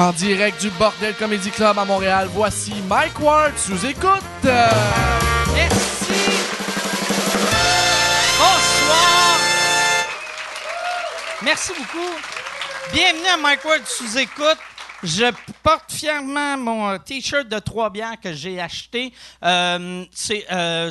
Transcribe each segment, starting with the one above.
En direct du Bordel Comedy Club à Montréal, voici Mike Ward sous écoute. Merci. Bonsoir. Merci beaucoup. Bienvenue à Mike Ward sous écoute. Je porte fièrement mon euh, t-shirt de trois bières que j'ai acheté. Euh, c'est euh,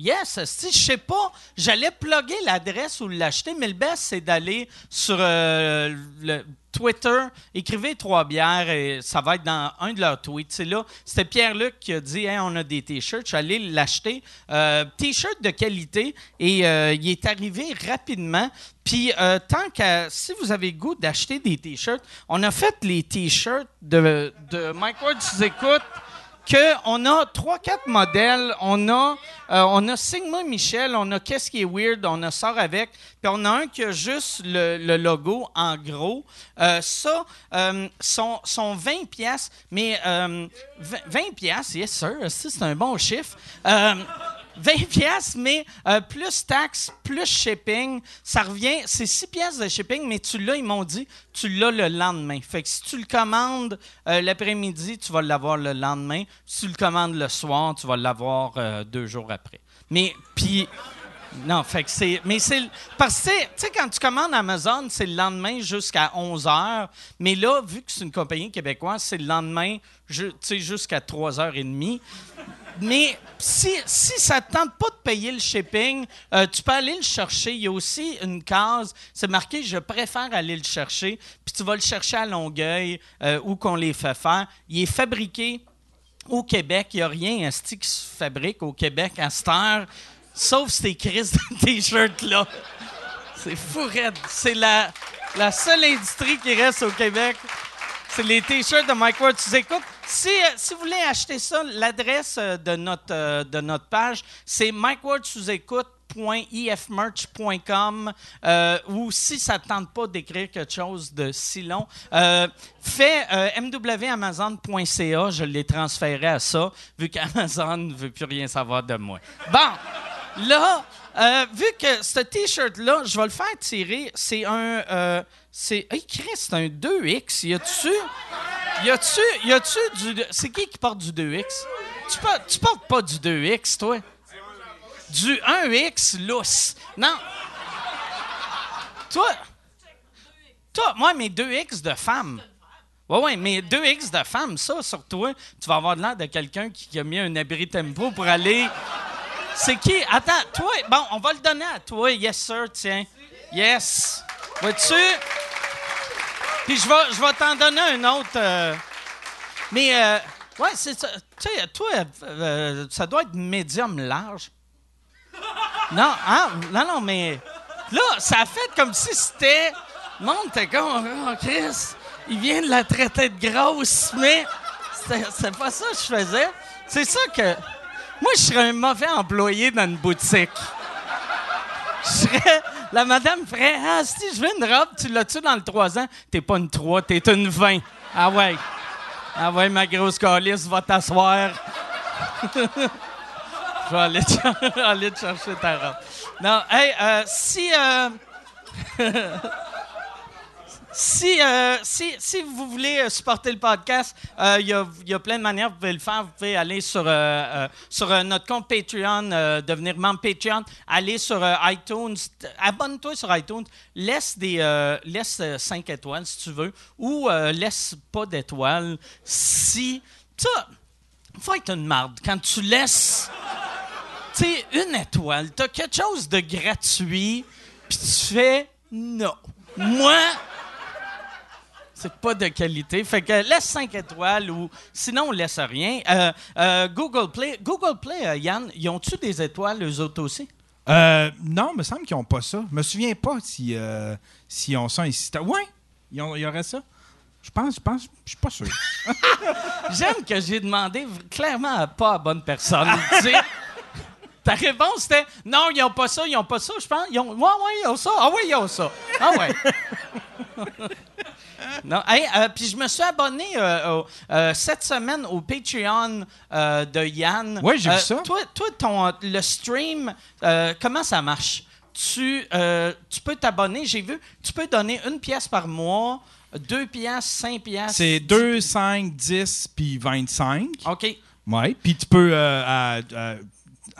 Yes, si je sais pas, j'allais plugger l'adresse ou l'acheter, mais le best c'est d'aller sur euh, le Twitter, écrivez trois bières et ça va être dans un de leurs tweets. C'est là, c'était Pierre-Luc qui a dit on a des t-shirts, je suis allé l'acheter. Euh, t-shirt de qualité et euh, il est arrivé rapidement. Puis tant que si vous avez goût d'acheter des t-shirts, on a fait les t-shirts de, de Mike Ward sous écoute que on a trois quatre modèles, on a euh, on Sigma Michel, on a qu'est-ce qui est weird, on a sort avec, puis on a un qui a juste le, logo en gros. Euh, ça euh, sont, sont 20 pièces, mais euh, 20 20 pièces, yes sir, c'est un bon chiffre. Euh, 20 pièces, mais euh, plus taxes, plus shipping, ça revient, c'est 6 pièces de shipping, mais tu l'as, ils m'ont dit, tu l'as le lendemain. Fait que si tu le commandes euh, l'après-midi, tu vas l'avoir le lendemain. Si tu le commandes le soir, tu vas l'avoir euh, deux jours après. Mais, puis... Non, fait que c'est. Mais c'est. Parce que, tu sais, quand tu commandes Amazon, c'est le lendemain jusqu'à 11 h. Mais là, vu que c'est une compagnie québécoise, c'est le lendemain, tu sais, jusqu'à 3h30. Mais si, si ça ne te tente pas de payer le shipping, euh, tu peux aller le chercher. Il y a aussi une case, c'est marqué Je préfère aller le chercher. Puis tu vas le chercher à Longueuil, euh, où qu'on les fait faire. Il est fabriqué au Québec. Il n'y a rien asti, qui se fabrique au Québec à cette heure, sauf ces crises de t-shirts-là. C'est fou. C'est la seule industrie qui reste au Québec. C'est les t-shirts de Mike Ward. Tu écoutes, si, euh, si vous voulez acheter ça, l'adresse euh, de, notre, euh, de notre page, c'est euh, ou si ça ne tente pas d'écrire quelque chose de si long, fais mwamazon.ca, je l'ai transféré à ça, vu qu'Amazon ne veut plus rien savoir de moi. Bon, là, vu que ce T-shirt-là, je vais le faire tirer, c'est un... c'est... Hey, Chris, un 2X. Y a-tu... Y a-tu... Y a-tu du... C'est qui qui porte du 2X? Tu, portes- portes pas du 2X, toi? Du 1X lousse. Non. Toi... Toi, moi, mes 2X de femmes. Ouais, ouais, mais 2X de femmes, ça, sur toi, tu vas avoir l'air de quelqu'un qui a mis un abri tempo pour aller... C'est qui? Attends, toi, bon, on va le donner à toi. Yes, sir, tiens. Yes. Vois-tu? Puis je vais, je vais t'en donner un autre. euh, Mais, euh, ouais, c'est ça. Tu sais, toi, euh, ça doit être médium large. Non, hein? Non, non, mais. Là, ça a fait comme si c'était. Monde était comme, oh, Chris, il vient de la traiter de grosse, mais c'était pas ça que je faisais. C'est ça que. Moi, je serais un mauvais employé dans une boutique. Serais. La madame ferait Ah, si je veux une robe, tu l'as-tu dans le 3 ans? T'es pas une 3, t'es une 20. Ah ouais. Ah ouais, ma grosse calice, va t'asseoir. Je vais aller, te- aller te chercher ta robe. Non, hey, euh, si. euh, Si, euh, si, si vous voulez euh, supporter le podcast, euh, il y, a, plein de manières, vous pouvez le faire. Vous pouvez aller sur, sur notre compte Patreon, devenir membre Patreon, aller sur iTunes, abonne-toi sur iTunes, laisse des laisse 5 étoiles si tu veux, ou laisse pas d'étoiles si. Ça, faut être une marde. Quand tu laisses tu une étoile, t'as quelque chose de gratuit, puis tu fais non. Moi, c'est pas de qualité. Fait que laisse 5 étoiles ou sinon, laisse rien. Euh, euh, Google Play, Google Play, euh, Yann, ils ont-tu des étoiles, eux autres aussi? Non, il me semble qu'ils n'ont pas ça. Je me souviens pas si, euh, si on ça ici. Ouais, il y aurait ça. Je pense, je pense, je suis pas sûr. J'aime que j'ai demandé clairement à pas à bonne personne. Ta réponse c'était non, ils ont pas ça, ils ont pas ça. Je pense, ils ont, ouais, ouais, ils ont ça. Ah oui, ils ont ça. Ah ouais. non, hey, euh, puis je me suis abonné euh, euh, cette semaine au Patreon euh, de Yann. Ouais, j'ai vu ça. Toi, toi ton, le stream, euh, comment ça marche? Tu, euh, tu peux t'abonner, j'ai vu, tu peux donner une pièce par mois 2 piastres, 5 piastres. C'est 2, 5, 10 puis 25. OK. Ouais. Puis tu peux euh,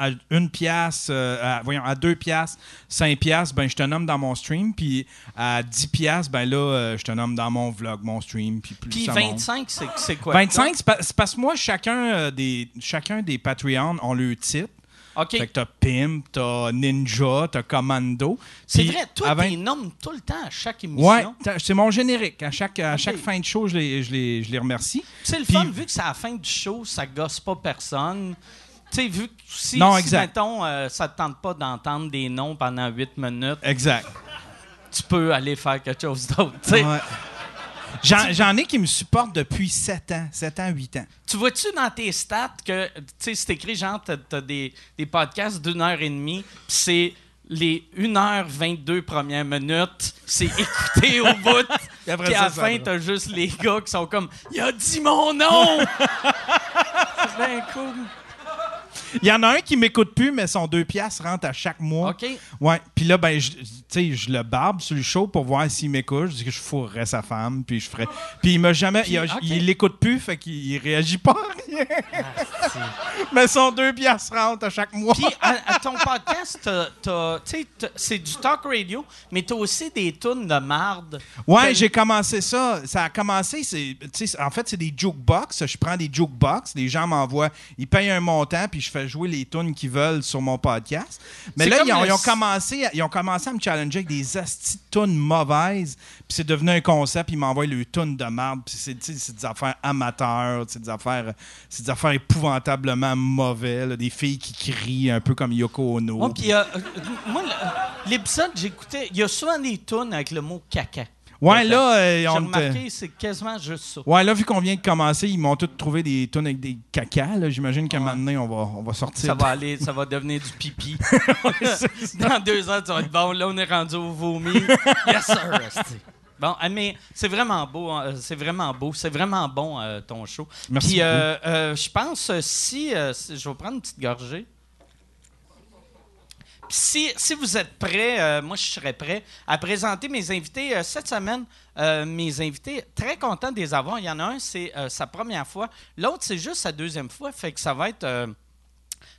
à, une pièce, euh, à, voyons, à deux pièces, cinq pièces, ben je te nomme dans mon stream. Puis à 10 pièces, ben là, euh, je te nomme dans mon vlog, mon stream. Puis plus Puis ça monte. 25, c'est quoi? 25, c'est pa- c'est parce que moi, chacun euh, des, chacun des Patreons ont le titre. OK. Fait que t'as Pimp, t'as Ninja, t'as Commando. C'est vrai, toi, à 20 tu nommes tout le temps à chaque émission. Ouais, c'est mon générique. À chaque, à chaque fin de show, je les, je les, je les remercie. C'est le fun, vu que c'est à la fin du show, ça gosse pas personne. Tu sais, vu que si, Non, si, mettons, euh, ça te tente pas d'entendre des noms pendant 8 minutes, Exact. tu peux aller faire quelque chose d'autre. tu sais. Ouais. J'en, ai qui me supportent depuis 7 ans, 7 ans, 8 ans. Tu vois-tu dans tes stats que, tu sais, c'est écrit, genre, t'as, t'as des, des podcasts d'une heure et demie, puis c'est les 1h22 premières minutes, c'est écouté au bout. Puis après Puis ça, à la fin, t'as juste les gars qui sont comme « Il a dit mon nom! » C'est bien cool. Il y en a un qui m'écoute plus, mais son 2 piastres rentre à chaque mois. OK. Ouais. Puis là, ben, je, je le barbe sur le show pour voir s'il m'écoute. Je dis que je fourrerais sa femme, puis je ferais. Puis il m'a jamais. il, a- ok. il l'écoute plus, fait qu'il il réagit pas à rien. mais son 2 piastres rentre à chaque mois. Puis, à, à ton podcast, c'est du talk radio, mais t'as aussi des tunes de marde. Ouais, j'ai commencé ça. Ça a commencé, c'est, en fait, c'est des jukebox. Je prends des jukebox, les gens m'envoient, ils payent un montant, puis je fais jouer les tunes qu'ils veulent sur mon podcast. Mais là, ils ont, le- ils ont commencé, à- ils ont commencé à me challenger avec des astis de tunes mauvaises, puis c'est devenu un concept. Ils m'envoient le tunes de marde, puis c'est, des affaires amateurs, c'est des affaires, c'est des affaires épouvantablement mauvais, là, des filles qui crient un peu comme Yoko Ono. Euh, euh, moi, le- l'épisode que j'écoutais, il y a souvent des tunes avec le mot caca. Ouais, là, euh, J'ai remarqué, c'est quasiment juste ça. Ouais, là, vu qu'on vient de commencer, ils m'ont tous trouvé des tunes avec des caca. là. J'imagine qu'à un moment donné, on va, on va sortir. Ça va aller, ça va devenir du pipi. Dans deux ans, tu vas être bon. Là, on est rendu au vomi. Yes, sir. Bon, ah, mais c'est vraiment beau. hein, C'est vraiment beau. C'est vraiment bon, euh, ton show. Merci Puis, euh, euh, je pense, euh, euh, si- Je vais prendre une petite gorgée. Puis si, vous êtes prêts, euh, moi, je serais prêt à présenter mes invités. Euh, cette semaine, euh, mes invités, très content de les avoir. Il y en a un, c'est sa première fois. L'autre, c'est juste sa deuxième fois. Fait que ça va être...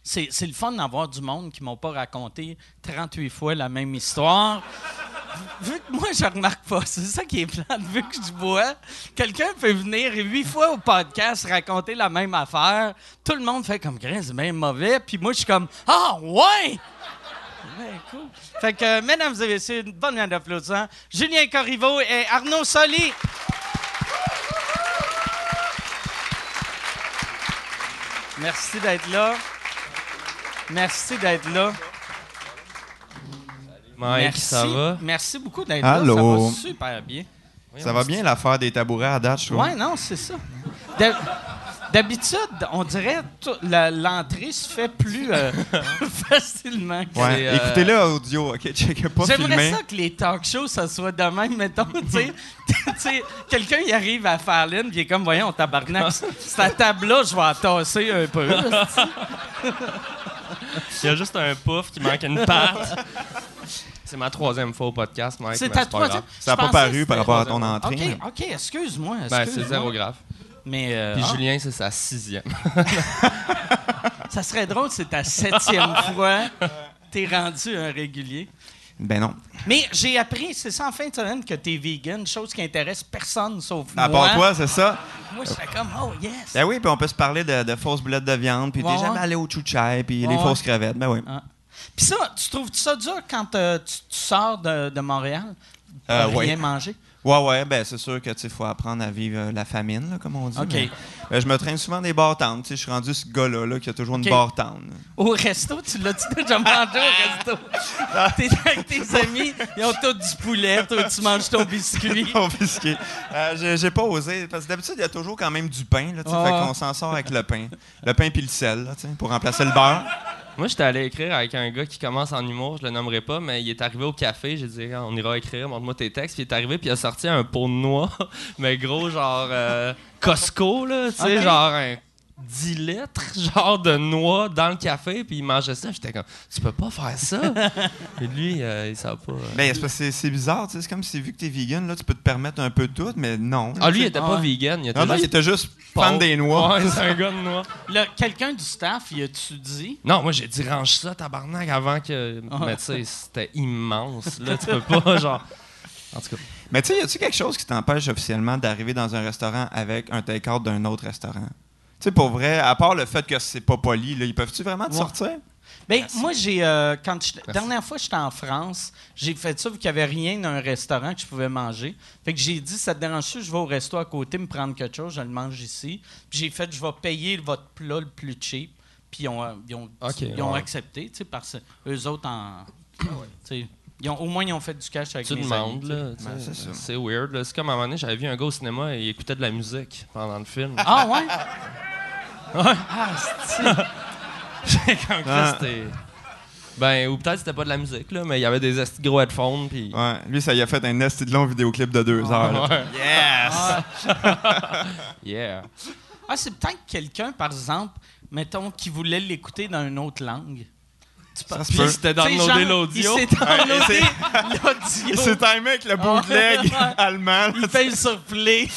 c'est, le fun d'avoir du monde qui m'ont pas raconté 38 fois la même histoire. Vu que moi, je remarque pas, c'est ça qui est plate. Vu que je bois, quelqu'un peut venir huit fois au podcast raconter la même affaire. Tout le monde fait comme c'est bien mauvais. Puis moi, je suis comme Ah, ouais! Ouais, cool. Fait que, euh, mesdames et messieurs, une bonne main d'applaudissements. Julien Corriveau et Arnaud Soli. Merci d'être là. Merci d'être là. Mike, Merci. ça va? Merci beaucoup d'être là. Ça va super bien. Ça va bien l'affaire des tabourets à date, je trouve. Ouais, non, c'est ça. D'habitude, on dirait la- l'entrée se fait plus euh, facilement. que- Ouais. Euh, Écoutez-le audio, ok? Checkez pas J'aimerais ça que les talk shows, ça soit de même, mettons, tu sais. Quelqu'un y arrive à faire l'une, puis il est comme, voyons, tabarnak, cette table-là, je vais la tasser un peu. Il y a juste un pouf qui manque une patte. C'est ma troisième fois au podcast, Mike. C'est ta troisième. Ça n'a pas paru que par rapport à ton entrée. OK, OK, excuse-moi. Ben, c'est zéro grave. Mais euh, Puis ah, Julien, c'est sa sixième. ça serait drôle, c'est ta septième fois. T'es rendu un régulier. Ben non. Mais j'ai appris, c'est ça en fin de semaine, que t'es vegan, chose qui intéresse personne sauf À moi. part toi, c'est ça? Moi, je fais comme, oh yes. Ben oui, puis on peut se parler de, de fausses boulettes de viande, puis Ouais, t'es jamais allé au chouchai, puis Ouais, les fausses crevettes. Ben oui. Ah. Puis ça, tu trouves ça dur quand euh, tu, tu sors de, de Montréal? Euh, rien oui. manger? Ouais, ouais, ben c'est sûr que tu faut apprendre à vivre euh, la famine, là, comme on dit. OK. mais, ben, je me traîne souvent des. Tu sais, je suis rendu ce gars-là là, qui a toujours une bartende. Au resto, tu l'as-tu déjà mangé au resto? T'es avec tes amis, ils ont tous du poulet, toi tu manges ton biscuit. Confisqué. Euh, j'ai- pas osé. Parce que d'habitude, il y a toujours quand même du pain. Là, tu sais, Ah. Fait qu'on s'en sort avec le pain. Le pain puis le sel, là, tu sais, pour remplacer le beurre. Moi, j'étais allé écrire avec un gars qui commence en humour, je le nommerai pas, mais il est arrivé au café, j'ai dit, on ira écrire, montre-moi tes textes. Puis il est arrivé, puis il a sorti un pot de noix, mais gros, genre euh, Costco, là, tu sais, genre un 10 litres, genre, de noix dans le café, puis il mangeait ça. J'étais comme, tu peux pas faire ça. Et lui, euh, il savait pas. euh. Ben, c'est parce que c'est- c'est bizarre, tu sais. C'est comme si, vu que t'es vegan, là, tu peux te permettre un peu de tout, mais non. Ah, lui, il était pas ouais. vegan. Il était Non, non, il juste était juste fan des noix. Ouais, c'est un gars de noix. Là, quelqu'un du staff, il a-tu dit? Non, moi, j'ai dit, range ça, tabarnak, avant que. Ah. Mais tu sais, c'était immense. Là, tu peux pas, genre. En tout cas. Mais tu sais, y a-tu quelque chose qui t'empêche officiellement d'arriver dans un restaurant avec un take-out d'un autre restaurant? Tu sais, pour vrai, à part le fait que c'est pas poli, là, ils peuvent-tu vraiment te Ouais. sortir? Ben, moi, j'ai. euh, quand dernière fois, j'étais en France, j'ai fait ça vu qu'il n'y avait rien dans un restaurant que je pouvais manger. Fait que j'ai dit, ça te dérange je vais au resto à côté me prendre quelque chose, je le mange ici. Puis j'ai fait, je vais payer votre plat le plus cheap. Puis ils ont, euh, ils ont, Ok, ils ont ouais. accepté, tu sais, parce que eux autres, en, tu sais, ils ont, au moins, ils ont fait du cash avec Tu mes demandes, amis, tu sais. là. Ben, c'est weird. là. C'est comme à un moment donné, j'avais vu un gars au cinéma et il écoutait de la musique pendant le film. Ah ouais? Ah, c'est J'ai comme Ah. que c'était. Ben, ou peut-être c'était pas de la musique, là, mais il y avait des esti de gros headphones, puis. Ouais, lui, ça y a fait un esti de long vidéoclip de deux heures. Ouais. Yes! Yeah. Ah, c'est peut-être quelqu'un, par exemple, mettons, qui voulait l'écouter dans une autre langue. Tu Ça peut. C'était genre, l'audio. Il s'est downloadé Ouais, Il l'audio. s'est timé avec le bootleg allemand. Il paye sur play.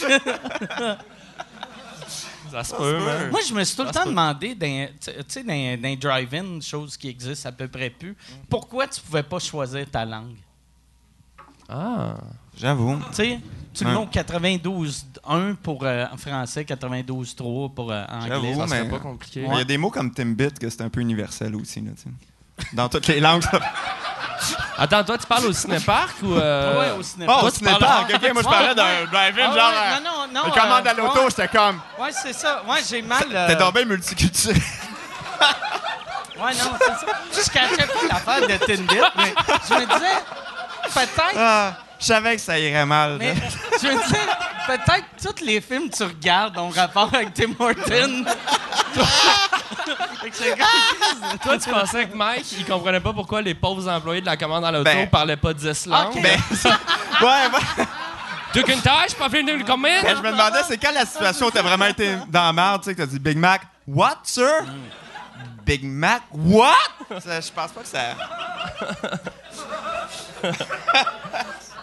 Ça se peut, man. Moi, je me suis tout le temps demandé, dans- tu sais, dans, les drive-in, chose qui existe à peu près plus, pourquoi tu pouvais pas choisir ta langue? Ah. J'avoue. Tu sais, tu le Ouais. mets au 92.1 pour euh, en français, 92.3 pour euh, anglais. J'avoue, Ça mais- pas compliqué. Il y a des mots comme Timbit que c'est un peu universel aussi. Là, tu sais. Dans toutes les langues. ça- Attends, toi, tu parles au cinéparc ou. euh, Ouais, au cinéma. Oh, au parles- OK, moi, je parlais d'un drive-in, Ah genre... ouais, euh, non, non, non. une commande euh, à l'auto, ouais. j'étais comme... Ouais, c'est ça. Ouais, j'ai mal. euh, T'es tombé multiculturel. Ouais, non, c'est ça. Je cachais pas l'affaire de Tinder, mais je me disais, peut-être. Je savais que ça irait mal. Mais je me disais, peut-être tous les films que tu regardes ont rapport avec Tim Horton. Que Toi, tu pensais que Mike, il comprenait pas pourquoi les pauvres employés de la commande à l'auto Ben- parlaient pas 10 langues. Ok. Ben, ouais, ouais. Tu qu'une tâche, pas fini de le commettre? Ben, je me demandais, c'est quand la situation où t'as vraiment été dans la merde, tu sais, que t'as dit Big Mac, what, sir? Big Mac, what? Je pense pas que ça.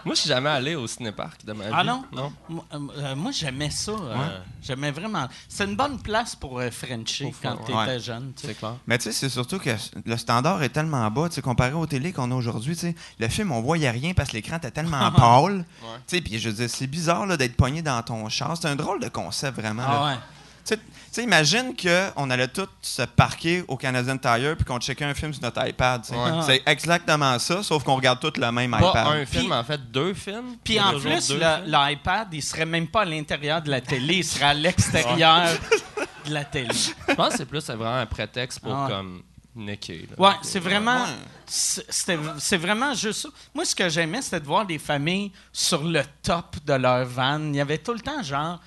Moi, je suis jamais allé au cinéparc de ma vie. Ah non? Non. Moi, euh, moi, j'aimais ça. euh, J'aimais vraiment. C'est une bonne place pour euh, Frencher quand t'étais ouais. jeune. tu sais. C'est clair. Mais tu sais, c'est surtout que le standard est tellement bas, tu sais, comparé aux télé qu'on a aujourd'hui, tu sais. Le film, on voyait rien parce que l'écran était tellement pâle. Tu sais, puis je veux dire, c'est bizarre là, d'être pogné dans ton char. C'est un drôle de concept, vraiment. là. Ah ouais. Tu sais- tu sais, imagine qu'on allait tous se parquer au Canadian Tire puis qu'on checkait un film sur notre iPad. C'est exactement ça, sauf qu'on regarde tous le même Pas iPad. un film, en fait, deux films? Puis en plus, l'iPad, il serait même pas à l'intérieur de la télé, il serait à l'extérieur de la télé. Je pense que c'est plus vraiment un prétexte pour Ah ouais. comme niquer. là. Ouais, c'est vraiment. Ouais. c'est- c'était- C'est vraiment juste ça. Moi, ce que j'aimais, c'était de voir des familles sur le top de leur van. Il y avait tout le temps, genre,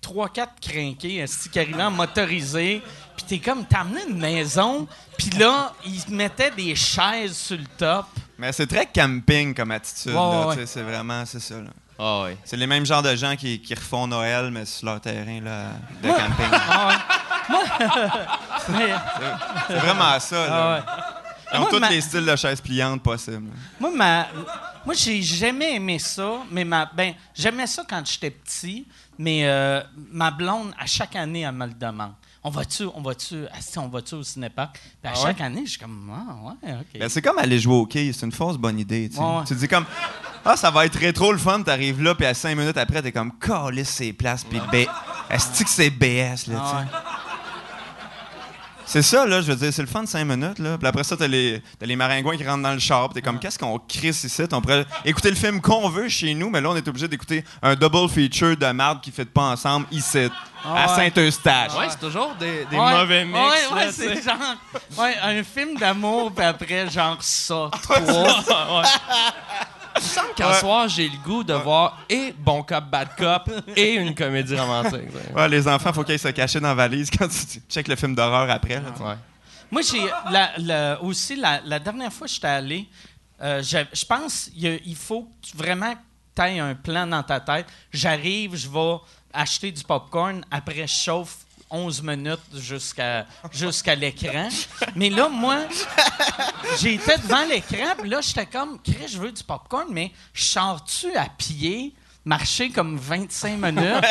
trois, quatre crinqués esti, qui arrivaient en motorisé. Puis t'es comme, t'as amené une maison. Puis là, ils mettaient des chaises sur le top. Mais c'est très camping comme attitude. Ouais, C'est vraiment, c'est ça. là. Ah ouais. C'est les mêmes genres de gens qui, qui refont Noël, mais sur leur terrain là, de Ouais. camping. Ah ouais. C'est vraiment ça. ah Là. ouais. Ils ont Moi, tous ma- les styles de chaises pliantes possibles. Moi, ma, moi j'ai jamais aimé ça, mais ma, ben, j'aimais ça quand j'étais petit, mais euh, ma blonde, à chaque année, elle me le demande. On va-tu, on va-tu, on va-tu au cinépark? Puis à Ah chaque année, je suis comme, ah, ouais, OK. Ben, c'est comme aller jouer au quai, c'est une fausse bonne idée. Tu sais. Ouais, ouais. Tu te dis comme, ah, ça va être rétro le fun, t'arrives là, puis à cinq minutes après, t'es comme, calisse ces places, puis B. Est-ce que c'est BS, là, tu sais? C'est ça, là, je veux dire, c'est le fun de cinq minutes, là. Puis après ça, t'as les, t'as les maringouins qui rentrent dans le char, puis t'es comme, qu'est-ce qu'on crisse ici? On pourrait écouter le film qu'on veut chez nous, mais là, on est obligé d'écouter un double feature de marde qui fait pas ensemble ici, Ah à ouais. Saint-Eustache. Ouais, c'est toujours des, des Ouais. mauvais mix. Ouais, ouais, c'est genre, ouais, un film d'amour, puis après, genre ça, trois. Semble qu'un Ouais. soir, j'ai le goût de voir et Bon Cop, Bad Cop et une comédie romantique. Ouais, les enfants, faut qu'ils se cacher dans la valise quand tu checkes le film d'horreur après, là. Moi, j'ai la- la- aussi, la, la dernière fois que j'étais allé, euh, je pense qu'il il faut que tu- vraiment que tu aies un plan dans ta tête. J'arrive, je vais acheter du popcorn, après je chauffe 11 minutes jusqu'à jusqu'à l'écran. Mais là, moi, j'étais devant l'écran, puis là, j'étais comme, Chris, je veux du popcorn, mais je sors-tu à pied, marcher comme 25 minutes,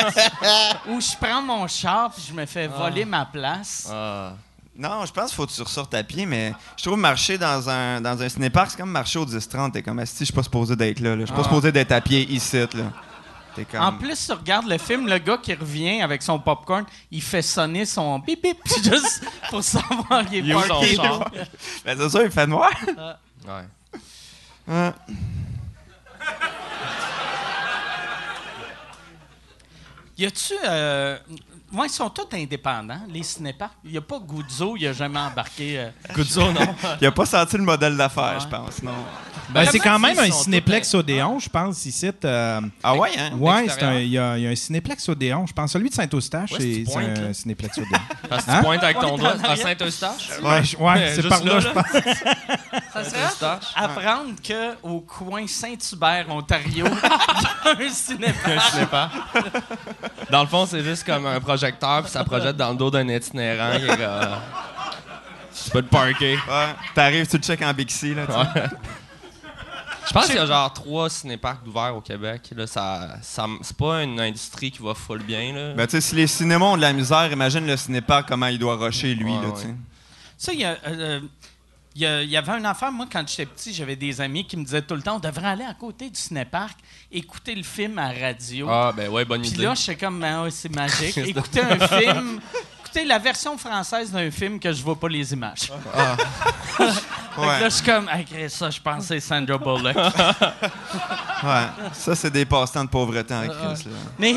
ou je prends mon char, puis je me fais voler ma place? Ah. Non, je pense qu'il faut que tu ressortes à pied, mais je trouve marcher dans un, dans un cinépark, c'est comme marcher au 10-30. T'es comme, si je suis pas supposé d'être là, là. Je suis pas supposé d'être à pied ici, là. Comme... En plus, tu regardes le film, le gars qui revient avec son popcorn, il fait sonner son bip bip juste pour savoir qu'il Il est où son char? là. Ben, c'est ça, il fait noir. Ouais. Ouais. Y a-tu. Euh... Ouais, ils sont tous indépendants, les cinéparks. Il n'y a pas Guzzo, il a jamais embarqué. euh, Guzzo, non. Il a pas senti le modèle d'affaires, Ouais. je pense, non. Ben, c'est quand même un cinéplex Odéon, je pense, ici. euh, Ah ouais, hein? ouais, c'est L'extérieur. un- il y, y a un cinéplex Odéon. Je pense celui de Saint-Eustache, Ouais, c'est un là. cinéplex Odéon. Parce que Hein? tu pointes avec ton doigt à. Saint-Eustache? ouais, je- ouais, c'est par là, là, je pense. Ça serait apprendre qu'au coin Saint-Hubert, Ontario, il y a un cinépark. Je sais pas. Dans le fond, c'est juste comme un projecteur, puis ça projette dans le dos d'un itinérant. qui est Tu peux te parker. Ouais. T'arrives, tu le check en Bixi, là, tu sais. Ouais. Je pense qu'il y a genre trois cinéparks d'ouverts au Québec. Là, ça, ça, c'est pas une industrie qui va full bien. Là. Ben, tu sais, si les cinémas ont de la misère, imagine le cinépark, comment il doit rusher, lui, Ouais, là, ouais. tu sais. Ça, il y, a, euh, il y avait une affaire, moi, quand j'étais petit, j'avais des amis qui me disaient tout le temps on devrait aller à côté du cinépark, écouter le film à radio. ah, ben ouais, bonne Puis idée. là, j'étais comme, Ben ouais, c'est magique. Écouter un film, écouter la version française d'un film que je vois pas les images. Fait que Ouais. là, je suis comme, Hey, ça, je pense c'est Sandra Bullock. Ouais. Ça, c'est des passe-temps de pauvreté en crise, là. Mais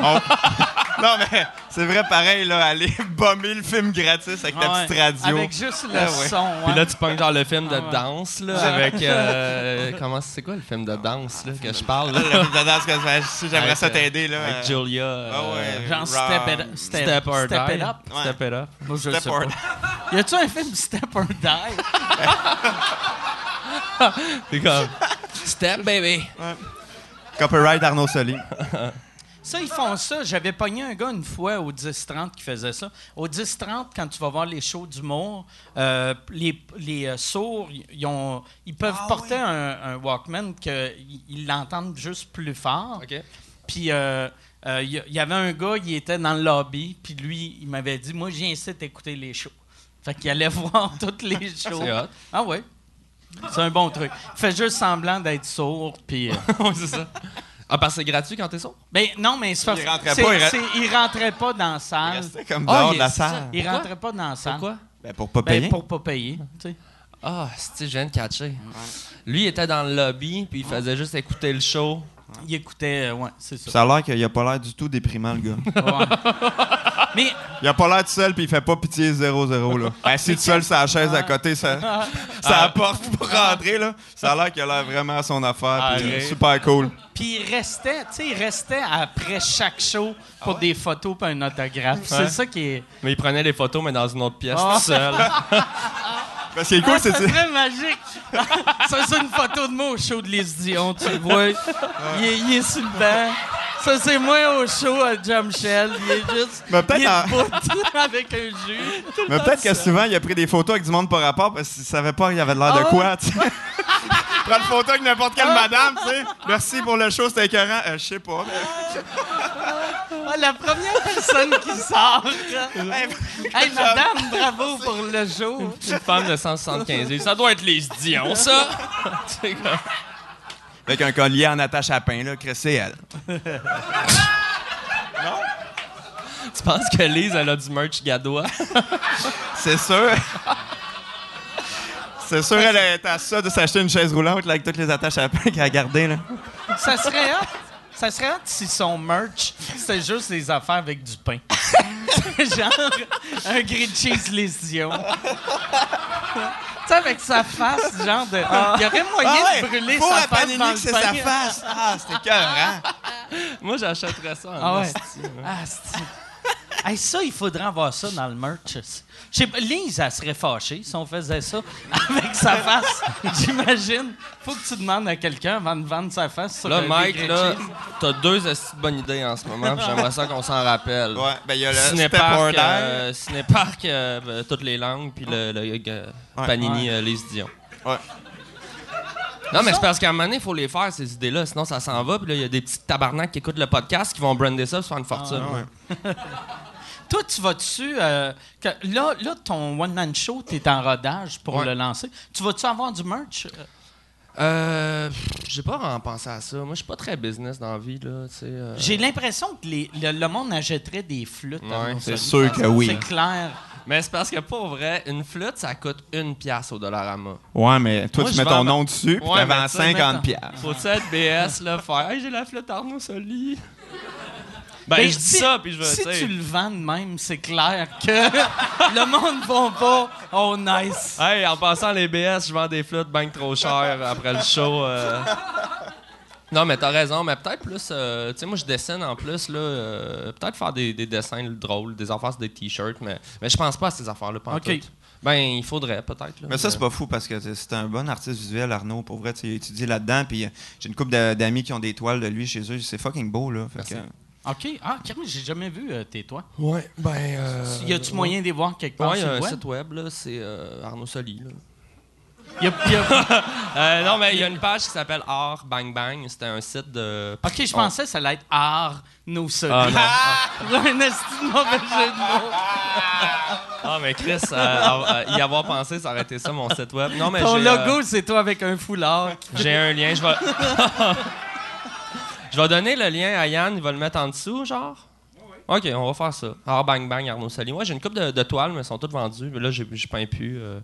On- Non, mais c'est vrai, pareil, là, aller bomber le film gratis avec ta ouais, petite radio. avec juste le Ah ouais. son. Puis là, tu pognes genre le film de Ah danse, là, avec. euh, comment c'est quoi le film de danse, là, que je parle, là? Le film de danse que j'aimerais ça euh, t'aider, là. Avec euh, Julia. euh, Ah ouais. Genre Step It Up. Step, Step or Step Die. It Up. Ouais. Step it up. Moi, je Step sais or pas. Y a-tu un film Step or Die? C'est comme. Step, baby. Copyright Arnaud Soli. Ça, ils font ça. J'avais pogné un gars une fois au 10-30 qui faisait ça. Au 10-30, quand tu vas voir les shows d'humour, euh, les, les euh, sourds, ils- ont, ils peuvent Ah porter un, un Walkman qu'ils l'entendent juste plus fort. OK. Puis euh, euh, il y, il y avait un gars, il était dans le lobby, puis lui, il m'avait dit Moi, j'incite à écouter les shows. Fait qu'il allait voir toutes les shows. C'est hot. Ah ouais. C'est un bon truc. Il fait juste semblant d'être sourd, puis. euh, c'est ça. Ah, parce que c'est gratuit quand t'es son? Ben non, mais c'est parce Il rentrait c'est- pas, il il rentrait pas dans la salle. Restait comme Ah, dehors il de la salle. Il Pourquoi? rentrait pas dans la salle. Pourquoi? Ben, pour pas Ben, payer. pour pas payer. tu sais. Ah, c'est je viens de catcher. Lui, il était dans le lobby, puis il faisait juste écouter le show. Il écoutait, euh, ouais, c'est ça. Ça a l'air qu'il a pas l'air du tout déprimant, le gars. Ouais. mais Il a pas l'air tout seul, puis il fait pas pitié 0-0, là. Assis tout seul sur la chaise à côté, ça, ça apporte pour rentrer, là. Ça a l'air qu'il a l'air vraiment à son affaire, puis Arrête. super cool. puis il restait, tu sais, il restait après chaque show pour des photos et un autographe. Ouais. C'est ça qui est. Mais il prenait des photos, mais dans une autre pièce, Ah. tout seul. Parce qu'il est cool, Ah, c'est... ça serait magique. ça, c'est une photo de moi au show de Les Dion, tu le vois. Il est, il est sur le banc. Ça, c'est moi au show à Jump Shell. Il est juste. Mais peut-être il est en- debout avec un jus. Mais peut-être que souvent, il a pris des photos avec du monde par rapport parce qu'il savait pas qu'il avait l'air de Ah quoi, tu sais. Prends une photo avec n'importe quelle madame, tu sais. Merci pour le show, c'était écœurant. Euh, je sais pas. Ah, la première personne qui sort. hey, madame, bravo pour le show. Une femme de 175 livres. Ça doit être les Dion, ça! C'est comme- Avec un collier en attache à pain, là, c'est elle. tu penses que Lise, elle a du merch gadois? C'est sûr. C'est sûr, elle est à ça de s'acheter une chaise roulante là, avec toutes les attaches à pain qu'elle a gardées. Là. Ça serait hot. Ça serait hot si son merch, c'était juste des affaires avec du pain. Genre, un grilled cheese tu sais, avec sa face, genre de. Il y aurait moyen de brûler Pour sa face Panini dans c'est sa face. Ah, c'était écœurant. Moi, j'achèterais ça en Ah ouais. hostie, ouais. Ah, c'est- Hey, ça, il faudrait avoir ça dans le merch. Je sais pas, Lise, elle serait fâchée si on faisait ça avec sa face. J'imagine. Faut que tu demandes à quelqu'un avant de vendre sa face sur Là, le Mike, là, t'as deux bonnes idées en ce moment, j'aimerais ça qu'on s'en rappelle. Ouais, ben il y a le Cinépark, euh, Cinépark, euh, euh, toutes les langues, puis le, le, euh, Ouais. Panini, euh, les Dion. Ouais. Non, mais c'est parce qu'à un moment donné, il faut les faire, ces idées-là, sinon ça s'en va. Puis là, il y a des petits tabarnaks qui écoutent le podcast qui vont brander ça pour se faire une fortune. Ah, ouais. Toi, tu vas dessus. là, là, ton one-man show, tu es en rodage pour Ouais. le lancer. Tu vas-tu avoir du merch? Euh, pff, j'ai pas vraiment pensé à ça. Moi, je suis pas très business dans la vie, là, euh. J'ai l'impression que les- le, le monde achèterait des flûtes. Ouais, c'est sûr que oui. C'est clair. Mais c'est parce que pour vrai, une flûte, ça coûte une pièce au Dollarama. Ouais, mais toi, Moi, tu mets ton nom dessus, puis Ouais, sais, 50 mettons. piastres. Faut-tu être BS, là, faire Hey, j'ai la flûte Arnaud Soli. Ben, Ben, je dis si- ça, puis je veux, Si tu le vends de même, c'est clair que le monde va pas. Oh, nice. Hey, en passant les BS, je vends des flûtes bien trop chères après le show. euh. Non, mais t'as raison, mais peut-être plus. euh, tu sais, moi, je dessine en plus, là. euh, peut-être faire des, des dessins drôles, des affaires sur des t-shirts, mais, mais je pense pas à ces affaires-là, pas. Ben, il faudrait, peut-être. là. Mais ça, c'est pas fou parce que c'est un bon artiste visuel, Arnaud. Pour vrai, tu as étudié là-dedans. Puis j'ai une couple d'a- d'amis qui ont des toiles de lui chez eux. C'est fucking beau, là. Fait Merci. que- OK. Ah, j'ai jamais vu euh, tes toits. Ouais, ben. euh, y a-tu moyen de les voir quelque part Ouais, il y a un web? site web, là, c'est euh, Arnaud Soli, là. Y a- y a- Euh, non, mais il y a une page qui s'appelle Art Bang Bang. C'était un site de. OK, je pensais que ça allait être art, nos solides. Ah, non. Pour un esti mauvais jeu de mots. Ah, mais Chris, euh, y avoir pensé, ça aurait été ça, mon site web. Non, mais Ton euh, logo, c'est toi avec un foulard. J'ai un lien, je vais. je vais donner le lien à Yann, il va le mettre en dessous, genre. Ok, on va faire ça. Art Bang Bang, Arnaud Sali. Moi, j'ai une coupe de, de toiles, mais elles sont toutes vendues. Mais là, j'ai- je peins plus. euh.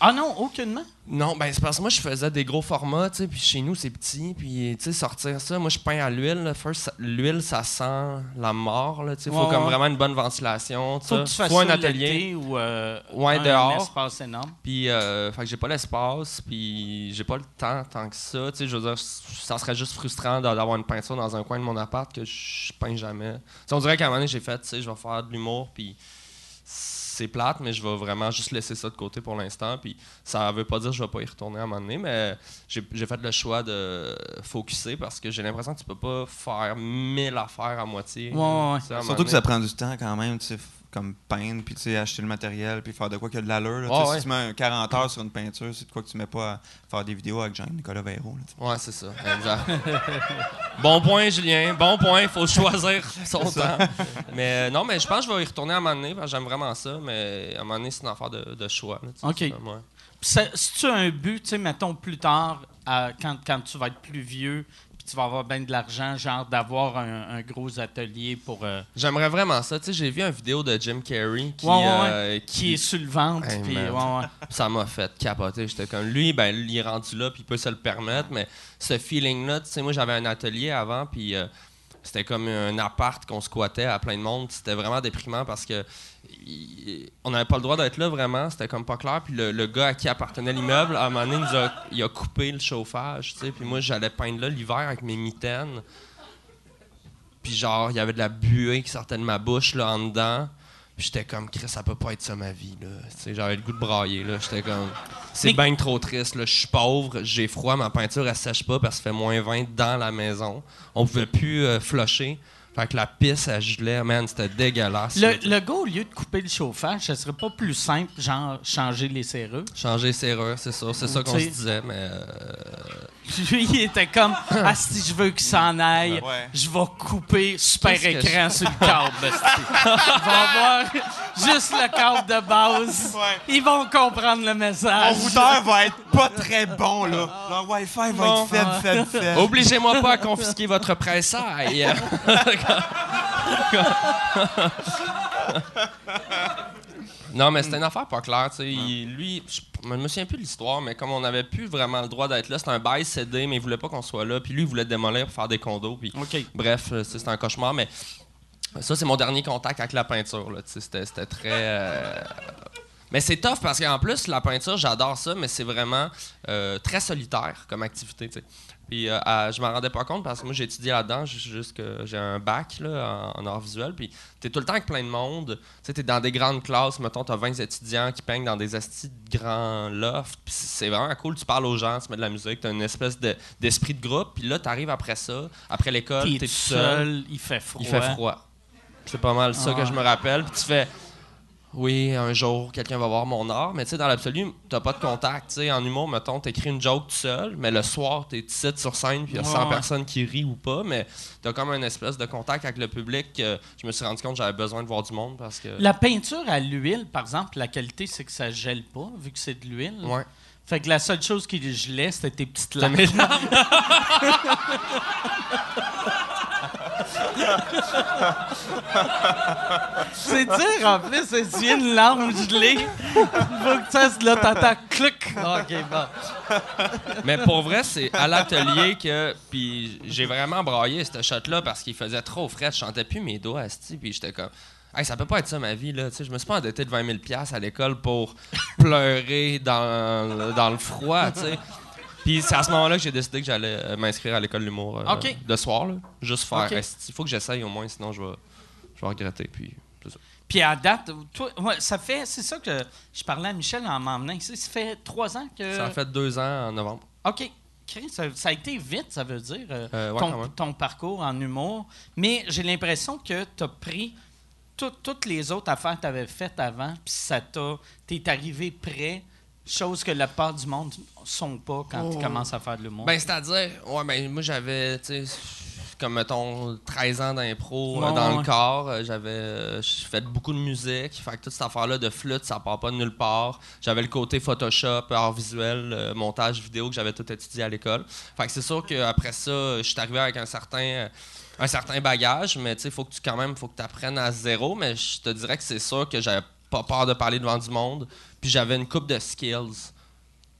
Ah non, aucunement? Non, ben c'est parce que moi, je faisais des gros formats, tu sais, puis chez nous, c'est petit, puis, tu sais, sortir ça, moi, je peins à l'huile. l'huile, ça sent la mort, là, tu sais. Faut Ouais, comme vraiment une bonne ventilation, Faut ça. que tu fasses Faut un atelier. ou euh, Ouais, un dehors. espace énorme. Puis, euh, fait que j'ai pas l'espace, puis j'ai pas le temps tant que ça. Tu sais, je veux dire, ça serait juste frustrant d'a- d'avoir une peinture dans un coin de mon appart que je peins jamais. Tu sais, on dirait qu'à un moment donné, j'ai fait, tu sais, je vais faire de l'humour, puis c'est plate, mais je vais vraiment juste laisser ça de côté pour l'instant. Puis ça veut pas dire que je vais pas y retourner à un moment donné, mais j'ai j'ai fait le choix de focuser parce que j'ai l'impression que tu peux pas faire mille affaires à moitié. Ouais, ouais, ouais. Tu sais, à un Surtout que ça prend du temps quand même, tu sais, f- comme peindre, puis tu sais, acheter le matériel, puis faire de quoi qu'il y a de l'allure. Ouais, ouais. Si tu mets un 40 heures sur une peinture, c'est de quoi que tu mets pas à faire des vidéos avec Jean-Nicolas Véro. là. Ouais, c'est ça. Exact. bon point, Julien. Bon point. Il faut choisir son temps. Mais euh, non, mais je pense que je vais y retourner à un moment donné parce que j'aime vraiment ça. Mais à un moment donné, c'est une affaire de, de choix. là, OK. Si tu as un but, tu sais, mettons plus tard, quand, quand tu vas être plus vieux, tu vas avoir bien de l'argent, genre d'avoir un, un gros atelier pour. euh, J'aimerais vraiment ça. Tu sais, j'ai vu une vidéo de Jim Carrey qui, Ouais, ouais, ouais. euh, qui est sur le ventre. Hey, ça m'a fait capoter. J'étais comme lui, ben il est rendu là, puis il peut se le permettre. Mais ce feeling-là, tu sais, moi j'avais un atelier avant, puis euh, c'était comme un appart qu'on squattait à plein de monde. C'était vraiment déprimant parce que il- on n'avait pas le droit d'être là vraiment. C'était comme pas clair. Puis le, le gars à qui appartenait l'immeuble, à un moment donné, il, nous a, il a coupé le chauffage. tu sais. Puis moi, j'allais peindre là l'hiver avec mes mitaines. Puis genre, il y avait de la buée qui sortait de ma bouche là en dedans. Puis j'étais comme, Chris, ça peut pas être ça ma vie. là. J'avais le goût de brailler. là. J'étais comme, c'est bien trop triste. là. Je suis pauvre, j'ai froid, ma peinture elle sèche pas parce que ça fait moins 20 dans la maison. On pouvait plus euh, flusher. Fait que la pisse, elle gelait. Man, c'était dégueulasse. Le, le gars, au lieu de couper le chauffage, ce serait pas plus simple, genre changer les serrures? Changer serrure, c'est ça. C'est ça qu'on se disait, mais. euh, Lui, il était comme Ah, si je veux qu'il s'en aille, Ouais. je vais couper super écran sur le câble. Ils vont avoir juste le câble de base. Ouais. Ils vont comprendre le Mon message. routeur va être pas très bon, là. Le Wi-Fi va Bon. être faible, faible, faible. Obligez-moi pas à confisquer votre pressaille. non, mais c'était une affaire pas claire. tu sais. Lui, je me souviens plus de l'histoire, mais comme on n'avait plus vraiment le droit d'être là, c'était un bail cédé, mais il voulait pas qu'on soit là. Puis lui, il voulait démolir pour faire des condos. Puis. Bref, euh, c'est c'est un cauchemar, mais ça, c'est mon dernier contact avec la peinture. C'était c'était très. euh, Mais c'est tough parce qu'en plus, la peinture, j'adore ça, mais c'est vraiment euh, très solitaire comme activité. Puis euh, à- je m'en rendais pas compte parce que moi, j'ai étudié là-dedans, ju- juste que j'ai un bac là, en, en art visuel. Puis t'es tout le temps avec plein de monde. Tu sais, t'es dans des grandes classes, mettons, t'as 20 étudiants qui peignent dans des astis de grands lofts. Puis c'est vraiment cool, tu parles aux gens, tu mets de la musique, t'as une espèce de- d'esprit de, groupe. Puis là, t'arrives après ça, après l'école, T'es tout seul. seul, il fait froid. Il fait froid. C'est pas mal ça Ah. que je me rappelle. Puis tu fais, oui, un jour, quelqu'un va voir mon art. Mais tu sais, dans l'absolu, t'as pas de contact. Tu sais, en humour, mettons, t'écris une joke tout seul, mais le soir, t'es ici sur scène, puis il y a Ouais, 100 ouais. personnes qui rient ou pas. Mais t'as comme une espèce de contact avec le public. que je me suis rendu compte que j'avais besoin de voir du monde parce que. La peinture à l'huile, par exemple, la qualité, c'est que ça gèle pas, vu que c'est de l'huile. Ouais. Fait que la seule chose qui gelait, c'était tes petites T'as lames. mes- C'est dur, en plus, c'est viens une larme gelée. Faut que tu là, t'entends clic. OK, bon. Mais pour vrai, c'est à l'atelier que. Puis j'ai vraiment braillé ce shot-là parce qu'il faisait trop frais. Je chantais plus mes doigts, asti, Puis j'étais comme. Hey, ça peut pas être ça ma vie. Là. Je me suis pas endetté de 20 000 piastres à l'école pour pleurer dans, dans le froid. tu sais. Puis c'est à ce moment-là que j'ai décidé que j'allais euh, m'inscrire à l'école de l'humour euh, de soir. Là. Juste faire. Il faut que j'essaye au moins, sinon je vais, je vais regretter. Puis c'est ça. Puis à date, toi, ouais, ça fait, c'est ça que je parlais à Michel en m'emmenant ici. Ça fait trois ans que. Ça a fait deux ans en novembre. OK. Ça, ça a été vite, ça veut dire, euh, ouais, ton, parcours en humour. Mais j'ai l'impression que tu as pris tout- toutes les autres affaires que tu avais faites avant, puis ça t'a. T'es arrivé prêt, chose que la part du monde sont pas quand tu commences à faire de l'humour. Ben, c'est-à-dire, ouais, ben, moi, j'avais, tu sais, comme, mettons, 13 ans d'impro euh, dans ouais. le corps. Euh, J'avais euh, j'ai fait beaucoup de musique. Fait que toute cette affaire-là de flûte, ça part pas de nulle part. J'avais le côté Photoshop, art visuel, euh, montage vidéo que j'avais tout étudié à l'école. Fait que c'est sûr qu'après ça, je suis arrivé avec un certain... euh, un certain bagage, mais tu sais, faut que tu quand même, faut que tu apprennes à zéro. Mais je te dirais que c'est sûr que j'avais pas peur de parler devant du monde. Puis j'avais une coupe de skills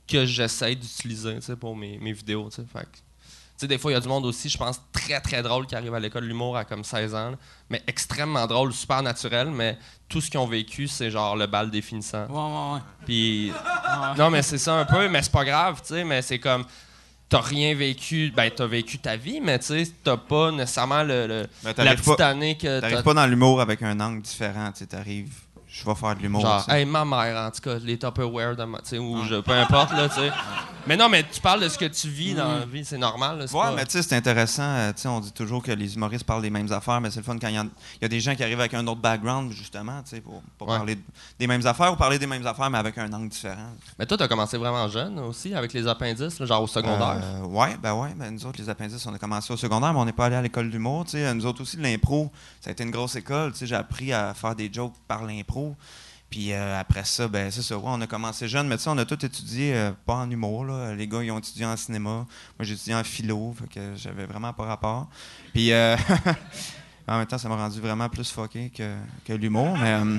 que j'essaie d'utiliser tu sais, pour mes, mes vidéos. tu sais. Fait que, tu sais, des fois, il y a du monde aussi, je pense, très très drôle qui arrive à l'école de l'humour à comme 16 ans, là, mais extrêmement drôle, super naturel, mais tout ce qu'ils ont vécu, c'est genre le bal définissant. Ouais, ouais, ouais. Puis, non, mais c'est ça un peu, mais c'est pas grave, tu sais, mais c'est comme, t'as rien vécu, ben t'as vécu ta vie, mais tu sais, t'as pas nécessairement le, le- la petite pas- année que T'arrives t'as pas dans l'humour avec un angle différent. Tu sais, t'arrives, je vais faire de l'humour. Genre, tu hey, ma mère, en tout cas, les Tupperware, de ma- tu je, peu importe, là, tu sais. Mais non, mais tu parles de ce que tu vis dans la vie, c'est normal, là, c'est Ouais, pas- mais tu sais, c'est intéressant. euh, tu sais, on dit toujours que les humoristes parlent des mêmes affaires, mais c'est le fun quand il y, a des gens qui arrivent avec un autre background, justement, tu sais, pour, pour Ouais. parler de- des mêmes affaires ou parler des mêmes affaires, mais avec un angle différent. Mais toi, t'as commencé vraiment jeune aussi, avec les appendices, là, genre au secondaire? Euh, ouais, ben ouais. Ben nous autres, les appendices, on a commencé au secondaire, mais on n'est pas allé à l'école d'humour. Tu sais, nous autres aussi, de l'impro, ça a été une grosse école. J'ai appris à faire des jokes par l'impro. Puis euh, après ça, ben c'est ça. on a commencé jeune, mais tu sais, on a tout étudié, euh, pas en humour. Là. Les gars, ils ont étudié en cinéma. Moi, j'ai étudié en philo, fait que j'avais vraiment pas rapport. Puis euh, en même temps, ça m'a rendu vraiment plus fucké que, que l'humour. Mais, euh,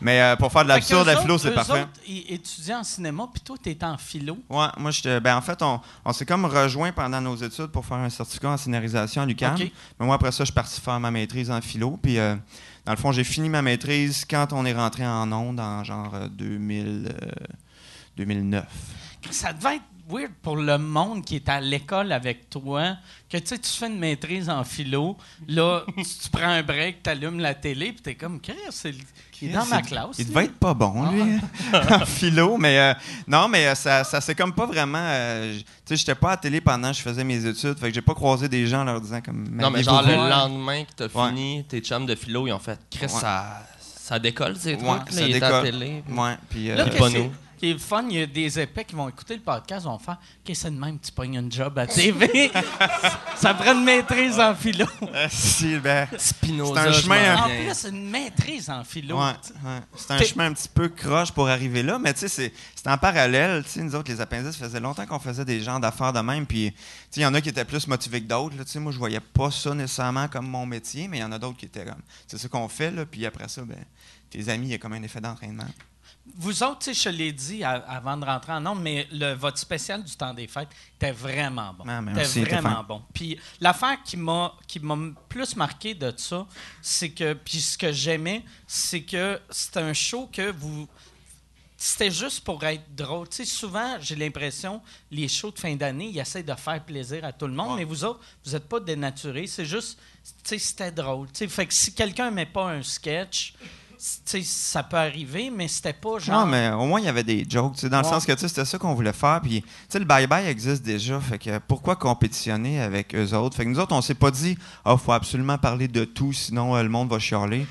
mais euh, pour faire de l'absurde, la philo, c'est parfait. autres, ils en cinéma, puis toi, t'étais en philo. Ouais, moi, j'étais. Ben, en fait, on, on s'est comme rejoint pendant nos études pour faire un certificat en scénarisation à l'UQAM. Mais moi, après ça, je suis parti faire ma maîtrise en philo. Puis, euh, dans le fond, j'ai fini ma maîtrise quand on est rentré en ondes en genre euh, 2000, euh, 2009. Ça devait être weird pour le monde qui est à l'école avec toi, que tu sais, tu fais une maîtrise en philo, là, tu, tu prends un break, tu allumes la télé, puis t'es comme, Chris, c'est il est dans ma classe. Il devait être pas bon, lui, en philo. Mais euh, non, mais euh, ça, ça c'est comme pas vraiment. euh, tu sais, j'étais pas à la télé pendant que je faisais mes études. Fait que j'ai pas croisé des gens en leur disant comme. non, mais genre le lendemain que t'as Ouais. fini, tes chums de philo, ils ont fait Chris, Ouais. ça, ça décolle, ces Ouais, trucs, là, ça il est à la télé. Ouais, puis. euh, Là, C'est- qui est fun, il y a des épais qui vont écouter le podcast, vont faire Qu'est-ce que c'est de même, tu pognes un job à TV Ça prend une maîtrise en philo. euh, si, ben, Spinoza, C'est un chemin. En plus, une maîtrise en philo. Ouais, ouais. C'est un T'es- chemin un petit peu croche pour arriver là, mais tu sais, c'est- c'est en parallèle. Tu sais, nous autres, les appendices, ça faisait longtemps qu'on faisait des genres d'affaires de même. Puis, tu sais, il y en a qui étaient plus motivés que d'autres. là. Tu sais, moi, je voyais pas ça nécessairement comme mon métier, mais il y en a d'autres qui étaient comme, c'est ça qu'on fait, là. Puis après ça, ben, tes amis, il y a comme un effet d'entraînement. Vous autres, je l'ai dit avant de rentrer en nombre, mais le, votre spécial du temps des fêtes était vraiment bon. Ah, C'était t'es vraiment bon. Puis l'affaire qui m'a qui m'a plus marqué de ça, c'est que puis ce que j'aimais, c'est que c'est un show que vous c'était juste pour être drôle. Tu sais, souvent, j'ai l'impression, les shows de fin d'année, ils essaient de faire plaisir à tout le monde, mais vous autres, vous n'êtes pas dénaturés. C'est juste, tu sais, c'était drôle. Tu sais, fait que si quelqu'un met pas un sketch, ça peut arriver, mais c'était pas genre. Non, mais au moins, il y avait des jokes. Dans le sens que tu sais, c'était ça qu'on voulait faire. Puis, tu sais, le bye-bye existe déjà. Fait que pourquoi compétitionner avec eux autres? Fait que nous autres, on s'est pas dit, ah, faut absolument parler de tout, sinon euh, le monde va chialer.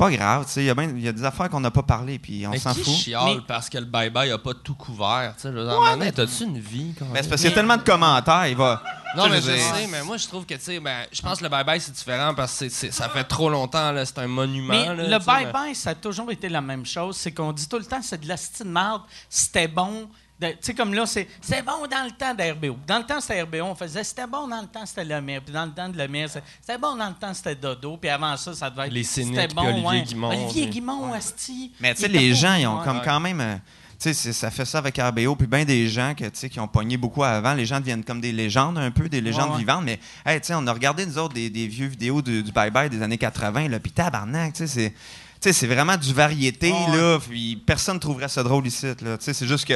C'est pas grave. tu sais, Il y, a ben- il y a des affaires qu'on n'a pas parlé, puis on Mais s'en fout. chiale Mais- parce que le bye-bye a pas tout couvert? Tu sais, donné, t'as-tu une vie? quand Mais c'est parce qu'il y a tellement de commentaires. Il va. Non, mais je sais, mais moi, je trouve que, tu sais, ben, je pense que le bye-bye, c'est différent parce que ça fait trop longtemps, là, c'est un monument. Mais là, le mais- bye-bye, ça a toujours été la même chose. C'est qu'on dit tout le temps, c'est de la de marde, c'était bon. Tu sais, comme là, c'est c'est bon dans le temps d'RBO. Dans le temps, c'était RBO. On faisait c'était bon dans le temps, c'était le maire. Puis dans le temps de le maire, c'est- c'était bon dans le temps, c'était Dodo. Puis avant ça, ça devait être. Les Cyniques, C'était puis bon, Olivier ouais. Guimond, Olivier Guimond, Asti. Mais tu sais, les gens, ils ont Ouais. comme ouais. quand même. euh, tu sais, ça fait ça avec RBO, puis bien des gens que, tu sais, qui ont pogné beaucoup avant. Les gens deviennent comme des légendes un peu, des légendes Ouais, ouais. vivantes. Mais, hey, tu sais, on a regardé, nous autres, des, des vieux vidéos du, du Bye Bye des années 80, là, puis tabarnak, tu sais, sais, c'est vraiment du variété, là, puis personne trouverait ça drôle ici. Là. Tu sais, C'est juste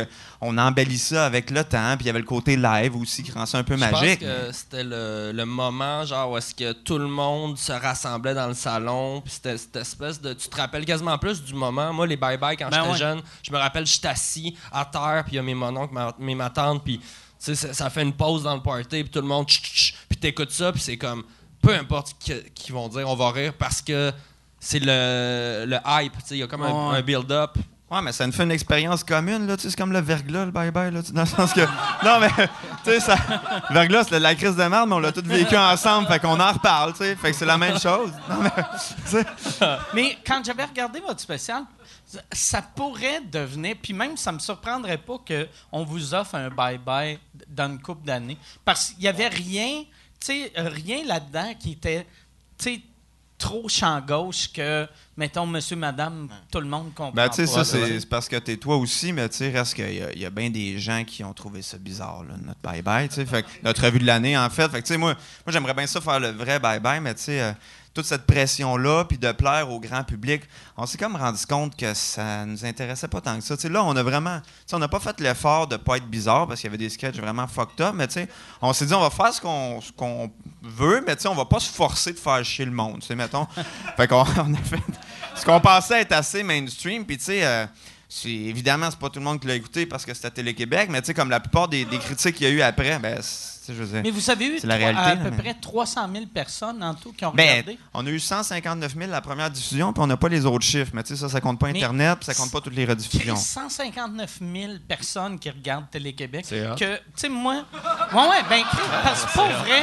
qu'on embellit ça avec le temps, puis il y avait le côté live aussi qui rend ça un peu Je magique. pense que c'était le, le moment genre où est-ce que tout le monde se rassemblait dans le salon puis c'était cette espèce de tu te rappelles quasiment plus du moment moi les bye bye quand Ben j'étais ouais. jeune je me rappelle j'étais assis à terre puis il y a mes mononcles ma, mes ma tante puis tu sais ça, ça fait une pause dans le party puis tout le monde tch, tch, tch, puis t'écoutes ça puis c'est comme peu importe ce qu'ils vont dire on va rire parce que c'est le, le hype tu sais il y a comme un, Ouais. un build-up Ouais, mais ça nous fait une expérience commune, là. Tu sais, c'est comme le verglas, le bye-bye, là. tu- Dans le sens que. Non, mais, tu sais, ça. Le verglas, de la crise de merde, mais on l'a tous vécu ensemble, fait qu'on en reparle, tu sais. Fait que c'est la même chose. Non, mais. tu sais. Mais quand j'avais regardé votre spécial, ça- ça pourrait devenir, puis même ça me surprendrait pas qu'on vous offre un bye-bye dans une couple d'années. Parce qu'il y avait rien, tu sais, rien là-dedans qui était, tu sais, trop champ gauche que, mettons, monsieur, madame, tout le monde comprend. Ben, tu sais, ça, c'est parce que t'es toi aussi, mais tu sais, reste qu'il y y a bien des gens qui ont trouvé ça bizarre, là, notre bye-bye, tu sais. Fait que notre revue de l'année, en fait. Fait que, tu sais, moi, moi j'aimerais bien ça faire le vrai bye-bye, mais tu sais, euh, toute cette pression-là, puis de plaire au grand public, on s'est comme rendu compte que ça nous intéressait pas tant que ça. Là, on a vraiment, on n'a pas fait l'effort de pas être bizarre parce qu'il y avait des sketchs vraiment fucked up, mais on s'est dit, on va faire ce qu'on veut, mais on va pas se forcer de faire chier le monde, tu mettons. fait qu'on on a fait ce qu'on pensait être assez mainstream, puis tu sais, euh, évidemment, c'est pas tout le monde qui l'a écouté parce que c'était Télé-Québec, mais tu sais, comme la plupart des, des critiques qu'il y a eu après, ben, je veux dire. Mais vous avez eu la réalité, à là, peu mais- près 300 000 personnes en tout qui ont Ben, regardé. on a eu 159 000 la première diffusion, puis on n'a pas les autres chiffres. Mais tu sais, ça, ça compte pas Internet, puis ça compte pas toutes les rediffusions. 159 000 personnes qui regardent Télé-Québec. Que, tu sais, moi. Ouais, ouais, ben, Chris, parce que pour vrai,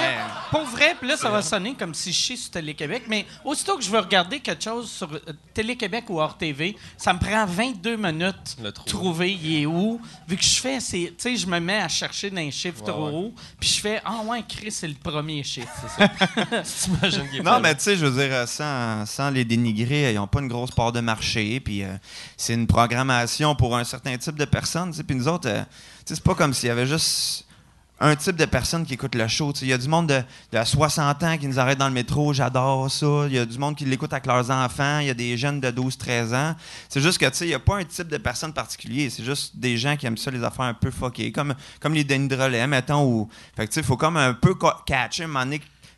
pour vrai, puis là, ça va sonner comme si je chie sur Télé-Québec, mais aussitôt que je veux regarder quelque chose sur euh, Télé-Québec ou hors TV, ça me prend 22 minutes de trouver. il est où. Vu que je fais, c'est. Tu sais, je me mets à chercher dans les chiffres Ouais, trop ouais. hauts, puis je fais, ah ouais, Chris, c'est le premier chiffre, c'est ça. Non, mais tu sais, je veux dire, euh, sans, sans les dénigrer, ils n'ont pas une grosse part de marché, puis euh, c'est une programmation pour un certain type de personnes. Puis nous autres, euh, tu sais, c'est pas comme s'il y avait juste un type de personnes qui écoutent le show. Il y a du monde de, de 60 ans qui nous arrête dans le métro, j'adore ça. Il y a du monde qui l'écoute avec leurs enfants. Il y a des jeunes de 12-13 ans. C'est juste que, tu sais, il n'y a pas un type de personne particulier. C'est juste des gens qui aiment ça, les affaires un peu fuckées, comme, comme les Denis Drolet, mettons. Ou... Fait que, tu sais, il faut comme un peu catcher, un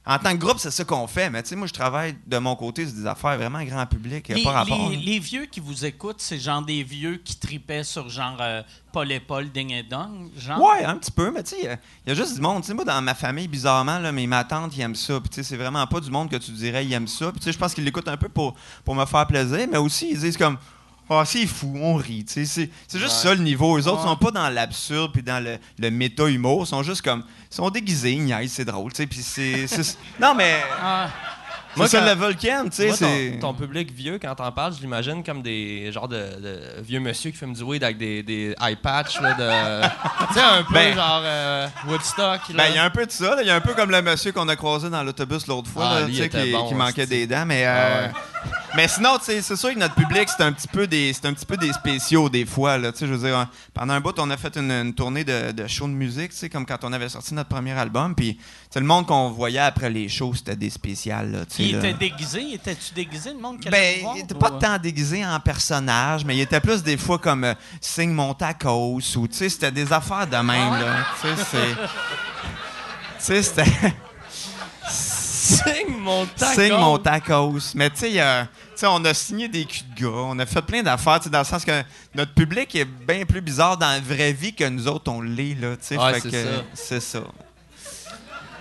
en tant que groupe, c'est ça qu'on fait. Mais tu sais, moi, je travaille de mon côté sur des affaires vraiment grand public. Les, pas rapport. les- vieux qui vous écoutent, c'est genre des vieux qui tripaient sur genre euh, Paul et Paul, Ding et Dong, genre? Ouais, un petit peu, mais tu sais, il y a- il y, a juste du monde. Tu sais, moi, dans ma famille, bizarrement, là, mais ma tante, ils aiment ça. Puis tu sais, c'est vraiment pas du monde que tu dirais, ils aiment ça. Puis tu sais, je pense qu'ils l'écoutent un peu pour, pour me faire plaisir, mais aussi, ils disent comme. Ah, c'est fou, on rit. C'est juste ça le niveau. Eux autres Ouais. sont pas dans l'absurde puis dans le, le méta-humour. Ils sont juste comme. Ils sont déguisés, ils c'est drôle. Puis c'est. Non, mais. Ah, Moi, c'est le volcan, tu sais. Ton, ton public vieux, quand t'en parles, je l'imagine comme des genres de, de vieux monsieur qui fument du weed avec des, des eye patch, là, de... tu sais, un peu Ben- genre euh, Woodstock, là. Ben, il y a un peu de ça. Il y a un peu comme le monsieur qu'on a croisé dans l'autobus l'autre fois, Ah, là, lui, qui, bon, qui manquait des dents. Mais, Ah euh, ouais. Mais sinon, c'est sûr que notre public, c'est un petit peu des, un petit peu des spéciaux des fois. Là, je veux dire, hein, pendant un bout, on a fait une, une tournée de, de shows de musique, tu sais, comme quand on avait sorti notre premier album. Puis, le monde qu'on voyait après les shows, c'était des spéciales. Là, Il était déguisé? Étais-tu déguisé, le monde qui Ben, voir, il était ou- pas tant déguisé en personnage, mais il était plus des fois comme euh, signe mon tacos ou tu sais, c'était des affaires de même là. C'est. Tu sais, c'était. Signe mon taco. Signe mon tacos. Mais tu sais, sais, on a signé des culs de gars, on a fait plein d'affaires, tu sais, dans le sens que notre public est bien plus bizarre dans la vraie vie que nous autres, on l'est, là. Ouais, c'est ça. C'est ça.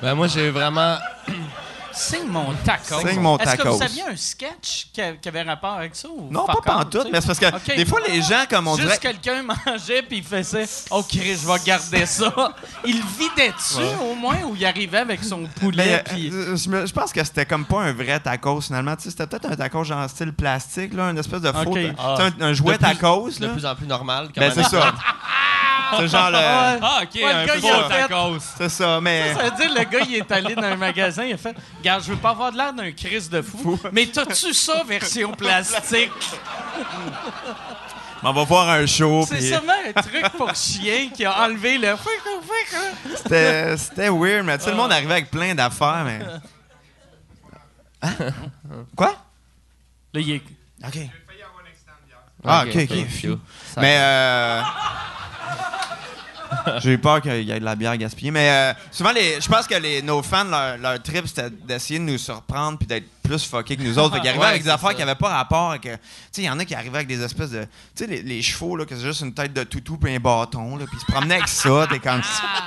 Ben, moi, j'ai vraiment. Signe mon taco. Signe mon Est-ce que vous aviez un sketch qui, a- qui avait rapport avec ça? Ou Non, pas pantoute, mais c'est parce que Ok. des fois, les gens, comme on Juste dirait. quelqu'un mangeait puis il faisait Oh, Chris, je vais garder ça. Il vidait dessus au moins ou il arrivait avec son poulet Mais, puis. euh, je, me- je pense que c'était comme pas un vrai tacos finalement. Tu sais, C'était peut-être un tacos genre style plastique, là, une espèce de faux. Ok. sais, un, un jouet De plus- tacos. De Là. plus en plus normal. Ben, c'est ça. c'est genre le. Ah, ok, Ouais, le un gars, faux il a fait- tacos. C'est ça, mais. Ça veut dire le gars, il est allé dans un magasin, il a fait Regarde, je veux pas avoir de l'air d'un Chris de fou, mais t'as-tu ça version plastique? On va voir un show. C'est puis sûrement un truc pour chien qui a enlevé le. C'était c'était weird, mais sais, le monde arrivait avec plein d'affaires, mais. Hein? Quoi? Là, il est. OK. Ah, ok, ok. Mais euh, j'ai eu peur qu'il y ait de la bière gaspillée. Mais euh, souvent, les, je pense que les, nos fans, leur, leur trip, c'était d'essayer de nous surprendre puis d'être plus fuckés que nous autres. Fait qu'ils arrivaient Ouais, avec des affaires ça. qui n'avaient pas rapport avec. euh, Tu sais, il y en a qui arrivaient avec des espèces de. Tu sais, les, les chevaux, là, que c'est juste une tête de toutou puis un bâton, là, puis ils se promenaient avec ça. T'es comme.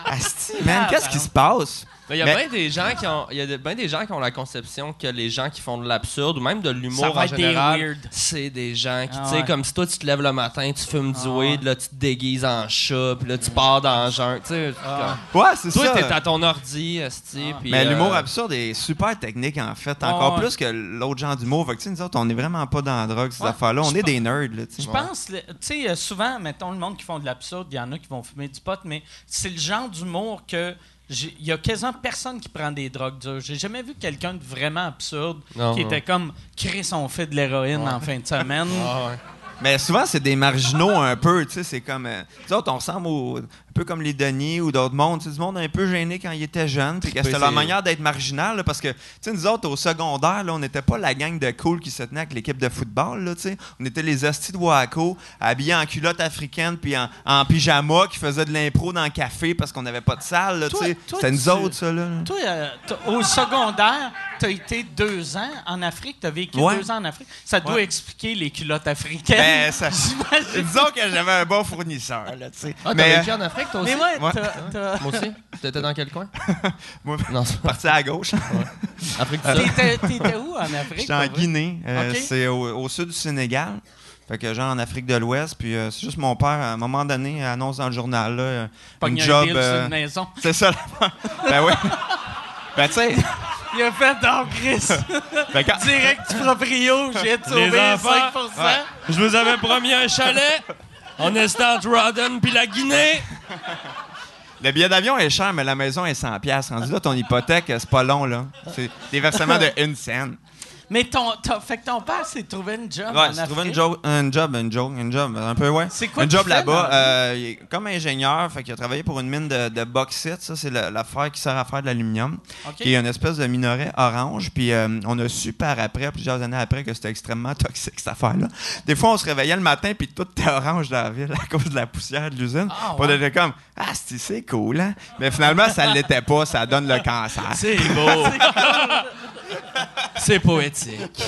Asti, man, qu'est-ce qui se passe? Mais il y a Mais- bien des gens qui ont, il y a de- bien des gens qui ont la conception que les gens qui font de l'absurde ou même de Ça l'humour va en être des général, weird. c'est des gens qui, Ah tu sais, ouais. comme si toi tu te lèves le matin, tu fumes du Ah weed, là tu te déguises en chat, puis là tu pars dans le jungle, tu sais. Ah. comme- Ouais, c'est Toi ça. t'es à ton ordi, esti, puis, Mais euh, l'humour absurde est super technique, en fait. Encore ouais. plus que l'autre genre d'humour. Fait que, tu sais, nous autres, on est vraiment pas dans la drogue, ces Ouais. affaires-là. On Je est pense- des nerds, là, tu sais. Je pense, le- tu sais, euh, souvent, mettons, le monde qui font de l'absurde, il y en a qui vont fumer du pot, mais c'est le genre d'humour que. Il y a quasiment personne qui prend des drogues dures. J'ai jamais vu quelqu'un de vraiment absurde Non, qui non. était comme Chris, on fait de l'héroïne en fin de semaine. Ah ouais. Mais souvent, c'est des marginaux un peu, tu sais. C'est comme. euh, nous autres, on ressemble au- un peu comme les Denis ou d'autres mondes. Tu sais, du monde un peu gêné quand ils étaient jeunes. Puis que c'était leur manière d'être marginal, là, parce que, tu sais, nous autres, au secondaire, là, on n'était pas la gang de cool qui se tenait avec l'équipe de football, là, tu sais. On était les astis de Waco, habillés en culotte africaine puis en, en pyjama, qui faisaient de l'impro dans le café parce qu'on n'avait pas de salle, là, tu Toi- sais. toi, C'était nous tu- autres, ça, là. Toi, euh, au secondaire, tu as été deux ans en Afrique, tu as vécu Ouais. deux ans en Afrique. Ça doit Ouais. expliquer les culottes africaines. Ben, ça-. Disons que j'avais un bon fournisseur, là, tu sais. Ah, Mais, vécu en Afrique? Toi aussi? Mais ouais, Ouais. t'as- t'as- Moi aussi. T'étais dans quel coin? Moi- Non, c'est pas parti à gauche. Afrique du Sud. t'étais t'étais où en Afrique? J'étais en pour vrai? Guinée. euh, Ok. C'est au, au sud du Sénégal. Fait que genre en Afrique de l'Ouest. Puis euh, c'est juste mon père, à un moment donné, annonce dans le journal, là, euh, une un job. deal sur euh, une maison. c'est ça. ben oui. ben tu sais. Il a fait dans Chris. ben, quand- Direct du proprio, j'ai sauvé Les enfants. 5 Ouais. Je vous avais promis un chalet. On est entre Rodden puis la Guinée. le billet d'avion est cher, mais la maison est 100 pièces. Rendu là, ton hypothèque, c'est pas long, là. C'est des versements de une scène. Mais ton, ton- fait que ton père s'est trouvé une job Ouais, en j'ai trouvé une job, un job, une job, une job, un peu, ouais. C'est quoi Un job là-bas. euh, comme ingénieur, fait qu'il a travaillé pour une mine de, de bauxite. Ça, c'est l'affaire qui sert à faire de l'aluminium. OK. Qui est une espèce de minerai orange. Puis euh, on a su par après, plusieurs années après, que c'était extrêmement toxique, cette affaire-là. Des fois, on se réveillait le matin, puis tout était orange dans la ville à cause de la poussière de l'usine. Ah, On était comme, ah, c'est c'est cool, hein? Mais finalement, ça ne l'était pas, ça donne le cancer. C'est beau. C'est poétique.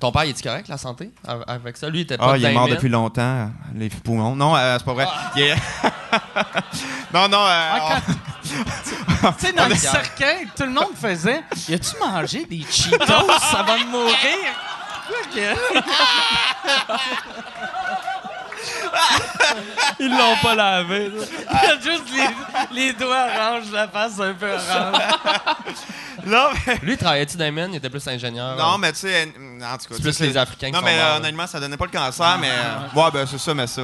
Ton père, il est correct, la santé, av- avec ça? Lui, il était pas Ah, il est mort depuis longtemps, les poumons. Non, euh, c'est pas vrai. Est- non, non. euh, Ah, quand- Tu sais, dans le cercueil, tout le monde faisait Y a-tu mangé des Cheetos? Avant de mourir Quoi que. Ils l'ont pas lavé. Il y a juste les, les doigts orange, la face un peu orange. non, mais. Lui, travaillait-tu dans les mines? Il était plus ingénieur. Non, euh, mais tu sais, en tout cas. C'est plus les Africains qui Non, mais euh, là. honnêtement, ça donnait pas le cancer, mais. euh, ouais, ben c'est ça, mais ça.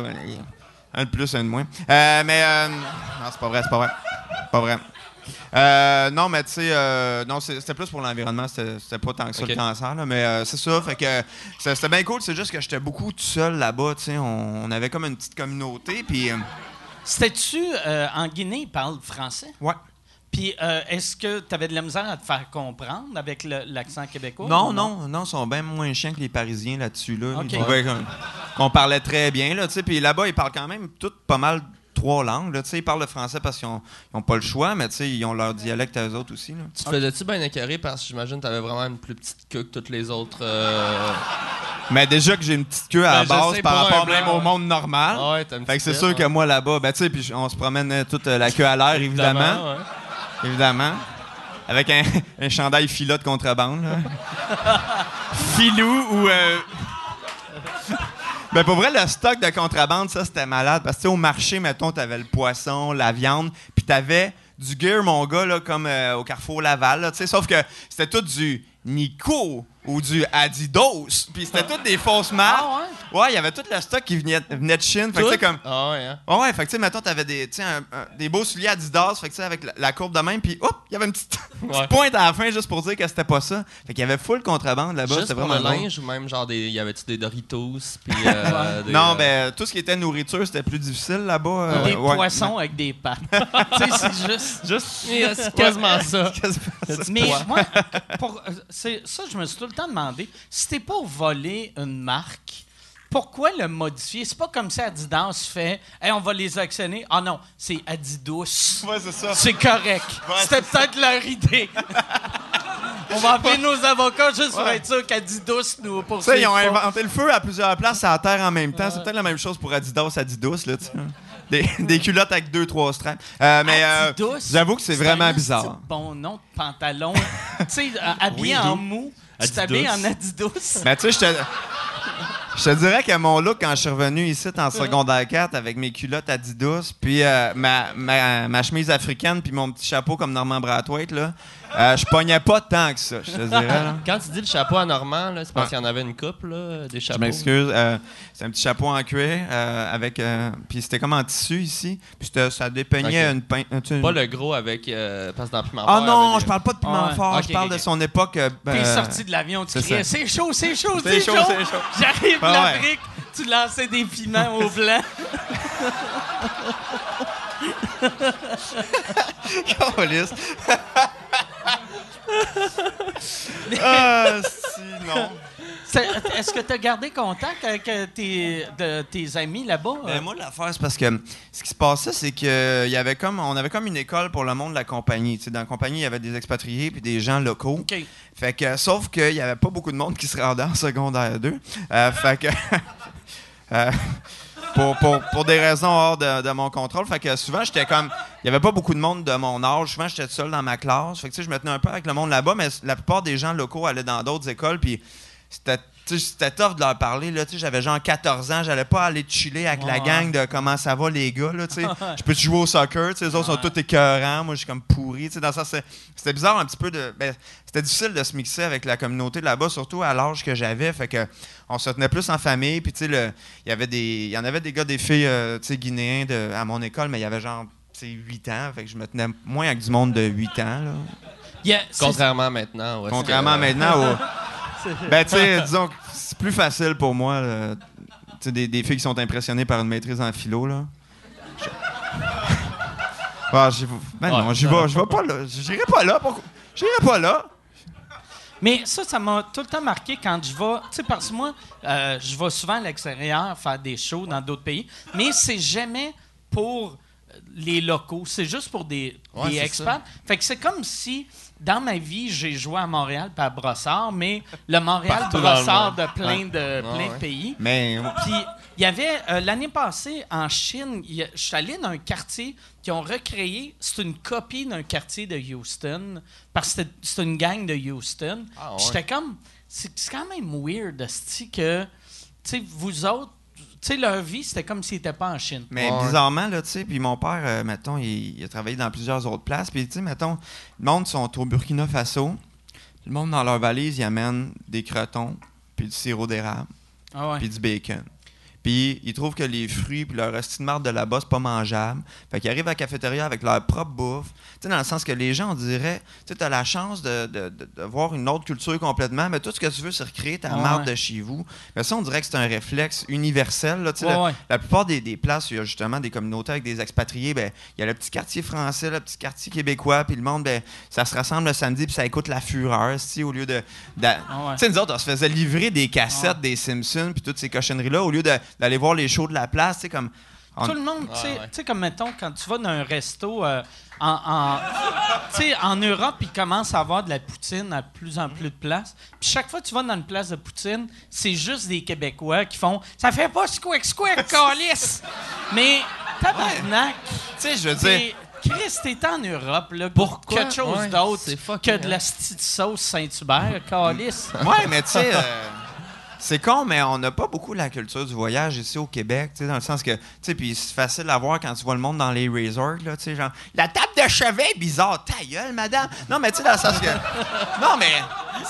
Un de plus, un de moins. Euh, mais. euh, non, c'est pas vrai, c'est pas vrai. Pas vrai. Euh, non, mais tu sais, euh, non, c'était plus pour l'environnement, c'était pas tant que ça le cancer, là, mais euh, c'est ça, fait que c'était bien cool, c'est juste que j'étais beaucoup tout seul là-bas, tu sais, on, on avait comme une petite communauté, puis euh, C'était-tu euh, en Guinée, ils parlent français? ouais. Puis euh, est-ce que tu avais de la misère à te faire comprendre avec l'accent québécois? Non, non, non, ils sont bien moins chiants que les Parisiens là-dessus, là. Ils trouvaient qu'on- parlait très bien, là, tu sais, puis là-bas, ils parlent quand même toutes pas mal trois langues, là, tu sais, ils parlent le français parce qu'ils ont, ils ont pas le choix, mais tu sais, ils ont leur dialecte à eux autres aussi, là. Tu te faisais-tu bien écœurer parce que j'imagine que t'avais vraiment une plus petite queue que toutes les autres. euh, Mais déjà que j'ai une petite queue à la Ben, base sais, par rapport blanc, même au monde normal. Ah ouais, Fait que c'est sûr que moi là-bas, ben tu sais, puis on se promène euh, toute euh, la queue à l'air, évidemment. ouais. Évidemment. Avec un, un chandail filat de contrebande. Filou ou. euh, Ben pour vrai, le stock de contrebande, ça c'était malade. Parce que au marché, mettons, t'avais le poisson, la viande, puis t'avais du gear, mon gars, là, comme euh, au Carrefour Laval. là, sauf que c'était tout du Nico ou du Adidas. Puis c'était toutes des fausses marques. Ah Ouais, il y avait tout le stock qui venait, venait de Chine. Fait que tu sais, comme. Ah ouais, hein? Ouais, ouais, fait que tu sais, mettons, t'avais des, un- un- des beaux souliers Adidas, fait que tu sais, avec la, la courbe de même, puis hop, il y avait une petite, Ouais. pointe à la fin juste pour dire que c'était pas ça. Fait qu'il y avait full contrebande là-bas, c'était vraiment le linge ou même genre des. Y avait-tu des Doritos? Puis. euh, des, Non, euh, ben, tout ce qui était nourriture, c'était plus difficile là-bas. euh, Des ouais. poissons avec des pattes. tu sais, c'est juste. Juste. C'est quasiment ça. Mais moi, pour, euh, c'est- ça, je me suis tout le temps demandé, si t'es pour voler une marque, pourquoi le modifier? C'est pas comme si Adidas fait hey, on va les actionner. Ah non, c'est Adidas. Ouais, c'est ça. C'est correct. Ouais, C'était peut-être leur idée. on va appeler nos avocats juste pour être sûr qu'Adidas nous sais, ils ont pas. inventé le feu à plusieurs places à la terre en même temps. C'est peut-être la même chose pour Adidas, Adidas, là, tu sais. Des, des culottes avec deux, trois straps. Euh, mais euh, j'avoue que c'est vraiment bizarre. bon nom de pantalon. tu sais, euh, habillé Oui, en mou. Tu t'habilles en Adidas. Mais tu sais, je te, je te dirais que mon look, quand je suis revenu ici en secondaire 4 avec mes culottes Adidas, puis euh, ma, ma, ma chemise africaine, puis mon petit chapeau comme Normand Brathwaite, là, euh, je pognais pas tant que ça, je te dirais. là. Quand tu dis le chapeau à Normand, là, c'est parce qu'il y en avait une coupe, là, des Je chapeaux. m'excuse. euh, c'est un petit chapeau en cuir euh, avec. euh, puis c'était comme en tissu ici. Puis c'était- ça dépeignait Ok. une pein- tu sais, une- Pas le gros avec. euh, parce que dans Piment Ah Fort, non, avec- je parle pas de piment Ah ouais. fort. Ok, je parle ok, de ok. son époque. euh, T'es euh, sorti de l'avion, tu c'est criais ça. c'est chaud, c'est chaud, C'est c'est chaud, chaud. c'est chaud. J'arrive Ah de ouais. l'Afrique, tu lançais des piments au blanc. Câlisse. ah, si, non. C'est- Est-ce que tu as gardé contact avec euh, tes, de- tes amis là-bas? Ben, moi, l'affaire, c'est parce que ce qui se passait, c'est que il y avait comme, on avait comme une école pour le monde de la compagnie. Tu sais, dans la compagnie, il y avait des expatriés puis des gens locaux. OK. Fait que, sauf qu'il n'y avait pas beaucoup de monde qui se rendait en secondaire 2. Euh, fait que. euh, pour, pour, pour des raisons hors de, de mon contrôle. Fait que souvent, j'étais comme. Il n'y avait pas beaucoup de monde de mon âge. Souvent, j'étais seul dans ma classe. Fait que, tu sais, je me tenais un peu avec le monde là-bas, mais la plupart des gens locaux allaient dans d'autres écoles. Puis c'était. Tu sais, C'était tough de leur parler. Là, Tu sais, J'avais genre 14 ans. J'allais pas aller chiller avec la gang de comment ça va, les gars. Là, tu sais. je peux jouer au soccer. tu sais, Les autres sont tous écœurants. Moi, je suis comme pourri. tu sais, Dans c'est- C'était bizarre un petit peu de. ben, c'était difficile de se mixer avec la communauté de là-bas, surtout à l'âge que j'avais. Fait que on se tenait plus en famille. Puis, tu sais, le- il y avait des, il y en avait des gars, des filles, euh, tu sais, guinéens de- à mon école, mais il y avait genre, tu sais, 8 ans. Fait que je me tenais moins avec du monde de 8 ans, là. Contrairement à maintenant. Contrairement maintenant, au- ben, tu sais, disons que c'est plus facile pour moi, là. Tu sais, des, des filles qui sont impressionnées par une maîtrise en philo, là. Je- Ah, j'y vais- ben non, j'y vais, je vais pas là. J'irai pas là. Pourquoi? J'irai pas là. Mais ça, ça m'a tout le temps marqué quand je vais. Tu sais, parce que moi, euh, je vais souvent à l'extérieur faire des shows dans d'autres pays, mais c'est jamais pour les locaux, c'est juste pour des, Ouais, des c'est expats. Fait que c'est comme si, dans ma vie, j'ai joué à Montréal pas à Brossard, mais le Montréal-Brossard le de plein de, plein de pays. Mais Puis il y avait euh, l'année passée en Chine, je suis allé dans un quartier qui ont recréé, c'est une copie d'un quartier de Houston parce que c'était- c'est une gang de Houston. Ah, ouais. J'étais comme c'est quand même weird esti, que tu sais vous autres sais leur vie c'était comme s'ils n'étaient pas en Chine. Mais Ouais. bizarrement, là, tu sais, puis mon père, euh, mettons, il, il a travaillé dans plusieurs autres places. Puis, tu sais, mettons, le monde sont au Burkina Faso. Le monde, dans leur valise, ils amènent des crotons, puis du sirop d'érable, Ah ouais. puis du bacon. Puis ils trouvent que les fruits puis leur reste de là-bas, c'est pas mangeable. Fait qu'ils arrivent à la cafétéria avec leur propre bouffe. Tu sais, dans le sens que les gens, on dirait, tu sais, as la chance de, de- de- de voir une autre culture complètement, mais tout ce que tu veux, c'est recréer ta Ouais. de chez vous. Mais ça, on dirait que c'est un réflexe universel. Là, Ouais, la, plupart des, des places où il y a justement des communautés avec des expatriés, ben, il y a le petit quartier français, le petit quartier québécois, puis le monde, ben, ça se rassemble le samedi, puis ça écoute la fureur, au lieu de. Ah. Tu sais, nous autres, on se faisait livrer des cassettes des Simpsons, puis toutes ces cochonneries-là, au lieu de- d'aller voir les shows de la place, tu sais, comme. on- Tout le monde, tu sais- Ouais, ouais. tu sais, comme mettons, quand tu vas dans un resto euh, en, en, Europe, ils commencent à avoir de la poutine à plus en plus de places. Puis chaque fois que tu vas dans une place de poutine, c'est juste des Québécois qui font Ça fait pas squick squick, calice! Mais, tabarnak! Tu sais, je veux dire. Chris, t'es en Europe, là. Pourquoi? Quelque chose Ouais, d'autre c'est que de la petite sauce Saint-Hubert, calice. Ouais, mais tu sais, euh, c'est con, mais on n'a pas beaucoup la culture du voyage ici au Québec, tu sais, dans le sens que, tu sais, puis c'est facile à voir quand tu vois le monde dans les resorts, là, tu sais, genre, la table de chevet bizarre, ta gueule, madame. Non, mais tu sais, dans le sens que, non, mais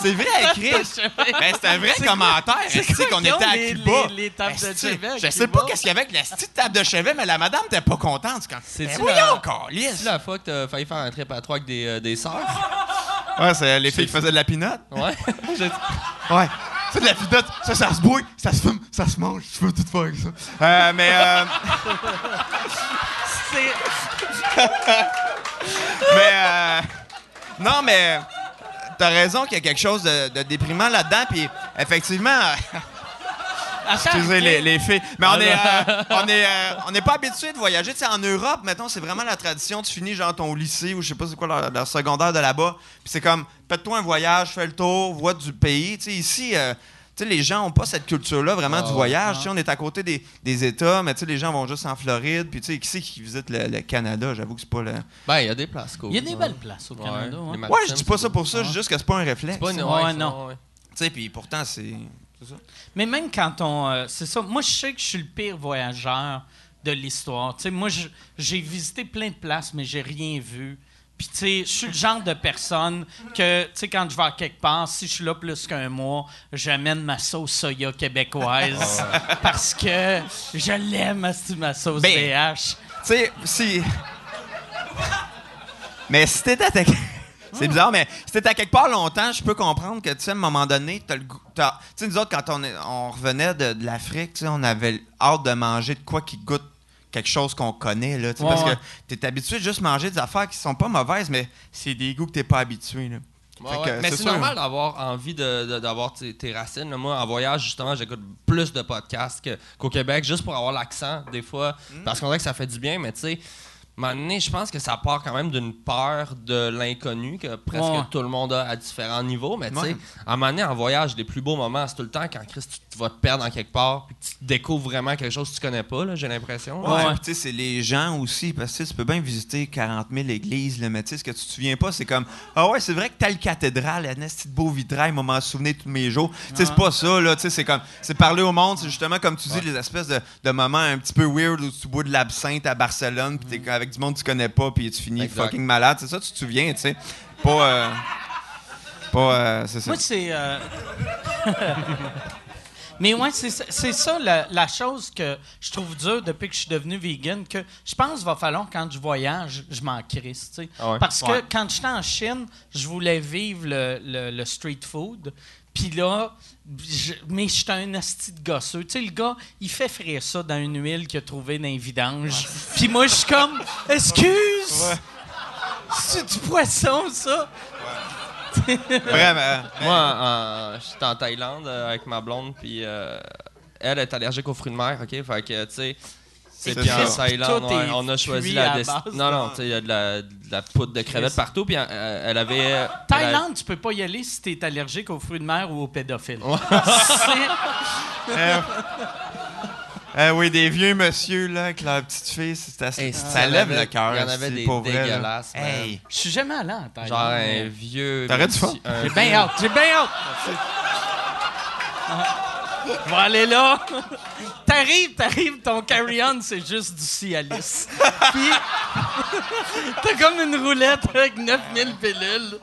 c'est vrai, Chris. Ben, c'est un vrai commentaire, c'est tu sais, quoi qu'on était à les- Cuba. les- les tables de Ben, c'est- chevet Je sais pas qu'est-ce qu'il y avait avec la petite table de chevet, mais la madame t'es pas contente. C'est quand, C'est-tu ben, voyons. C'est la fois que t'as failli faire un trip à trois avec des, euh, des sœurs? Ouais, c'est les filles qui faisaient de la pinotte. Ouais. Ouais. C'est de la pinotte. Ça, ça se bouille, ça se fume, ça se mange. Tu peux tout faire avec ça. Euh, mais, euh, C'est- mais, euh, non, mais, t'as raison qu'il y a quelque chose de, de déprimant là-dedans. Puis, effectivement, excusez les, les filles, mais on est, Ah, euh, on est, euh, on n'est pas habitué de voyager. Tu sais, en Europe, mettons, c'est vraiment la tradition. Tu finis genre ton lycée ou je sais pas c'est quoi leur, leur secondaire de là-bas. Puis c'est comme, fais-toi un voyage, fais le tour, vois du pays. Ici. euh, les gens n'ont pas cette culture-là vraiment Ah du ouais. voyage. Tu sais, on est à côté des, des États, mais les gens vont juste en Floride. Puis, qui c'est qui visite le, le Canada? J'avoue que c'est pas le. Ben, il y a des places cool. Il y a des ouais. belles places au Ouais, Canada. hein. Ouais, je dis pas ça pour ça, je dis juste que c'est pas un réflexe. Pas une Ouais, ouais, non. ouais. puis pourtant, c'est. ça. Mais même quand on. euh, c'est ça. Moi, je sais que je suis le pire voyageur de l'histoire. Moi, je- j'ai visité plein de places, mais j'ai rien vu. Puis, tu sais, je suis le genre de personne que, tu sais, quand je vais à quelque part, si je suis là plus qu'un mois, j'amène ma sauce soya québécoise. parce que je l'aime, ma sauce Ben, BH. Tu sais, si. mais si t'étais à. ta- C'est bizarre, mais si t'étais à quelque part longtemps, je peux comprendre que, tu sais, à un moment donné, t'as le goût. Tu sais, nous autres, quand on, est- on revenait de, de l'Afrique, tu sais, on avait hâte de manger de quoi qui goûte quelque chose qu'on connaît, là. tu Ouais, parce ouais. que t'es habitué de juste manger des affaires qui sont pas mauvaises, mais c'est des goûts que t'es pas habitué, là. Ouais, Fait ouais. que Mais c'est normal d'avoir envie de- de- d'avoir tes, tes racines. là. Moi, en voyage, justement, j'écoute plus de podcasts qu'au Québec, juste pour avoir l'accent, des fois. Mm. Parce qu'on dirait que ça fait du bien, mais tu sais, à un moment donné, je pense que ça part quand même d'une peur de l'inconnu que presque Ouais. tout le monde a à différents niveaux. Mais tu sais, à un moment donné, en voyage, les plus beaux moments, c'est tout le temps quand Chris, tu, tu vas te perdre en quelque part puis tu découvres vraiment quelque chose que tu connais pas, là, j'ai l'impression. Ouais, Ouais. tu sais, c'est les gens aussi, parce que tu sais, tu peux bien visiter 40 000 églises, là, mais tu sais, ce que tu te souviens pas, c'est comme Ah ouais, c'est vrai que telle cathédrale, un petit beau vitrail m'a m'en souvenir tous mes jours. Tu sais, c'est pas ça, là, tu sais, c'est comme, c'est parler au monde, c'est justement comme tu dis, les espèces de, de moments un petit peu weird où tu bois de l'absinthe à Barcelone, puis t'es avec du monde que tu connais pas, puis tu finis Exact. fucking malade. C'est ça, tu te souviens, tu sais. Pas. euh, pas. euh, c'est ça. Moi, c'est. euh, Mais ouais, c'est ça- la, la chose que je trouve dure depuis que je suis devenu vegan, que je pense qu'il va falloir quand je voyage, je m'en crisse. tu sais. Ah ouais? Parce que Ouais. quand j'étais en Chine, je voulais vivre le, le- le street food. Puis là, je- mais j'étais un asti de gosseux. Tu sais, le gars, il fait frire ça dans une huile qu'il a trouvée dans les vidanges. Puis moi, je suis comme, excuse! C'est du poisson, ça? Vraiment. Moi, en- j'étais en Thaïlande euh, avec ma blonde, puis euh, elle est allergique aux fruits de mer, OK? Fait que, tu sais, C'est puis en. Thaïlande, ouais, on a choisi la... à desti- base non, de- non, tu sais, il y a de la, de la poudre de crevettes partout, puis euh, elle avait... elle a- Thaïlande, tu peux pas y aller si t'es allergique aux fruits de mer ou aux pédophiles. Euh, oui, des vieux monsieur là, avec leur petite fille, c'est assez- Hey, ça lève avait- le cœur. il y en avait c'est des là. dégueulasses. Hey. Je suis jamais allé en Thaïlande. Genre un vieux... T'aurais du fun. un J'ai bien hâte, j'ai bien hâte. On va aller là. T'arrives, t'arrives, ton carry-on, c'est juste du Cialis. Puis, t'as comme une roulette avec 9000 pilules.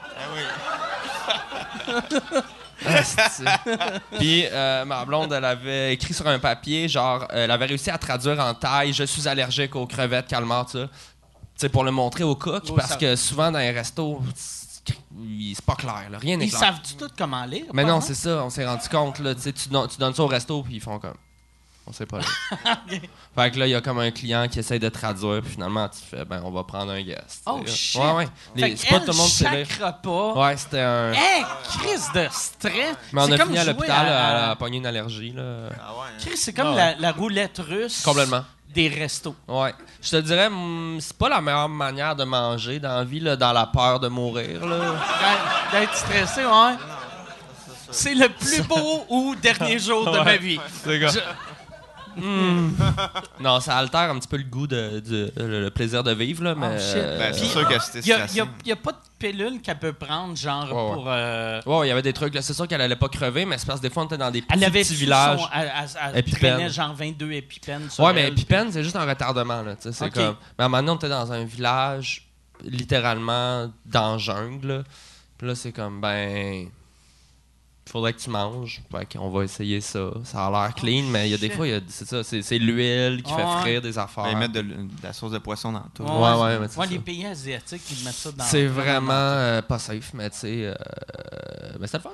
Asti. Puis euh, ma blonde, elle avait écrit sur un papier, genre, euh, elle avait réussi à traduire en taille Je suis allergique aux crevettes calmar, tu sais. Tu sais, pour le montrer au cook, Oh, parce ça- que souvent dans les restos, c'est pas clair, là. rien n'est Ils clair. savent du tout comment lire. Mais non, c'est ça, on s'est rendu compte, là. Tu sais, tu don- tu donnes ça au resto, puis ils font comme. On sait pas. Là. Fait que là, il y a comme un client qui essaye de traduire, puis finalement, tu fais, ben, on va prendre un guest. Oh, shit. Ouais, ouais. Les- C'est pas tout le monde chaque repas. Ouais, c'était un. Hey, crise de stress. Mais on a comme fini à l'hôpital, à- elle a pogné une allergie, là. Ah ouais. hein? Chris, c'est comme Ah la, la roulette russe. Complètement. Des restos. Ouais. Je te dirais, hum, c'est pas la meilleure manière de manger dans la vie, là, dans la peur de mourir, là. D'être- stressé, ouais. C'est le plus beau ou dernier jour de ma vie. Je- Non, ça altère un petit peu le goût de, du- le, le plaisir de vivre, là, mais. Oh, euh, Ben, c'est sûr que c'était Il n'y a, pas de pilule qu'elle peut prendre, genre, ouais. pour... euh, Ouais, il y avait des trucs, là. C'est sûr qu'elle allait pas crever, mais c'est parce que des fois, on était dans des petits, Elle avait petits villages. Son, elle, elle- elle Épipène. traînait genre 22 épipènes sur Ouais, mais elle. épipène, c'est juste un retardement, là. tu sais, C'est comme. Mais à un moment donné, on était dans un village, littéralement, dans la jungle, là. Puis là, c'est comme, ben. Faudrait que tu manges. Fait qu'on va essayer ça. Ça a l'air clean, mais il y a des fois, c'est ça, c'est c'est l'huile qui fait frire des affaires. Ben, Ils mettent de, la sauce de poisson dans tout. Ouais, Ouais, ouais, mais c'est Ouais, les pays asiatiques, ils mettent ça dans... C'est vraiment euh, pas safe, mais tu sais. euh, mais c'était le fun.